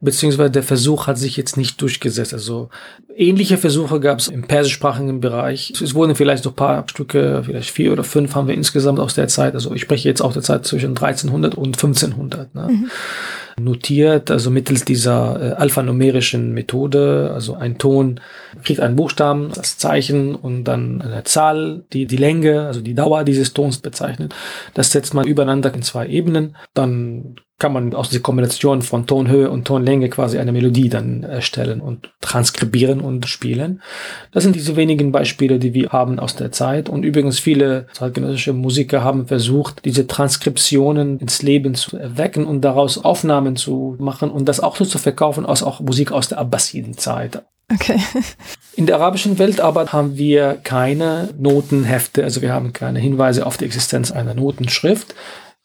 beziehungsweise der Versuch hat sich jetzt nicht durchgesetzt. Also ähnliche Versuche gab es im persischsprachigen Bereich. Es wurden vielleicht noch ein paar Stücke, vielleicht vier oder fünf haben wir insgesamt aus der Zeit. Also ich spreche jetzt auch der Zeit zwischen 1300 und 1500. Ne? Mhm notiert, also mittels dieser äh, alphanumerischen Methode, also ein Ton kriegt einen Buchstaben, das Zeichen und dann eine Zahl, die die Länge, also die Dauer dieses Tons bezeichnet. Das setzt man übereinander in zwei Ebenen. Dann kann man aus der Kombination von Tonhöhe und Tonlänge quasi eine Melodie dann erstellen und transkribieren und spielen. Das sind diese wenigen Beispiele, die wir haben aus der Zeit. Und übrigens viele zeitgenössische Musiker haben versucht, diese Transkriptionen ins Leben zu erwecken und daraus Aufnahmen zu machen und das auch so zu verkaufen als auch Musik aus der Abbasidenzeit. Okay. In der arabischen Welt aber haben wir keine Notenhefte, also wir haben keine Hinweise auf die Existenz einer Notenschrift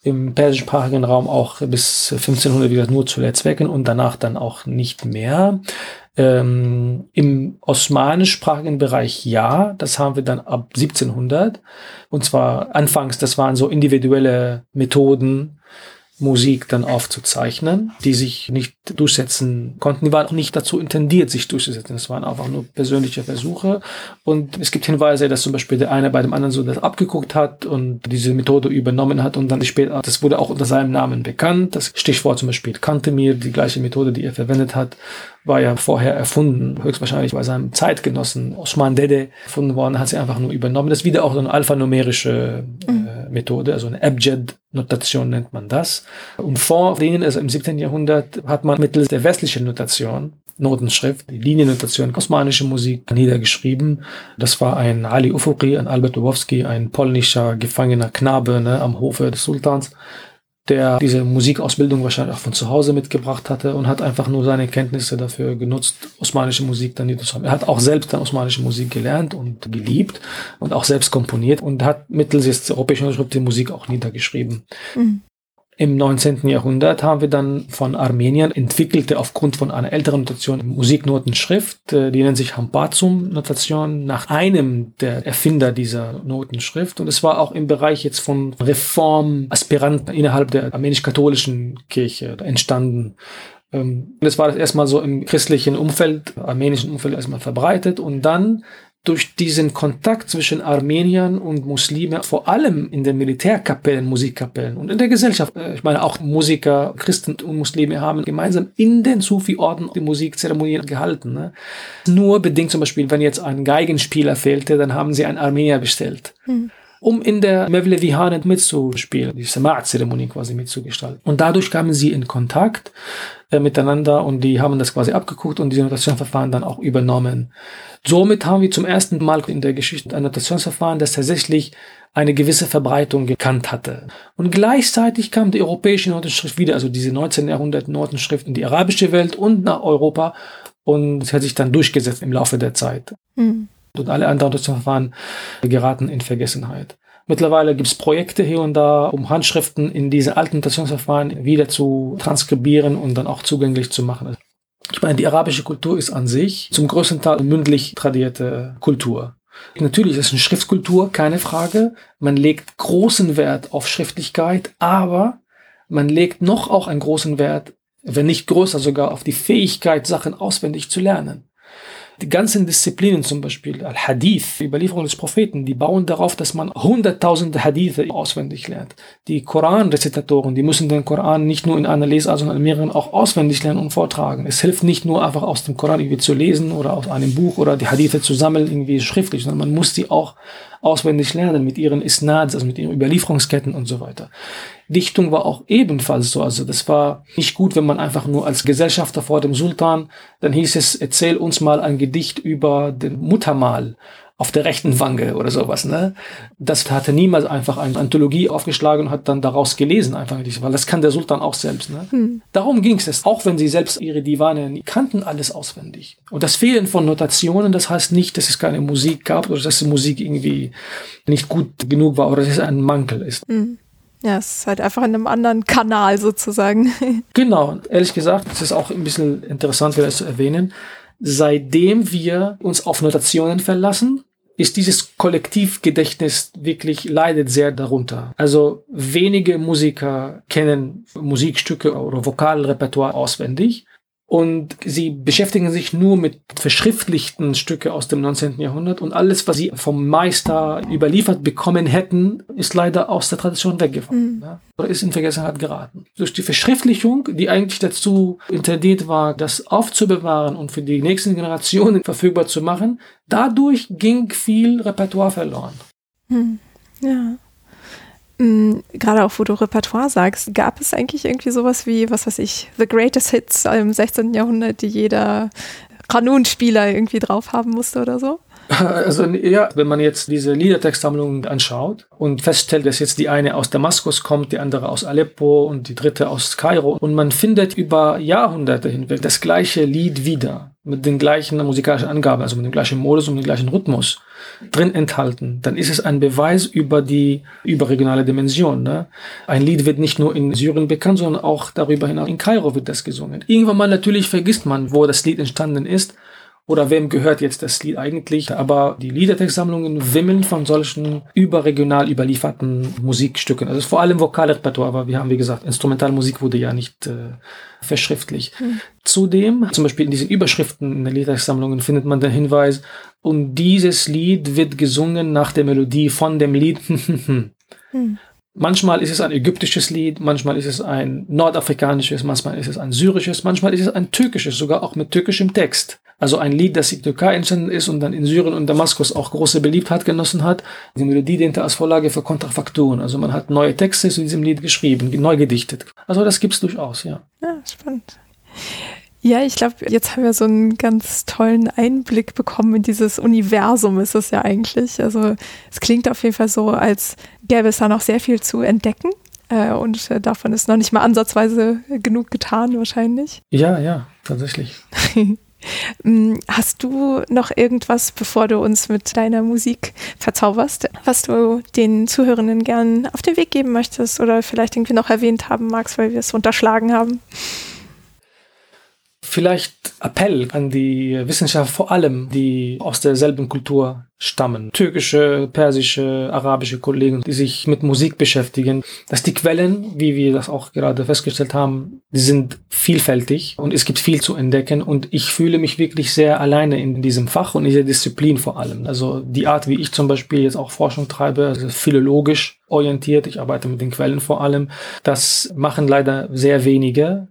im persischsprachigen Raum auch bis 1500 wieder nur zu Lehrzwecken und danach dann auch nicht mehr. Ähm, Im osmanischsprachigen Bereich ja, das haben wir dann ab 1700. Und zwar anfangs, das waren so individuelle Methoden, Musik dann aufzuzeichnen, die sich nicht durchsetzen konnten. Die waren auch nicht dazu intendiert, sich durchzusetzen. Das waren einfach nur persönliche Versuche. Und es gibt Hinweise, dass zum Beispiel der eine bei dem anderen so das abgeguckt hat und diese Methode übernommen hat und dann später, das wurde auch unter seinem Namen bekannt. Das Stichwort zum Beispiel Kantemir, die gleiche Methode, die er verwendet hat, war ja vorher erfunden, höchstwahrscheinlich bei seinem Zeitgenossen Osman Dede erfunden worden, hat sie einfach nur übernommen. Das ist wieder auch so eine alphanumerische mhm. äh, Methode, also eine Abjad-Notation nennt man das. Und vor denen, also im 17. Jahrhundert, hat man mittels der westlichen Notation Notenschrift, die Liniennotation, osmanische Musik niedergeschrieben. Das war ein Ali Ufuqi, ein Albert Lubowski, ein polnischer gefangener Knabe ne, am Hofe des Sultans, der diese Musikausbildung wahrscheinlich auch von zu Hause mitgebracht hatte und hat einfach nur seine Kenntnisse dafür genutzt, osmanische Musik dann niederzuschreiben. Er hat auch selbst dann osmanische Musik gelernt und geliebt und auch selbst komponiert und hat mittels des europäischen Schrift die Musik auch niedergeschrieben. Mhm. Im 19. Jahrhundert haben wir dann von Armenien entwickelte aufgrund von einer älteren Notation Musiknotenschrift, äh, die nennt sich Hampazum-Notation, nach einem der Erfinder dieser Notenschrift. Und es war auch im Bereich jetzt von Reformaspiranten innerhalb der armenisch-katholischen Kirche entstanden. Ähm, das war das erstmal so im christlichen Umfeld, armenischen Umfeld erstmal verbreitet und dann durch diesen Kontakt zwischen Armeniern und Muslimen, vor allem in den Militärkapellen, Musikkapellen und in der Gesellschaft. Äh, ich meine, auch Musiker, Christen und Muslime haben gemeinsam in den Sufi-Orden die Musikzeremonien gehalten. Ne? Nur bedingt zum Beispiel, wenn jetzt ein Geigenspieler fehlte, dann haben sie einen Armenier bestellt. Mhm um in der Mevlevihanet mitzuspielen, die Sama'at-Zeremonie quasi mitzugestalten. Und dadurch kamen sie in Kontakt äh, miteinander und die haben das quasi abgeguckt und diese Notationsverfahren dann auch übernommen. Somit haben wir zum ersten Mal in der Geschichte ein Notationsverfahren, das tatsächlich eine gewisse Verbreitung gekannt hatte. Und gleichzeitig kam die europäische Notenschrift wieder, also diese 19. Jahrhundert Notenschrift in die arabische Welt und nach Europa und hat sich dann durchgesetzt im Laufe der Zeit. Mhm. Und alle anderen Notationsverfahren geraten in Vergessenheit. Mittlerweile gibt es Projekte hier und da, um Handschriften in diese alten Notationsverfahren wieder zu transkribieren und dann auch zugänglich zu machen. Ich meine, die arabische Kultur ist an sich zum größten Teil mündlich tradierte Kultur. Natürlich ist es eine Schriftkultur, keine Frage. Man legt großen Wert auf Schriftlichkeit, aber man legt noch auch einen großen Wert, wenn nicht größer sogar, auf die Fähigkeit, Sachen auswendig zu lernen. Die ganzen Disziplinen, zum Beispiel Al-Hadith, die Überlieferung des Propheten, die bauen darauf, dass man hunderttausende Hadithe auswendig lernt. Die Koran-Rezitatoren, die müssen den Koran nicht nur in einer Lesart, sondern in mehreren auch auswendig lernen und vortragen. Es hilft nicht nur einfach aus dem Koran irgendwie zu lesen oder aus einem Buch oder die Hadithe zu sammeln, irgendwie schriftlich, sondern man muss sie auch auswendig lernen mit ihren Isnads, also mit ihren Überlieferungsketten und so weiter. Dichtung war auch ebenfalls so. Also das war nicht gut, wenn man einfach nur als Gesellschafter vor dem Sultan, dann hieß es, erzähl uns mal ein Gedicht über den Muttermal auf der rechten Wange oder sowas. Ne? Das hatte niemals einfach eine Anthologie aufgeschlagen und hat dann daraus gelesen, einfach nicht, weil das kann der Sultan auch selbst. Ne? Hm. Darum ging es, auch wenn sie selbst ihre Divane kannten alles auswendig. Und das Fehlen von Notationen, das heißt nicht, dass es keine Musik gab oder dass die Musik irgendwie nicht gut genug war oder dass es ein Mankel ist. Hm. Ja, es ist halt einfach in einem anderen Kanal sozusagen. Genau, ehrlich gesagt, es ist auch ein bisschen interessant, wieder zu erwähnen. Seitdem wir uns auf Notationen verlassen, ist dieses Kollektivgedächtnis wirklich leidet sehr darunter. Also wenige Musiker kennen Musikstücke oder Vokalrepertoire auswendig und sie beschäftigen sich nur mit verschriftlichten Stücke aus dem 19. Jahrhundert und alles, was sie vom Meister überliefert bekommen hätten, ist leider aus der Tradition weggefallen mhm. ja, oder ist in Vergessenheit geraten. Durch die Verschriftlichung, die eigentlich dazu intendiert war, das aufzubewahren und für die nächsten Generationen verfügbar zu machen, dadurch ging viel Repertoire verloren. Mhm. Ja. Mhm, gerade auch, wo du Repertoire sagst, gab es eigentlich irgendwie sowas wie, was weiß ich, The Greatest Hits im 16. Jahrhundert, die jeder Kanonspieler irgendwie drauf haben musste oder so? Also ja, wenn man jetzt diese Liedertextsammlungen anschaut und feststellt, dass jetzt die eine aus Damaskus kommt, die andere aus Aleppo und die dritte aus Kairo und man findet über Jahrhunderte hinweg das gleiche Lied wieder mit den gleichen musikalischen Angaben, also mit dem gleichen Modus und dem gleichen Rhythmus drin enthalten, dann ist es ein Beweis über die überregionale Dimension. Ne? Ein Lied wird nicht nur in Syrien bekannt, sondern auch darüber hinaus in Kairo wird das gesungen. Irgendwann mal natürlich vergisst man, wo das Lied entstanden ist oder wem gehört jetzt das Lied eigentlich. Aber die Liedertextsammlungen wimmeln von solchen überregional überlieferten Musikstücken. Also vor allem Vokalrepertoire, aber wir haben, wie gesagt, Instrumentalmusik wurde ja nicht äh, verschriftlicht. Mhm. Zudem, zum Beispiel in diesen Überschriften in den Liedertextsammlungen findet man den Hinweis, und dieses Lied wird gesungen nach der Melodie von dem Lied. mhm. Manchmal ist es ein ägyptisches Lied, manchmal ist es ein nordafrikanisches, manchmal ist es ein syrisches, manchmal ist es ein türkisches, sogar auch mit türkischem Text. Also ein Lied, das in Türkei entstanden ist und dann in Syrien und Damaskus auch große Beliebtheit genossen hat. Die Melodie diente als Vorlage für Kontrafakturen. Also man hat neue Texte zu diesem Lied geschrieben, neu gedichtet. Also das gibt's durchaus, ja. Ja, spannend. Ja, ich glaube, jetzt haben wir so einen ganz tollen Einblick bekommen in dieses Universum, ist es ja eigentlich. Also es klingt auf jeden Fall so, als gäbe es da noch sehr viel zu entdecken. Äh, und äh, davon ist noch nicht mal ansatzweise genug getan, wahrscheinlich. Ja, ja, tatsächlich. Mm, hast du noch irgendwas, bevor du uns mit deiner Musik verzauberst, was du den Zuhörenden gern auf den Weg geben möchtest oder vielleicht irgendwie noch erwähnt haben magst, weil wir es unterschlagen haben? Vielleicht Appell an die Wissenschaft, vor allem die aus derselben Kultur stammen. Türkische, persische, arabische Kollegen, die sich mit Musik beschäftigen, dass die Quellen, wie wir das auch gerade festgestellt haben, die sind vielfältig und es gibt viel zu entdecken und ich fühle mich wirklich sehr alleine in diesem Fach und in dieser Disziplin vor allem. Also die Art, wie ich zum Beispiel jetzt auch Forschung treibe, also philologisch orientiert, ich arbeite mit den Quellen vor allem, das machen leider sehr wenige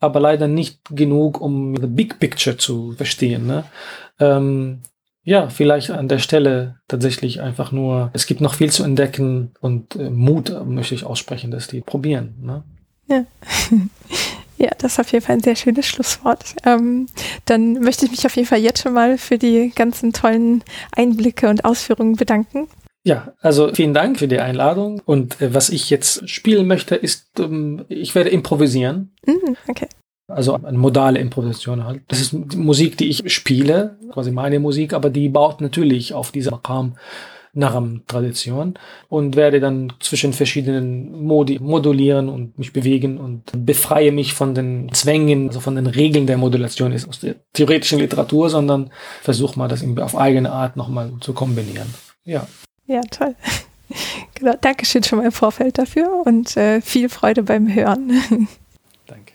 aber leider nicht genug, um the big picture zu verstehen. Ne? Ähm, ja, vielleicht an der Stelle tatsächlich einfach nur, es gibt noch viel zu entdecken und äh, Mut möchte ich aussprechen, dass die probieren. Ne? Ja. Ja, das ist auf jeden Fall ein sehr schönes Schlusswort. Ähm, dann möchte ich mich auf jeden Fall jetzt schon mal für die ganzen tollen Einblicke und Ausführungen bedanken. Ja, also vielen Dank für die Einladung. Und äh, was ich jetzt spielen möchte, ist, ähm, ich werde improvisieren. Mm, okay. Also eine modale Improvisation halt. Das ist die Musik, die ich spiele, quasi meine Musik, aber die baut natürlich auf dieser Maqam Naram-Tradition und werde dann zwischen verschiedenen Modi modulieren und mich bewegen und befreie mich von den Zwängen, also von den Regeln der Modulation ist aus der theoretischen Literatur, sondern versuche mal das auf eigene Art nochmal zu kombinieren. Ja. Ja, toll. Genau, Dankeschön schon mal im Vorfeld dafür und äh, viel Freude beim Hören. Danke.